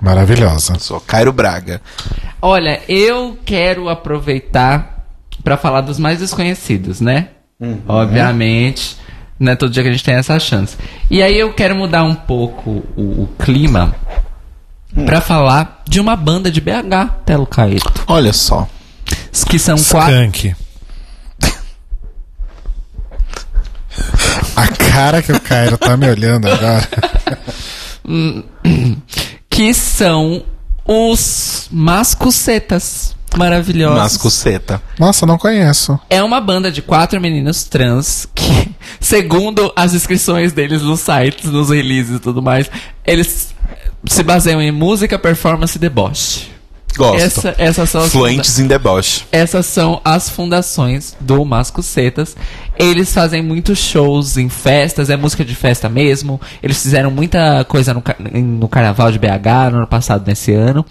Maravilhosa. Sou Cairo Braga. Olha, eu quero aproveitar pra falar dos mais desconhecidos, né? Obviamente, não é todo dia que a gente tem essa chance. E aí eu quero mudar um pouco o, o clima pra falar de uma banda de BH, Telo Caeto. Olha só. Que são quatro. Skunk. cara que o Cairo tá me olhando agora. que são os Mascucetas maravilhosos. Mascuceta. Nossa, não conheço. É uma banda de quatro meninos trans que, segundo as inscrições deles nos sites, nos releases e tudo mais, eles se baseiam em música, performance e deboche. Gosto. Essa- essas são as Fluentes em deboche. Essas são as fundações do Mascucetas. Eles fazem muitos shows em festas, é música de festa mesmo. Eles fizeram muita coisa no, no Carnaval de BH no ano passado, nesse ano.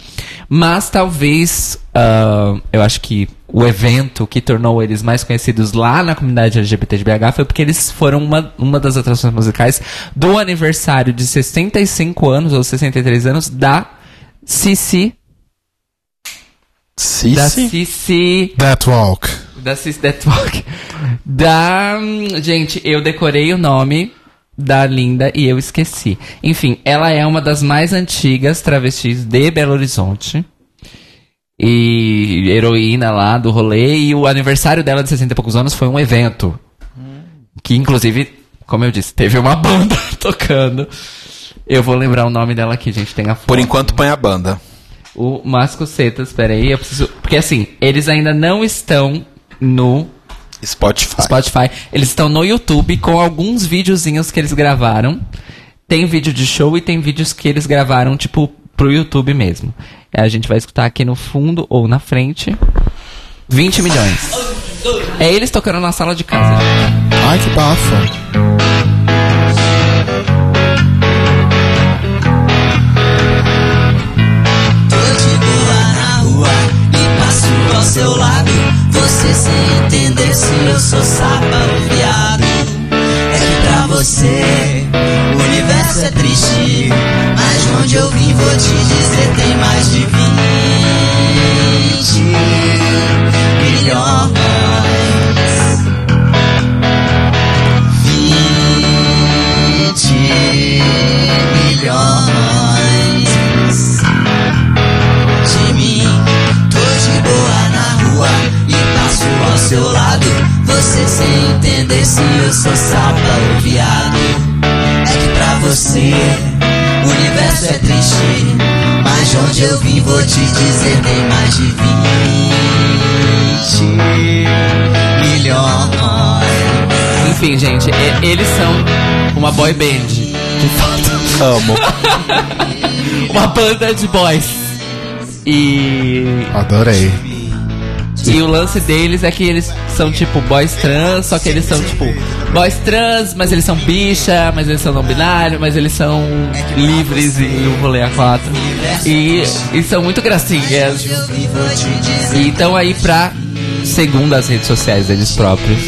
Mas talvez, ah, eu acho que o evento que tornou eles mais conhecidos lá na comunidade LGBT de BH foi porque eles foram uma, uma das atrações musicais do aniversário de 65 anos ou 63 anos da Cici. Da Cici? Cici. That Walk. Da Cis That Walk. Da. Gente, eu decorei o nome da Linda e eu esqueci. Enfim, ela é uma das mais antigas travestis de Belo Horizonte. E heroína lá do rolê. E o aniversário dela de 60 e poucos anos foi um evento. Que inclusive, como eu disse, teve uma banda tocando. Eu vou lembrar o nome dela aqui, gente. Tem a Por enquanto põe a banda. O Mascocetas, peraí, eu preciso. Porque assim, eles ainda não estão no Spotify. Spotify. Eles estão no YouTube com alguns videozinhos que eles gravaram. Tem vídeo de show e tem vídeos que eles gravaram, tipo, pro YouTube mesmo. A gente vai escutar aqui no fundo ou na frente. 20 milhões. É eles tocando na sala de casa. Ai, que bafo. Seu lado. Você sem entender se eu sou sapa ou viado. É que pra você o universo é triste. Mas de onde eu vim vou te dizer tem mais de 20 milhões. Seu lado. Você sem entender se eu sou sapa ou viado. É que pra você o universo é triste. Mas de onde eu vim vou te dizer tem mais de 20 milhões. Enfim, gente, e- eles são uma boy band. De fato. Amo. uma banda de boys. E Adorei. E o lance deles é que eles são tipo boys trans, só que eles são tipo boys trans, mas eles são bicha, mas eles são não binário, mas eles são livres e o rolê a quatro. E, e são muito gracinhas. E então aí pra, segundo as redes sociais deles próprios,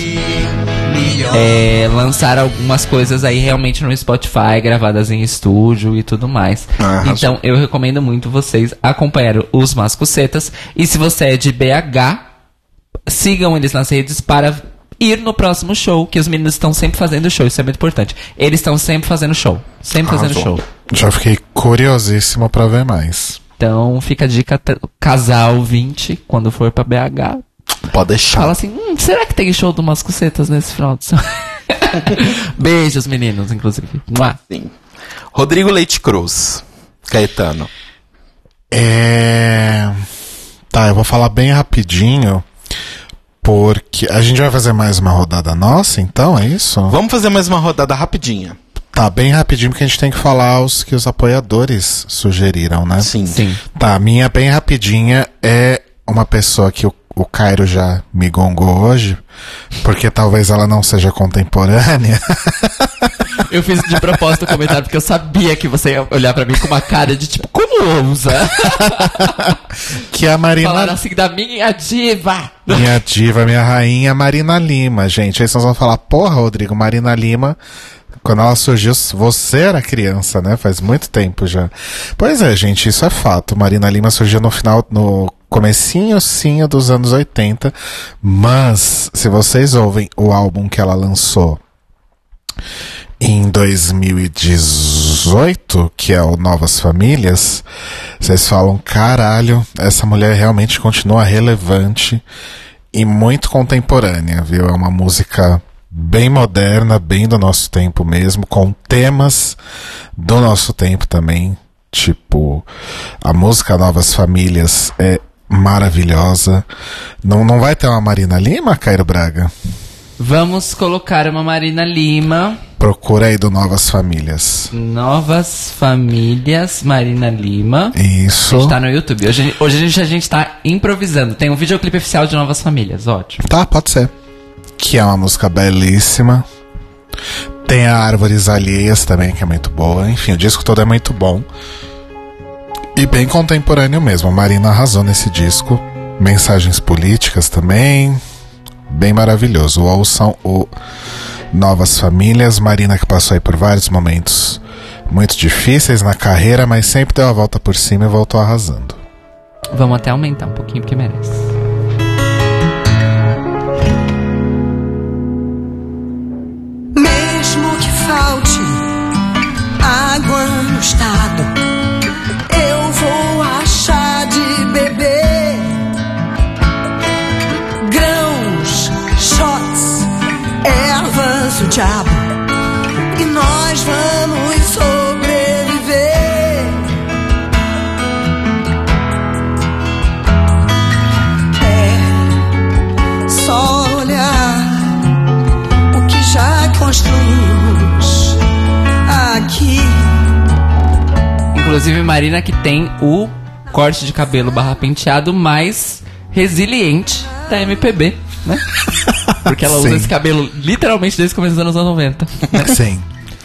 é, lançar algumas coisas aí realmente no Spotify, gravadas em estúdio e tudo mais. Ah, então eu recomendo muito vocês acompanharem os Mascocetas. E se você é de BH, sigam eles nas redes para ir no próximo show, que os meninos estão sempre fazendo show, isso é muito importante. Eles estão sempre fazendo show, sempre fazendo Arrasou. show. Já fiquei curiosíssimo pra ver mais. Então fica a dica, casal 20, quando for pra BH, Pode deixar. fala assim, hum, será que tem show do Mascocetas nesse final de semana? Beijos, meninos, inclusive. Mua. Sim. Rodrigo Leite Cruz. Caetano. É. Tá, eu vou falar bem rapidinho. Porque a gente vai fazer mais uma rodada nossa, então, é isso? Vamos fazer mais uma rodada rapidinha. Tá, bem rapidinho, porque a gente tem que falar os que os apoiadores sugeriram, né? Sim. Sim. Tá, a minha bem rapidinha é uma pessoa que o, o Cairo já me gongou hoje, porque talvez ela não seja contemporânea. Eu fiz de propósito o comentário porque eu sabia que você ia olhar pra mim com uma cara de tipo, como ousa? que é a Marina. Falar assim da minha diva. Minha diva, minha rainha, Marina Lima, gente. Aí vocês vão falar, porra, Rodrigo, Marina Lima, quando ela surgiu, você era criança, né? Faz muito tempo já. Pois é, gente, isso é fato. Marina Lima surgiu no final, no comecinho, sim, dos anos 80. Mas, se vocês ouvem o álbum que ela lançou em 2018, que é o Novas Famílias, vocês falam, caralho, essa mulher realmente continua relevante e muito contemporânea, viu? É uma música bem moderna, bem do nosso tempo mesmo, com temas do nosso tempo também. Tipo, a música Novas Famílias é maravilhosa. Não, não vai ter uma Marina Lima, Cairo Braga? Vamos colocar uma Marina Lima. Procura aí do Novas Famílias. Novas Famílias, Marina Lima. A Isso. gente tá no YouTube. Hoje, hoje a, gente, a gente tá improvisando. Tem um videoclipe oficial de Novas Famílias, ótimo. Tá, pode ser. Que é uma música belíssima. Tem a Árvores Alheias também, que é muito boa. Enfim, o disco todo é muito bom. E bem contemporâneo mesmo. A Marina arrasou nesse disco. Mensagens políticas também. Bem maravilhoso. Ouçam o Novas Famílias. Marina que passou aí por vários momentos muito difíceis na carreira, mas sempre deu a volta por cima e voltou arrasando. Vamos até aumentar um pouquinho porque merece. Inclusive, Marina que tem o corte de cabelo barra penteado mais resiliente da MPB, né? Porque ela usa Sim. esse cabelo literalmente desde o começo dos anos 90. Sim.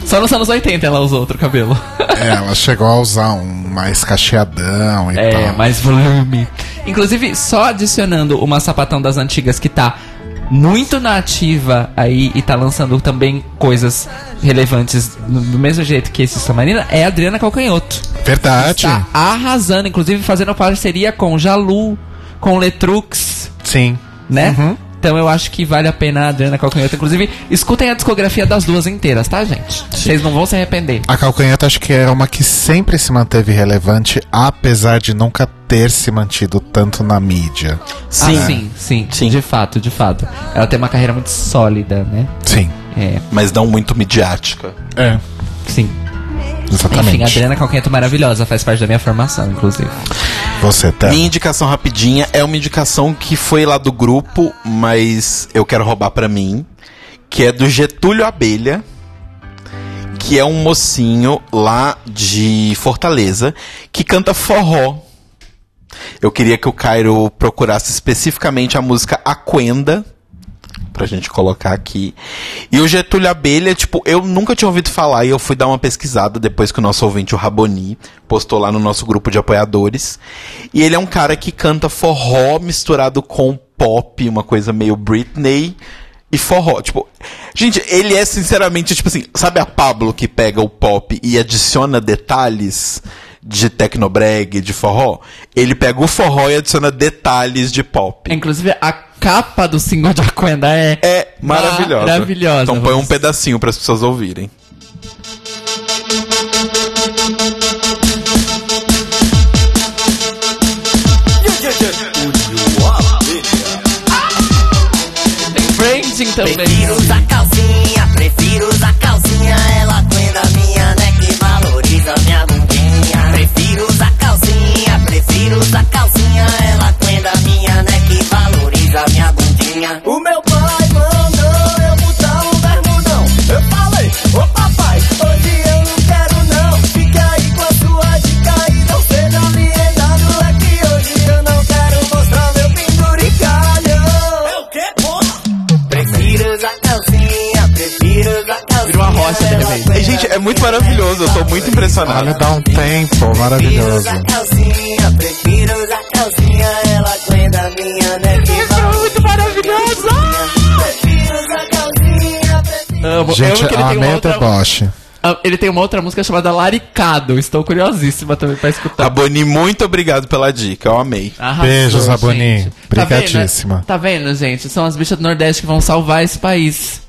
Só nos anos 80 ela usou outro cabelo. É, ela chegou a usar um mais cacheadão e É, tal. mais volume. Inclusive, só adicionando uma sapatão das antigas que tá muito na ativa aí e tá lançando também coisas relevantes do mesmo jeito que esse Samarina, é a Adriana Calcanhoto. Verdade. Tá arrasando, inclusive fazendo parceria com Jalu, com Letrux, Sim. né? Uhum. Então eu acho que vale a pena a Adriana Calcanhoto. Inclusive, escutem a discografia das duas inteiras, tá, gente? Vocês não vão se arrepender. A Calcanheta acho que é uma que sempre se manteve relevante, apesar de nunca ter se mantido tanto na mídia. Sim, ah, sim, sim, Sim. De fato, de fato. Ela tem uma carreira muito sólida, né? Sim. É, Mas não muito midiática. É. sim. Exatamente. Enfim, a Adriana Calcanhoto maravilhosa, faz parte da minha formação, inclusive. Você, tá. Minha indicação rapidinha é uma indicação que foi lá do grupo, mas eu quero roubar pra mim, que é do Getúlio Abelha, que é um mocinho lá de Fortaleza que canta forró. Eu queria que o Cairo procurasse especificamente a música Aquenda pra gente colocar aqui. E o Getúlio Abelha, tipo, eu nunca tinha ouvido falar e eu fui dar uma pesquisada depois que o nosso ouvinte, o Raboni, postou lá no nosso grupo de apoiadores. E ele é um cara que canta forró misturado com pop, uma coisa meio Britney e forró. Tipo, gente, ele é sinceramente, tipo assim, sabe a Pablo que pega o pop e adiciona detalhes? de tecnobreg, de forró, ele pega o forró e adiciona detalhes de pop. Inclusive, a capa do single de Aquenda é, É maravilhosa. maravilhosa. Então põe um pedacinho para as pessoas ouvirem. Tem branding também. Prefiro usar calcinha, prefiro usar calcinha. Ela aguenta minha neck e valoriza minha bundinha. Prefiro usar calcinha, prefiro usar calcinha. Ela aguenta minha neck valoriza minha bundinha. O meu pai mandou eu botar um bermudão. Eu falei, ô papai, hoje eu não quero não. Fica aí com a sua dica e não seja alienado. É que hoje eu não quero mostrar meu penduricalho. É o quê, porra? Prefiro usar calcinha, prefiro usar calcinha. Virou uma rocha de repente. E, gente, é muito maravilhoso, eu tô muito impressionado. Olha, dá um tempo Prefiro maravilhoso. usar calcinha, prefiro usar calcinha. Ela aguenta minha neck. Amo, Gente, amo que ele ela tem uma meio outra... deboche. Ah, Ele tem uma outra música chamada Laricado. Estou curiosíssima também pra escutar. Aboni, muito obrigado pela dica, eu amei. Arrasou, Beijos, Aboni. gente. Tá vendo? Tá vendo, gente? São as bichas do Nordeste que vão salvar esse país.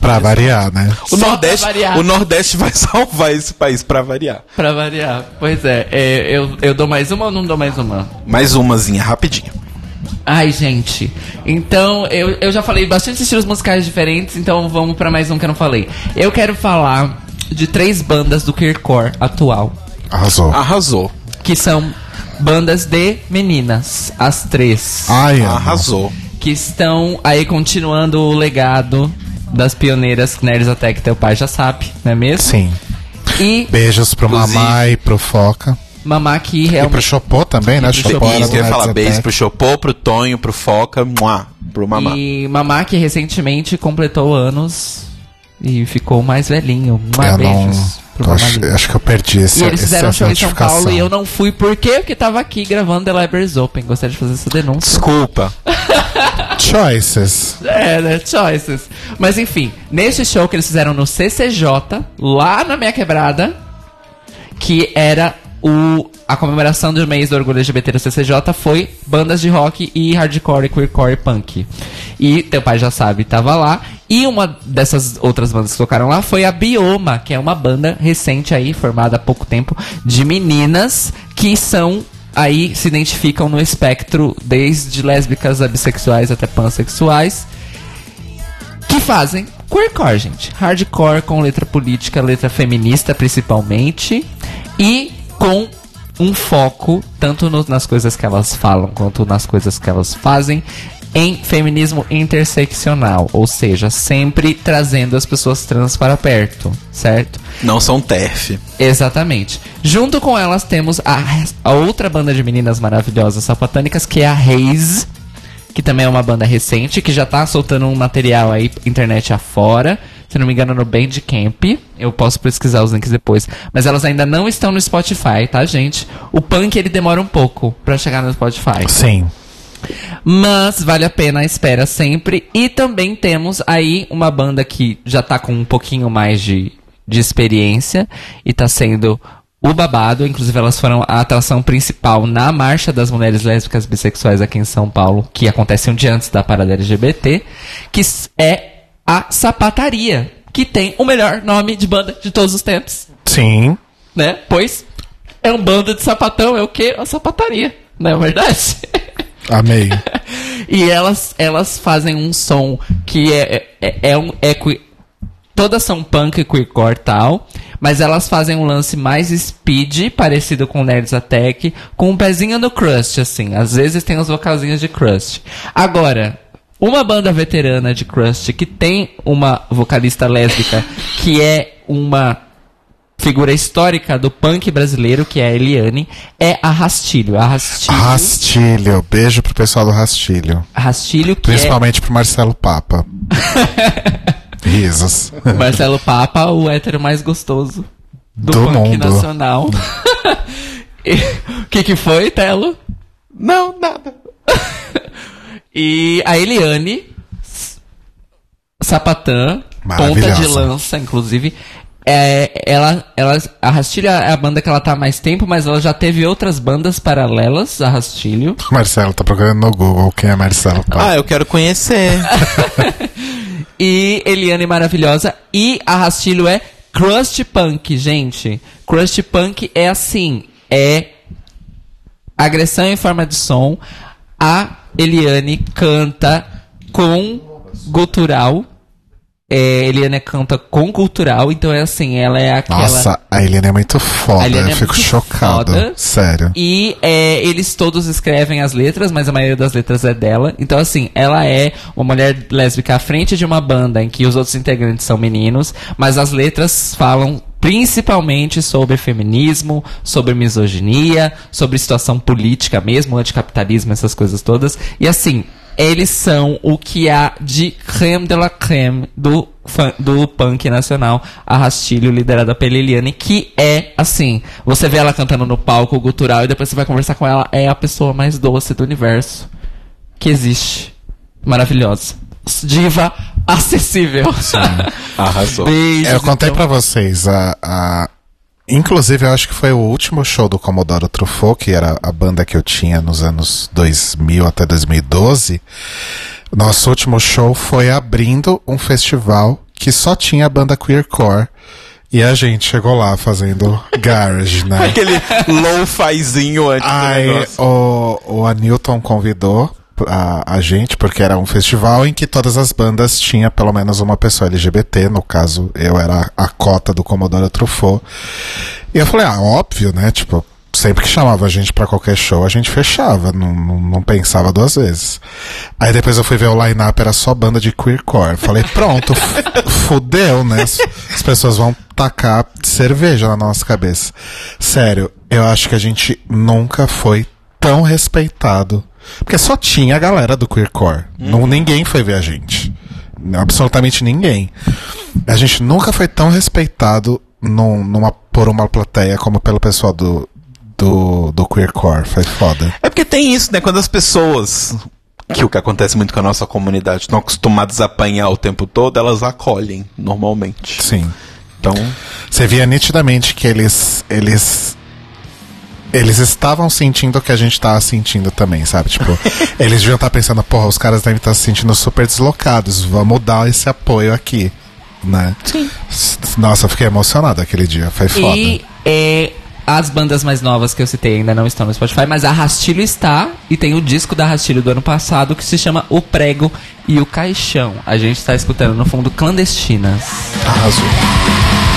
Pra variar, né? O Só Nordeste, variar. o Nordeste vai salvar esse país pra variar. Pra variar. Pois é, é, eu, eu dou mais uma ou não dou mais uma? Mais umazinha, rapidinho. Ai, gente. Então, eu, eu já falei bastante estilos musicais diferentes, então vamos pra mais um que eu não falei. Eu quero falar de três bandas do queercore atual, Arrasou. Arrasou. que são bandas de meninas, as três. Ai. Arrasou. que estão aí continuando o legado das pioneiras Nerds até que teu pai já sabe, não é mesmo? Sim. E Beijos pro Inclusive- Mamá e pro Foca. Mamá que E pro realmente Chopô também, né? Chopô Isso eu ia falar. Beijo pro Chopô, pro Tonho, pro Foca, muá, pro Mamá. e Mamá que recentemente completou anos e ficou mais velhinho. Eu beijos não. acho, acho que eu perdi esse, E eles fizeram um show em São. Paulo e eu não fui por quê? Porque tava aqui gravando The Libraries Open. Gostaria de fazer essa denúncia. Desculpa. Choices. É, né? Choices. Mas enfim, nesse show que eles fizeram no CCJ, lá na minha quebrada, que era o, a comemoração do mês do orgulho LGBT no CCJ, foi bandas de rock e hardcore, queercore e punk. E teu pai já sabe, tava lá. E uma dessas outras bandas que tocaram lá foi a Bioma, que é uma banda recente aí, formada há pouco tempo, de meninas que são aí se identificam no espectro desde lésbicas a bissexuais até pansexuais que fazem queercore, gente. Hardcore com letra política, letra feminista principalmente e com um foco tanto no- nas coisas que elas falam quanto nas coisas que elas fazem em feminismo interseccional, ou seja, sempre trazendo as pessoas trans para perto, certo? Não são TERF. Exatamente. Junto com elas temos a, a outra banda de meninas maravilhosas sapatânicas, que é a Reis, que também é uma banda recente, que já tá soltando um material aí internet afora. Se não me engano, no Bandcamp. Eu posso pesquisar os links depois. Mas elas ainda não estão no Spotify, tá, gente? O punk ele demora um pouco pra chegar no Spotify. Sim. Mas vale a pena a espera sempre. E também temos aí uma banda que já tá com um pouquinho mais de, de experiência e tá sendo o babado. Inclusive, elas foram a atração principal na Marcha das Mulheres Lésbicas Bissexuais aqui em São Paulo, que acontece um dia antes da parada LGBT, que é a Sapataria, que tem o melhor nome de banda de todos os tempos, Sim. né? Pois é um bando de sapatão, é o quê? A sapataria, não é verdade? Amei. E elas, elas fazem um som que é, é, é um. É, todas são punk e queercore tal, mas elas fazem um lance mais speed, parecido com Nerds Attack, com um pezinho no crust, assim. Às vezes tem os vocalzinhos de crust. Agora, uma banda veterana de crust que tem uma vocalista lésbica que é uma figura histórica do punk brasileiro, que é a Eliane, é a Rastilho. A Rastilho, Rastilho. Beijo pro pessoal do Rastilho. Rastilho que é Principalmente pro Marcelo Papa. Risos. Marcelo Papa, o hétero mais gostoso do, Do punk mundo. nacional. O que que foi, Telo? Não, nada. E a Eliane, sapatã, ponta de lança, inclusive. É, ela, ela, a Rastilho é a banda que ela tá há mais tempo, mas ela já teve outras bandas paralelas a Rastilho. Marcelo tá procurando no Google quem é Marcelo. Ah, eu quero conhecer. E Eliane maravilhosa. E a Rastilho é Crust Punk, gente. Crust Punk é assim: é agressão em forma de som. A Eliane canta com gutural. É, Eliane canta com cultural, então é assim, ela é aquela. Nossa, a Eliane é muito foda. Eu é fico chocado. foda. Sério. E é, eles todos escrevem as letras, mas a maioria das letras é dela. Então, assim, ela é uma mulher lésbica à frente de uma banda em que os outros integrantes são meninos, mas as letras falam principalmente sobre feminismo, sobre misoginia, sobre situação política mesmo, anticapitalismo, essas coisas todas. E assim, eles são o que há de creme de la creme do, do punk nacional, a Rastilho, liderada pela Eliane, que é, assim, você vê ela cantando no palco gutural e depois você vai conversar com ela, é a pessoa mais doce do universo que existe. Maravilhosa. Diva acessível. Arrasou. Beijos, Eu contei então. pra vocês a, a- Inclusive, eu acho que foi o último show do Commodoro Truffaut, que era a banda que eu tinha nos anos 2000 até 2012. Nosso último show foi abrindo um festival que só tinha a banda queercore. E a gente chegou lá fazendo garage, né? Aquele low-fizinho antes do Aí negócio. o, o Anilton convidou a, a gente, porque era um festival em que todas as bandas tinha pelo menos uma pessoa LGBT, no caso eu era a cota do Commodore Truffaut. E eu falei, ah, óbvio, né? Tipo, sempre que chamava a gente pra qualquer show, a gente fechava, não, não, não pensava duas vezes. Aí depois eu fui ver o line-up, era só banda de queercore. Falei, pronto, fudeu, né? As pessoas vão tacar cerveja na nossa cabeça. Sério, eu acho que a gente nunca foi tão respeitado. Porque só tinha a galera do queercore. Não, ninguém foi ver a gente. Absolutamente ninguém. A gente nunca foi tão respeitado num- numa, por uma plateia como pelo pessoal do, do, do queercore. Foi foda. É porque tem isso, né? Quando as pessoas, que o que acontece muito com a nossa comunidade, estão acostumadas a apanhar o tempo todo, elas acolhem normalmente. Sim. Então, Você via nitidamente que eles. Eles. Eles estavam sentindo o que a gente tava sentindo também, sabe? Tipo, eles deviam estar pensando, porra, os caras devem estar se sentindo super deslocados, vamos dar esse apoio aqui, né? Sim. Nossa, eu fiquei emocionado aquele dia, foi foda. E é, as bandas mais novas que eu citei ainda não estão no Spotify, mas a Rastilho está e tem o disco da Rastilho do ano passado que se chama O Prego e o Caixão. A gente está escutando no fundo Clandestinas. Arrasou.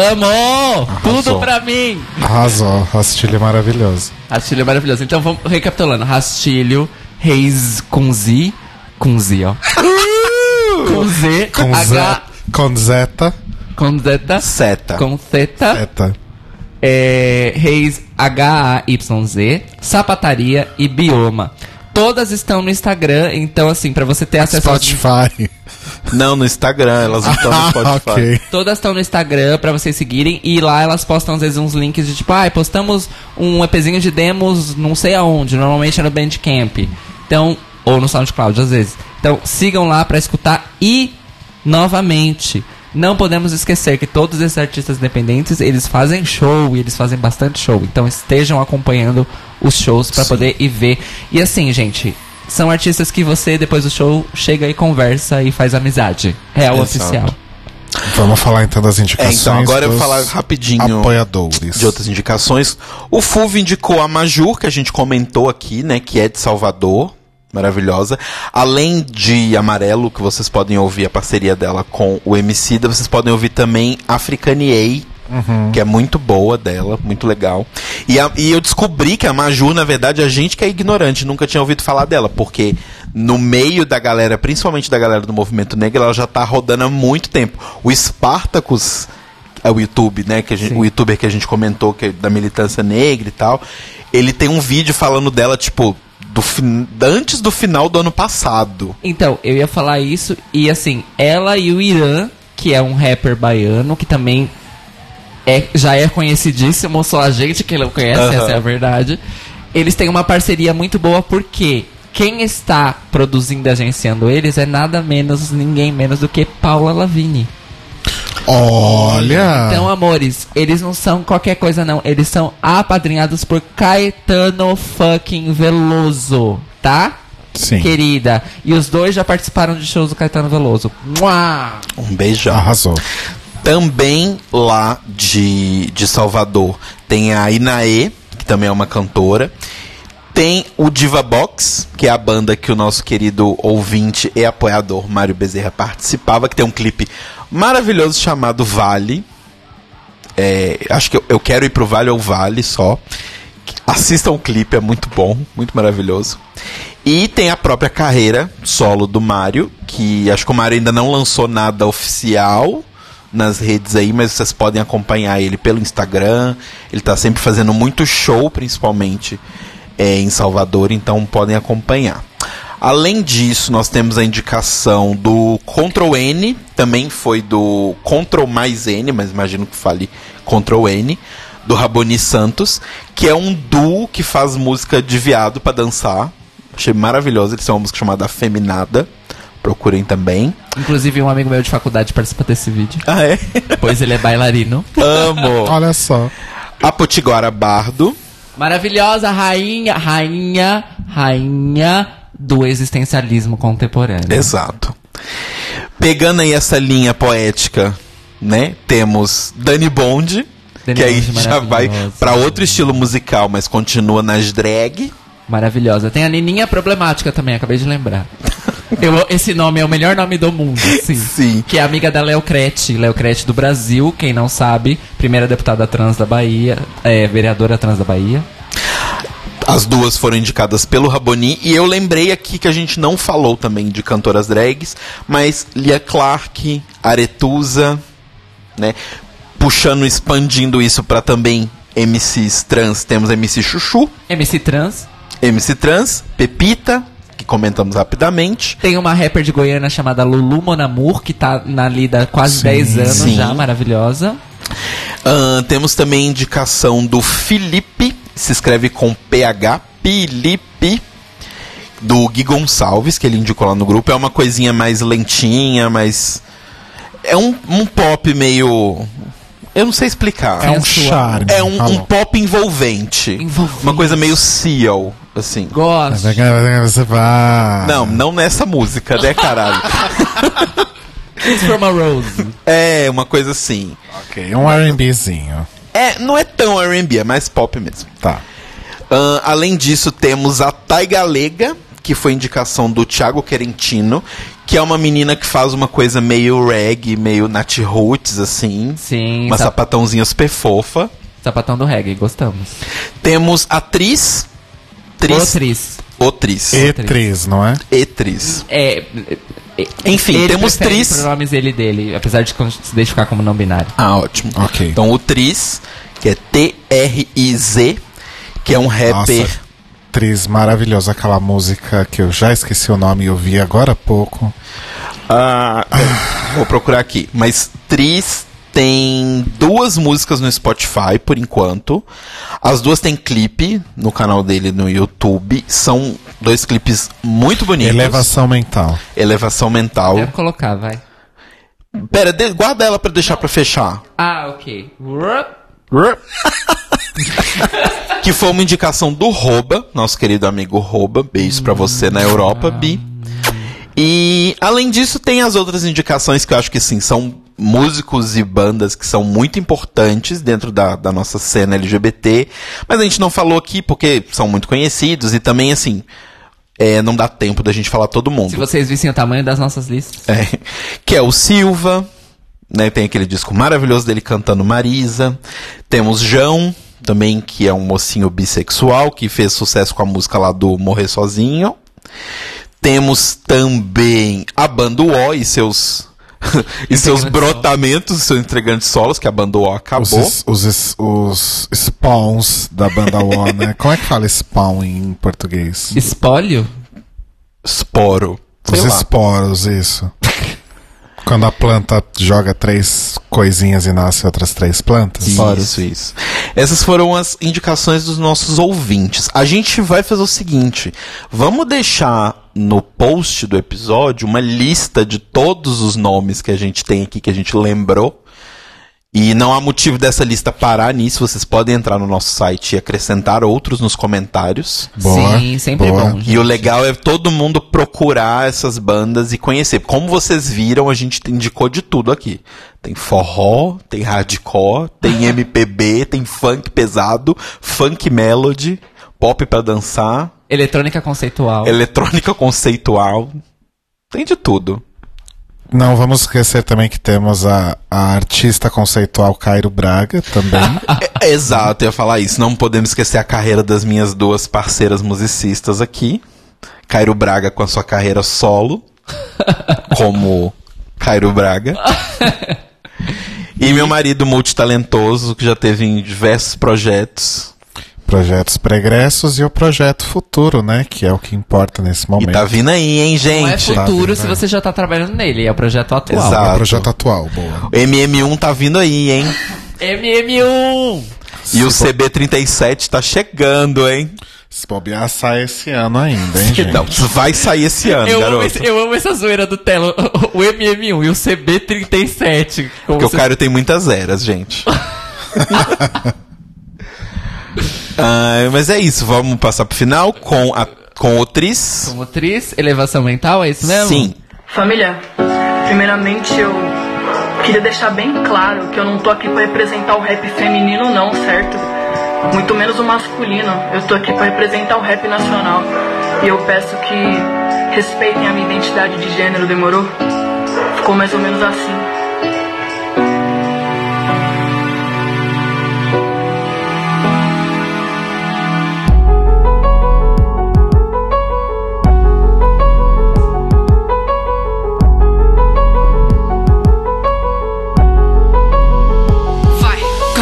Amo! Tudo pra mim! Arrasou, Rastilho é maravilhoso. Rastilho é maravilhoso. Então vamos recapitulando. Rastilho, Reis com Z. Com Z, ó. com Z. Com, H. Zé, com Zeta, Com Zeta. seta. Com Zeta. Zeta. é, Reis H-A-Y-Z, Sapataria e Bioma. Todas estão no Instagram, então assim, pra você ter acesso Spotify. Não, no Instagram, elas não estão no Spotify. ok. Todas estão no Instagram pra vocês seguirem e lá elas postam às vezes uns links de tipo, ah, postamos um EPzinho de demos não sei aonde, normalmente é no Bandcamp. Então, ou no SoundCloud às vezes. Então, sigam lá pra escutar e novamente, não podemos esquecer que todos esses artistas independentes, eles fazem show e eles fazem bastante show. Então, estejam acompanhando os shows pra poder ir ver. E assim, gente, são artistas que você depois do show chega e conversa e faz amizade. Real Exato. oficial. Vamos falar então das É, indicações. então agora eu vou falar rapidinho Apoiadores. de outras indicações. O Fulvio indicou a Majur, que a gente comentou aqui, né? Que é de Salvador. Maravilhosa. Além de Amarelo, que vocês podem ouvir a parceria dela com o Emicida, vocês podem ouvir também Africaniei, que é muito boa dela, muito legal. E, a- e eu descobri que a Maju, na verdade, a gente que é ignorante, nunca tinha ouvido falar dela, porque no meio da galera, principalmente da galera do movimento negro, ela já tá rodando há muito tempo. O Spartacus é o YouTube, né? Que a gente, o youtuber que a gente comentou, que é da militância negra e tal. Ele tem um vídeo falando dela, tipo, do fin- antes do final do ano passado. Então, eu ia falar isso e assim, ela e o Irã, que é um rapper baiano, que também é, já é conhecidíssimo, só a gente que não conhece, Aham. essa é a verdade. Eles têm uma parceria muito boa porque quem está produzindo e agenciando eles é nada menos, ninguém menos do que Paula Lavigne. Olha! Então, amores, eles não são qualquer coisa, não. Eles são apadrinhados por Caetano fucking Veloso, tá? Sim. Querida. E os dois já participaram de shows do Caetano Veloso. Mua! Um beijão. Arrasou. Também lá de, de Salvador tem a Inaê, que também é uma cantora. Tem o Diva Box, que é a banda que o nosso querido ouvinte e apoiador Mário Bezerra participava, que tem um clipe maravilhoso chamado Vale. É, acho que eu, eu quero ir pro Vale ou Vale só. Assistam o clipe, é muito bom, muito maravilhoso. E tem a própria carreira solo do Mário, que acho que o Mário ainda não lançou nada oficial nas redes aí, mas vocês podem acompanhar ele pelo Instagram. Ele tá sempre fazendo muito show, principalmente é, em Salvador, então podem acompanhar. Além disso, nós temos a indicação do Ctrl N, também foi do Ctrl mais N, mas imagino que fale Ctrl N, do Raboni Santos, que é um duo que faz música de viado pra dançar. Achei maravilhosa. Eles têm uma música chamada Feminada. Procurem também. Inclusive, um amigo meu de faculdade participa desse vídeo. Ah, é? Pois ele é bailarino. Amo. Olha só. A Potiguara Bardo. Maravilhosa rainha, rainha, rainha do existencialismo contemporâneo. Exato. Pegando aí essa linha poética, né? Temos Dani Bond, Dani que aí Bond já vai pra outro estilo musical, mas continua nas drag. Maravilhosa. Tem a Nininha Problemática também, acabei de lembrar. Eu- esse nome é o melhor nome do mundo, sim. Sim. Que é amiga da Léo Crete. Léo Crete do Brasil, quem não sabe, primeira deputada trans da Bahia, é, vereadora trans da Bahia. As duas foram indicadas pelo Raboni. E eu lembrei aqui que a gente não falou também de cantoras drags, mas Lia Clark, Aretusa, né? Puxando, expandindo isso pra também MCs trans, temos MC Chuchu, MC Trans. MC Trans, Pepita, que comentamos rapidamente. Tem uma rapper de Goiânia chamada Lulu Monamur, que tá na lida há quase Sim. 10 anos Sim. já, maravilhosa. Ahn, temos também indicação do Felipe, se escreve com PH, Felipe, do Gui Gonçalves, que ele indicou lá no grupo. É uma coisinha mais lentinha, mais. É um, um pop meio. Eu não sei explicar. É um charme. É um, um pop envolvente. Envolvente. Uma coisa meio Seal, assim. Gosto. Não, não nessa música, né, caralho? Kiss from a Rose. é, uma coisa assim. Ok, um RBzinho. É, não é tão R&B, é mais pop mesmo. Tá. Ahn, além disso, temos a Thay Galega, que foi indicação do Thiago Querentino, que é uma menina que faz uma coisa meio reggae, meio Nat Roots, assim. Sim, Uma sap- sapatãozinha super fofa. sapatão do reggae, gostamos. Temos atriz. Tris, Atriz. Otriz. E3, não é? Etriz. É, é, Enfim, ele temos Tris. pronomes ele e dele, apesar de se identificar como não binário. Ah, ótimo. Ok. Então o Tris, que é T-R-I-Z, que é um rapper. Nossa, atriz maravilhosa, aquela música que eu já esqueci o nome e eu vi agora há pouco. Ah, é, vou procurar aqui. Mas Tris tem duas músicas no Spotify, por enquanto. As duas têm clipe no canal dele no YouTube. São dois clipes muito bonitos. Elevação mental. Elevação mental. Deve colocar, vai. Pera, guarda ela pra deixar pra fechar. Ah, ok. que foi uma indicação do Roba, nosso querido amigo Roba. Beijo pra você na Europa, Bi. E além disso, tem as outras indicações que eu acho que sim, são músicos e bandas que são muito importantes dentro da, da nossa cena LGBT. Mas a gente não falou aqui porque são muito conhecidos e também, assim, é, não dá tempo da gente falar todo mundo. Se vocês vissem o tamanho das nossas listas. É, que é o Silva, né? Tem aquele disco maravilhoso dele cantando Marisa. Temos João, também, que é um mocinho bissexual, que fez sucesso com a música lá do Morrer Sozinho. Temos também a banda O e seus. e seus brotamentos, seus entregantes solos, que a banda O acabou. Os, os, os, os spawns da banda War, né? Como é que fala spawn em português? Espólio? Esporo. Sei Os lá. esporos, isso. Quando a planta joga três coisinhas e nasce outras três plantas. Isso, isso. Essas foram as indicações dos nossos ouvintes. A gente vai fazer o seguinte: vamos deixar no post do episódio uma lista de todos os nomes que a gente tem aqui, que a gente lembrou. E não há motivo dessa lista parar nisso. Vocês podem entrar no nosso site e acrescentar outros nos comentários. Boa, Sim, sempre boa. bom. E o legal é todo mundo procurar essas bandas e conhecer. Como vocês viram, a gente indicou de tudo aqui. Tem forró, tem hardcore, tem MPB, tem funk pesado, funk melody, pop pra dançar, Eletrônica conceitual. eletrônica conceitual. Tem de tudo. Não vamos esquecer também que temos a, a artista conceitual Cairo Braga também. É, exato, eu ia falar isso. Não podemos esquecer a carreira das minhas duas parceiras musicistas aqui. Cairo Braga com a sua carreira solo, como Cairo Braga. E meu marido multitalentoso, que já teve em diversos projetos. Projetos pregressos e o projeto futuro, né? Que é o que importa nesse E momento. tá vindo aí, hein, Não é gente? futuro Tá se você já tá trabalhando nele, é o projeto atual. Exato. É o projeto atual, boa. O MM1 tá vindo aí, hein? MM1! E o CB37 tá chegando, hein? Se bobear, sai esse ano ainda, hein, gente? Não, vai sair esse ano, Eu amo, garoto. esse- eu amo essa zoeira do Telo, o MM1 e o CB37. como Porque o se- Cairo tem muitas eras, gente. Mas é isso, vamos passar pro final com a com o Tris. Como atriz, elevação mental, é isso mesmo? Sim. Família, primeiramente eu queria deixar bem claro que eu não tô aqui pra representar o rap feminino não, certo? Muito menos o masculino. Eu tô aqui pra representar o rap nacional. E eu peço que respeitem a minha identidade de gênero, demorou? Ficou mais ou menos assim.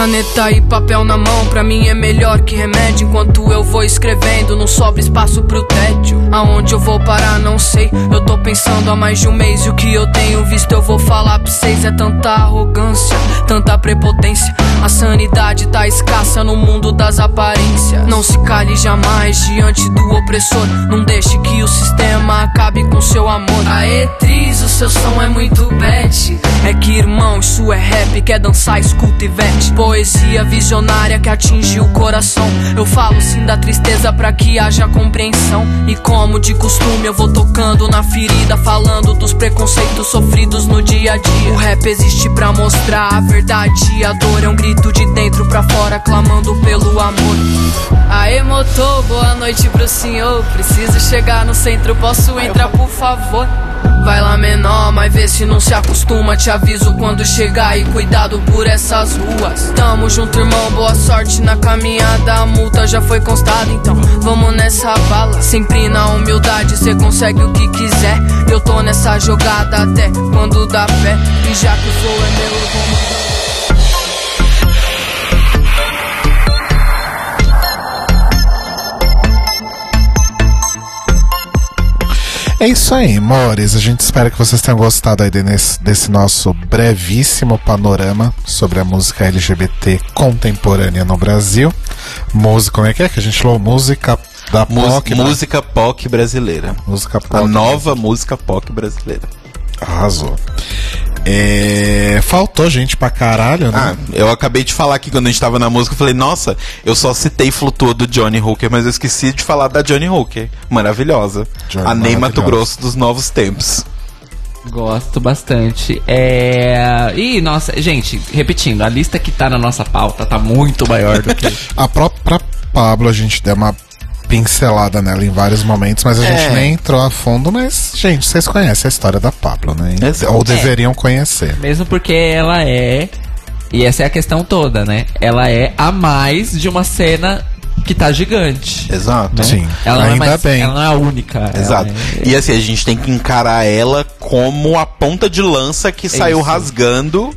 Caneta e papel na mão, pra mim é melhor que remédio. Enquanto eu vou escrevendo, não sobra espaço pro tédio. Aonde eu vou parar, não sei. Eu tô pensando há mais de um mês. E o que eu tenho visto, eu vou falar pra vocês. É tanta arrogância, tanta prepotência. A sanidade tá escassa no mundo das aparências. Não se cale jamais diante do opressor. Não deixe que o sistema acabe com seu amor. Aê, Tris, o seu som é muito bad. É que, irmão, isso é rap, quer dançar, escuta e vete. Poesia visionária que atinge o coração. Eu falo sim da tristeza pra que haja compreensão. E como de costume, eu vou tocando na ferida, falando dos preconceitos sofridos no dia a dia. O rap existe pra mostrar a verdade. A dor é um grito de dentro pra fora, clamando pelo amor. Aê, motor, boa noite pro senhor. Preciso chegar no centro, posso entrar, por favor? Vai lá menor, mas vê se não se acostuma. Te aviso quando chegar e cuidado por essas ruas. Tamo junto, irmão, boa sorte na caminhada. A multa já foi constada, então vamos nessa bala. Sempre na humildade, cê consegue o que quiser. Eu tô nessa jogada até quando dá pé. E já que o flow é meu, eu vou mandar. É isso aí, Mores. A gente espera que vocês tenham gostado aí desse, desse nosso brevíssimo panorama sobre a música LGBT contemporânea no Brasil. Música, como é que é que a gente falou? Música da Mus- POC. né? música POC brasileira. Música A POC. nova música POC brasileira. Arrasou. É, faltou gente pra caralho, Ah, né? eu acabei de falar aqui quando a gente tava na música, eu falei, nossa, eu só citei Flutua do Johnny Hooker, mas eu esqueci de falar da Johnny Hooker. Maravilhosa. Johnny a Ney Mato. Grosso dos novos tempos. Gosto bastante. É. E, nossa, gente, repetindo, a lista que tá na nossa pauta tá muito maior do que. A própria Pablo, a gente deu uma pincelada nela em vários momentos, mas a É. gente nem entrou a fundo. Mas, gente, vocês conhecem a história da Pablo, né? Exato. Ou deveriam conhecer. Mesmo porque ela é. E essa é a questão toda, né? Ela é a mais de uma cena que tá gigante. Exato. né? Sim, Ela não é ainda mais- bem. Ela não é a única. Exato. é- E assim, a gente tem que encarar ela como a ponta de lança que saiu Isso. rasgando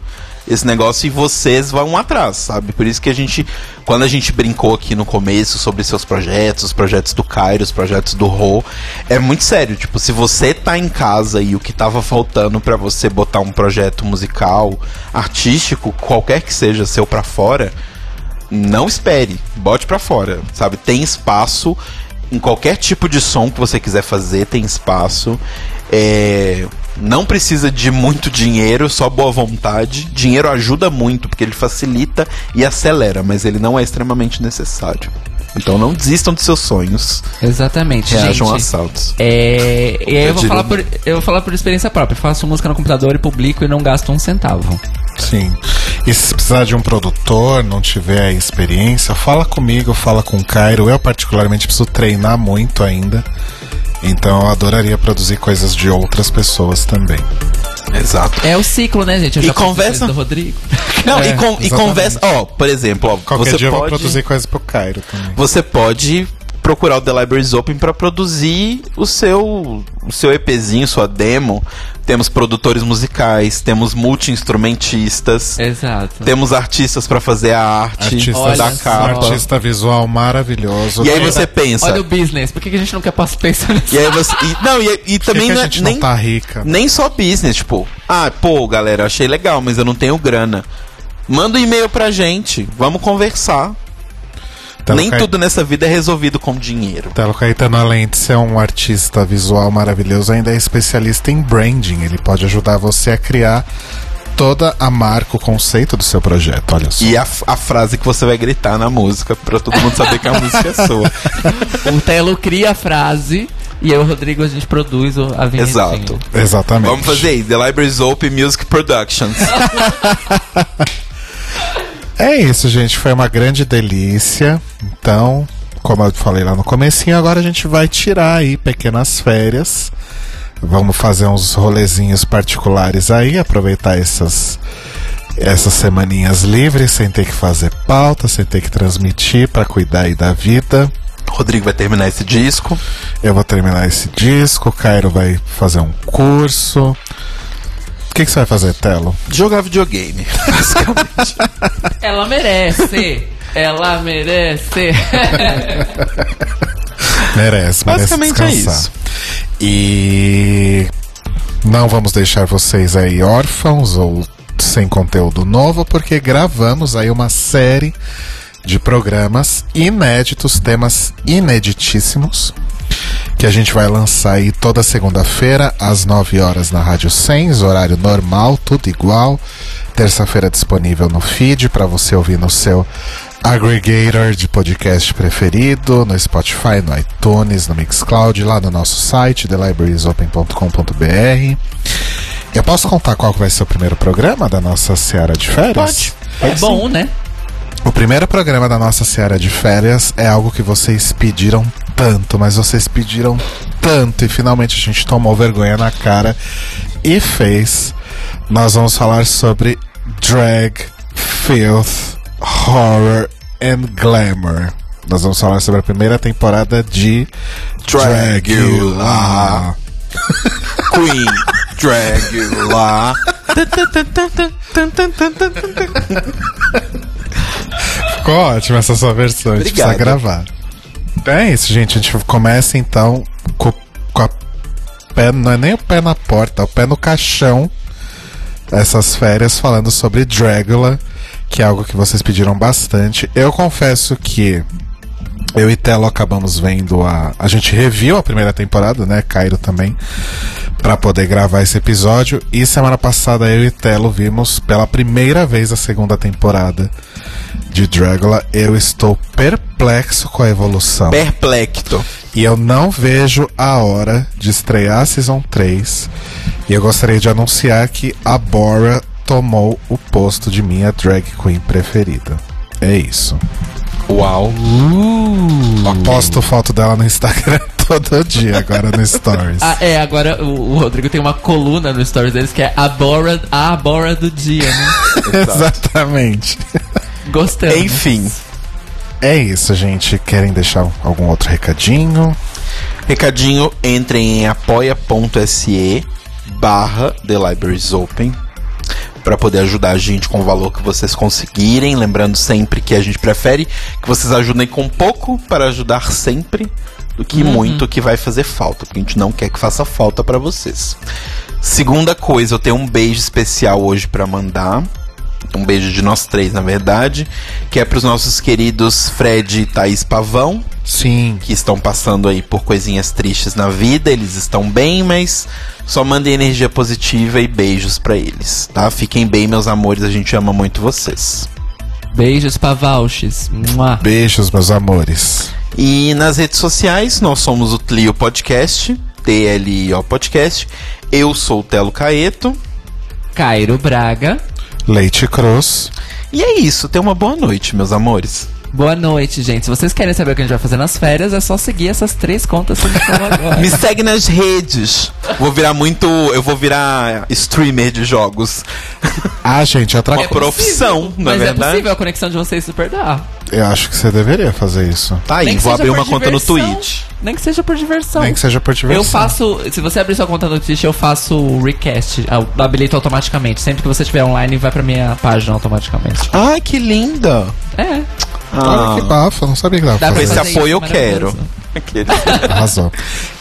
esse negócio e vocês vão atrás, sabe? Por isso que a gente, quando a gente brincou aqui no começo sobre seus projetos, os projetos do Cairo, os projetos do Rô, é muito sério. Tipo, se você tá em casa e o que tava faltando pra você botar um projeto musical, artístico, qualquer que seja seu pra fora, não espere, bote pra fora, sabe? Tem espaço em qualquer tipo de som que você quiser fazer, tem espaço. É, não precisa de muito dinheiro, só boa vontade. Dinheiro ajuda muito porque ele facilita e acelera, mas ele não é extremamente necessário. Então não desistam dos seus sonhos. Exatamente, Reajam gente. assaltos. É, e aí eu vou, falar por, eu vou falar por experiência própria. Eu faço música no computador e publico e não gasto um centavo. Sim. E se precisar de um produtor, não tiver experiência, fala comigo, fala com o Cairo. Eu, particularmente, preciso treinar muito ainda. Então, eu adoraria produzir coisas de outras pessoas também. Exato. É o ciclo, né, gente? Eu E conversa- do Rodrigo. Não, É, e, con- e conversa. Ó, por exemplo, ó, Qualquer você dia eu vou pode. produzir coisas pro Cairo também. Você pode procurar o The Libraries Open para produzir o seu o seu EPzinho, sua demo. Temos produtores musicais, temos multi-instrumentistas, Exato. temos artistas para fazer a arte Artista, Olha da só. capa. artista visual maravilhoso. E aí você pensa. Olha o business. Por que, que a gente não quer pensar nisso? E aí você. e- não, e, e Por que também que não a é- gente nem, não tá rica. nem só business, tipo, ah, pô, galera, achei legal, mas eu não tenho grana. Manda um e-mail pra gente, vamos conversar. Nem Cai- tudo nessa vida é resolvido com dinheiro. Telo Caetano, além de ser um artista visual maravilhoso, ainda é especialista em branding. Ele pode ajudar você a criar toda a marca, o conceito do seu projeto. Olha só. E a, a frase que você vai gritar na música, pra todo mundo saber que a música é sua. O Telo cria a frase e eu e o Rodrigo a gente produz o- a vinheta. Exato. Exatamente. Vamos fazer aí, The Libraries Open Music Productions. É isso, gente. Foi uma grande delícia. Então, como eu falei lá no comecinho, agora a gente vai tirar aí pequenas férias. Vamos fazer uns rolezinhos particulares aí, aproveitar essas essas semaninhas livres, sem ter que fazer pauta, sem ter que transmitir para cuidar aí da vida. Rodrigo vai terminar esse disco. Eu vou terminar esse disco, o Cairo vai fazer um curso. O que, que você vai fazer, Telo? Jogar videogame. Basicamente. Ela merece. Ela merece. Merece, merece Basicamente é descansar. isso. E não vamos deixar vocês aí órfãos ou sem conteúdo novo, porque gravamos aí uma série de programas inéditos, temas ineditíssimos, que a gente vai lançar aí toda segunda-feira, às 9 horas na Rádio 100, horário normal, tudo igual. Terça-feira disponível no feed para você ouvir no seu aggregator de podcast preferido, no Spotify, no iTunes, no Mixcloud, lá no nosso site, thelibrariesopen.com.br. Eu posso contar qual vai ser o primeiro programa da nossa Seara de Férias? É bom, né? O primeiro programa da nossa Seara de Férias é algo que vocês pediram tanto, mas vocês pediram tanto e finalmente a gente tomou vergonha na cara e fez. Nós vamos falar sobre drag, filth, horror and glamour. Nós vamos falar sobre a primeira temporada de Dragula. Queen Dragula. Ficou ótima essa sua versão, a gente precisa Obrigado. gravar. Então é isso, gente. A gente começa então com, com a pé, não é nem o pé na porta, é o pé no caixão. Essas férias falando sobre Dragula, que é algo que vocês pediram bastante. Eu confesso que eu e Telo acabamos vendo a. A gente reviu a primeira temporada, né? Cairo também. Pra poder gravar esse episódio. E semana passada eu e Telo vimos pela primeira vez a segunda temporada de Dragula. Eu estou perplexo com a evolução. Perplecto. E eu não vejo a hora de estrear a Season 3. E eu gostaria de anunciar que a Bora tomou o posto de minha drag queen preferida. É isso. Uau. Eu posto foto dela no Instagram todo dia, agora no Stories. Ah, é, agora o, o Rodrigo tem uma coluna no stories deles que é a Bora, a Bora do dia, né? Exatamente. Gostamos. Enfim. É isso, gente. Querem deixar algum outro recadinho? Recadinho, entrem em apoia.se barra The Libraries Open para poder ajudar a gente com o valor que vocês conseguirem. Lembrando sempre que a gente prefere que vocês ajudem com pouco para ajudar sempre do que Uhum. muito que vai fazer falta, porque a gente não quer que faça falta para vocês. Segunda coisa, eu tenho um beijo especial hoje para mandar. Um beijo de nós três, na verdade, que é para os nossos queridos Fred e Thaís Pavão, Sim. que estão passando aí por coisinhas tristes na vida, eles estão bem, mas só mandem energia positiva e beijos pra eles, tá? Fiquem bem, meus amores, a gente ama muito vocês. Beijos pra Valches. Beijos, meus amores. E nas redes sociais, nós somos o Tlio Podcast, T-L-I-O Podcast. Eu sou o Telo Caeto. Cairo Braga. Leite Cruz. E é isso, tenham uma boa noite, meus amores. Boa noite, gente. Se vocês querem saber o que a gente vai fazer nas férias, é só seguir essas três contas que a gente falou agora. Me segue nas redes. Vou virar muito. Eu vou virar streamer de jogos. Ah, gente, outra Uma coisa. profissão, na Mas é verdade. possível a conexão de vocês super dá. Eu acho que você deveria fazer isso. Tá aí, vou abrir uma conta no diversão. Twitch. Nem que seja por diversão. Nem que seja por diversão. Eu faço. Se você abrir sua conta no Twitch, eu faço o recast. Eu habilito automaticamente. Sempre que você estiver online, vai pra minha página automaticamente. Ai, que linda! É. Olha que bafo, não sabia que dava Dá pra Esse apoio eu quero. Arrasou.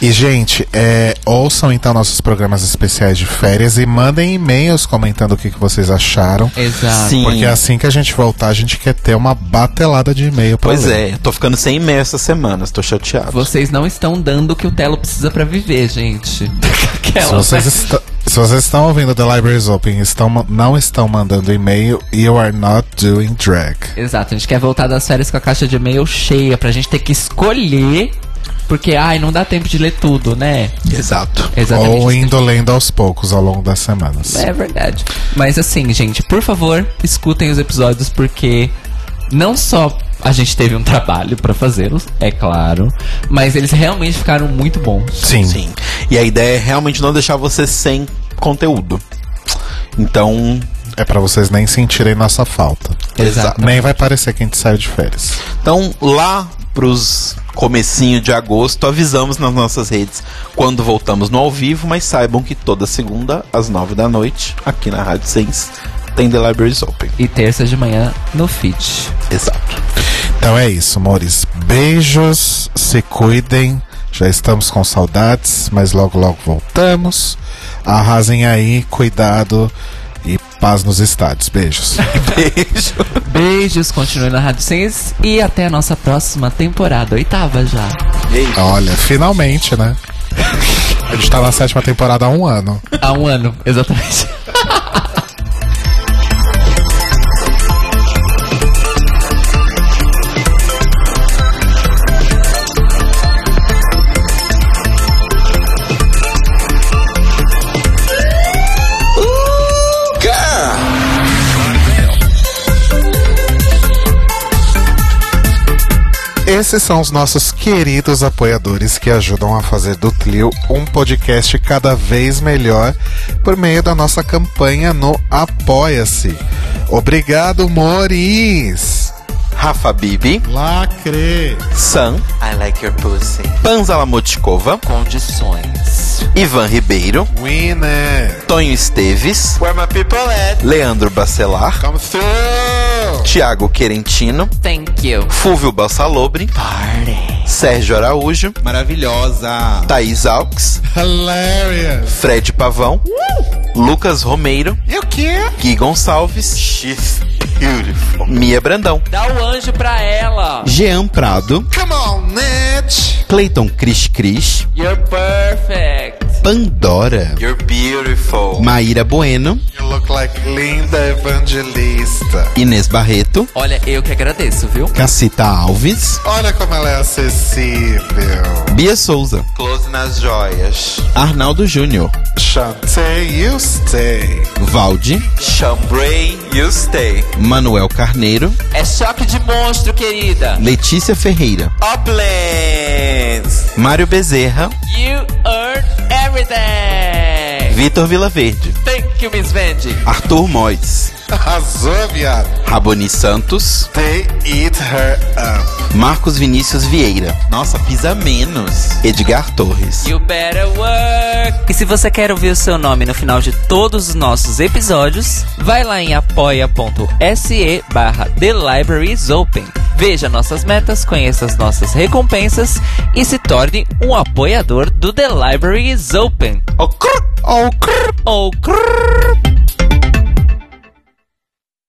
E, gente, é, ouçam então nossos programas especiais de férias e mandem e-mails comentando o que, que vocês acharam. Exato. Sim. Porque assim que a gente voltar, a gente quer ter uma batelada de e-mail pra Pois ler. é, tô ficando sem e-mail essas semanas, tô chateado. Vocês não estão dando o que o Telo precisa pra viver, gente. Se Aquela- vocês, esta- se vocês estão ouvindo The Libraries Open e estão, não estão mandando e-mail, you are not doing drag. Exato, a gente quer voltar das férias com a caixa de e-mail cheia, pra gente ter que escolher. Porque, ai, não dá tempo de ler tudo, né? Exato. Exatamente. Ou indo lendo aos poucos ao longo das semanas. É verdade. Mas assim, gente, por favor, escutem os episódios porque não só a gente teve um trabalho pra fazê-los, é claro, mas eles realmente ficaram muito bons. Sim. Sim. E a ideia é realmente não deixar você sem conteúdo. Então, É pra vocês nem sentirem nossa falta. Exato. Nem vai parecer que a gente saiu de férias. então lá pros comecinho de agosto, avisamos nas nossas redes quando voltamos no ao vivo, mas saibam que toda segunda às nove da noite, aqui na Rádio Sense, tem The Libraries Open. E terça de manhã no feed. Exato. Então é isso, amores. Beijos, se cuidem. Já estamos com saudades, mas logo logo voltamos. Arrasem aí, cuidado e paz nos estádios. Beijos. Beijo. Beijos, continue na Rádio Sense e até a nossa próxima temporada, oitava já. Olha, finalmente, né? A gente tá na sétima temporada há um ano. Há um ano, exatamente. Esses são os nossos queridos apoiadores que ajudam a fazer do Tlio um podcast cada vez melhor por meio da nossa campanha no Apoia-se. Obrigado, Moris! Rafa Bibi, Lacre! Sam, I like your pussy. Panza Lamotikova, Condições. Ivan Ribeiro, Winner! Tonho Esteves, Where my people at? Leandro Bacelar, Come through! Tiago Querentino, Thank you. Fúvio Balsalobre, Sérgio Araújo, Maravilhosa. Thaís Alves, Hilarious! Fred Pavão, Lucas Romeiro, E o quê? Gui Gonçalves, She's beautiful. Mia Brandão, Dá o anjo pra ela. Jean Prado, Come on, Nitch! Cleiton Cris Cris, You're perfect. Pandora, You're beautiful. Maíra Bueno, You look like Linda Evangelista. Inês Barreto, Olha, eu que agradeço, viu? Cacita Alves, Olha como ela é acessível. Bia Souza, Close nas joias. Arnaldo Júnior, Chantei, you stay. Valde, Chambray, you stay. Manuel Carneiro, É choque de monstro, querida. Letícia Ferreira, Uplands. Mário Bezerra, You earn everything. Vitor Vilaverde, Thank you, Miss Vendi. Arthur Mois, Arrasou, viado. Raboni Santos, They eat her up. Marcos Vinícius Vieira. Nossa, pisa menos. Edgar Torres. You better work. E se você quer ouvir o seu nome no final de todos os nossos episódios, Vai lá em apoia.se barra The Libraries Open. Veja nossas metas, conheça as nossas recompensas e se torne um apoiador do The Libraries Open. Oh, crrr, oh, crrr. Oh, crrr.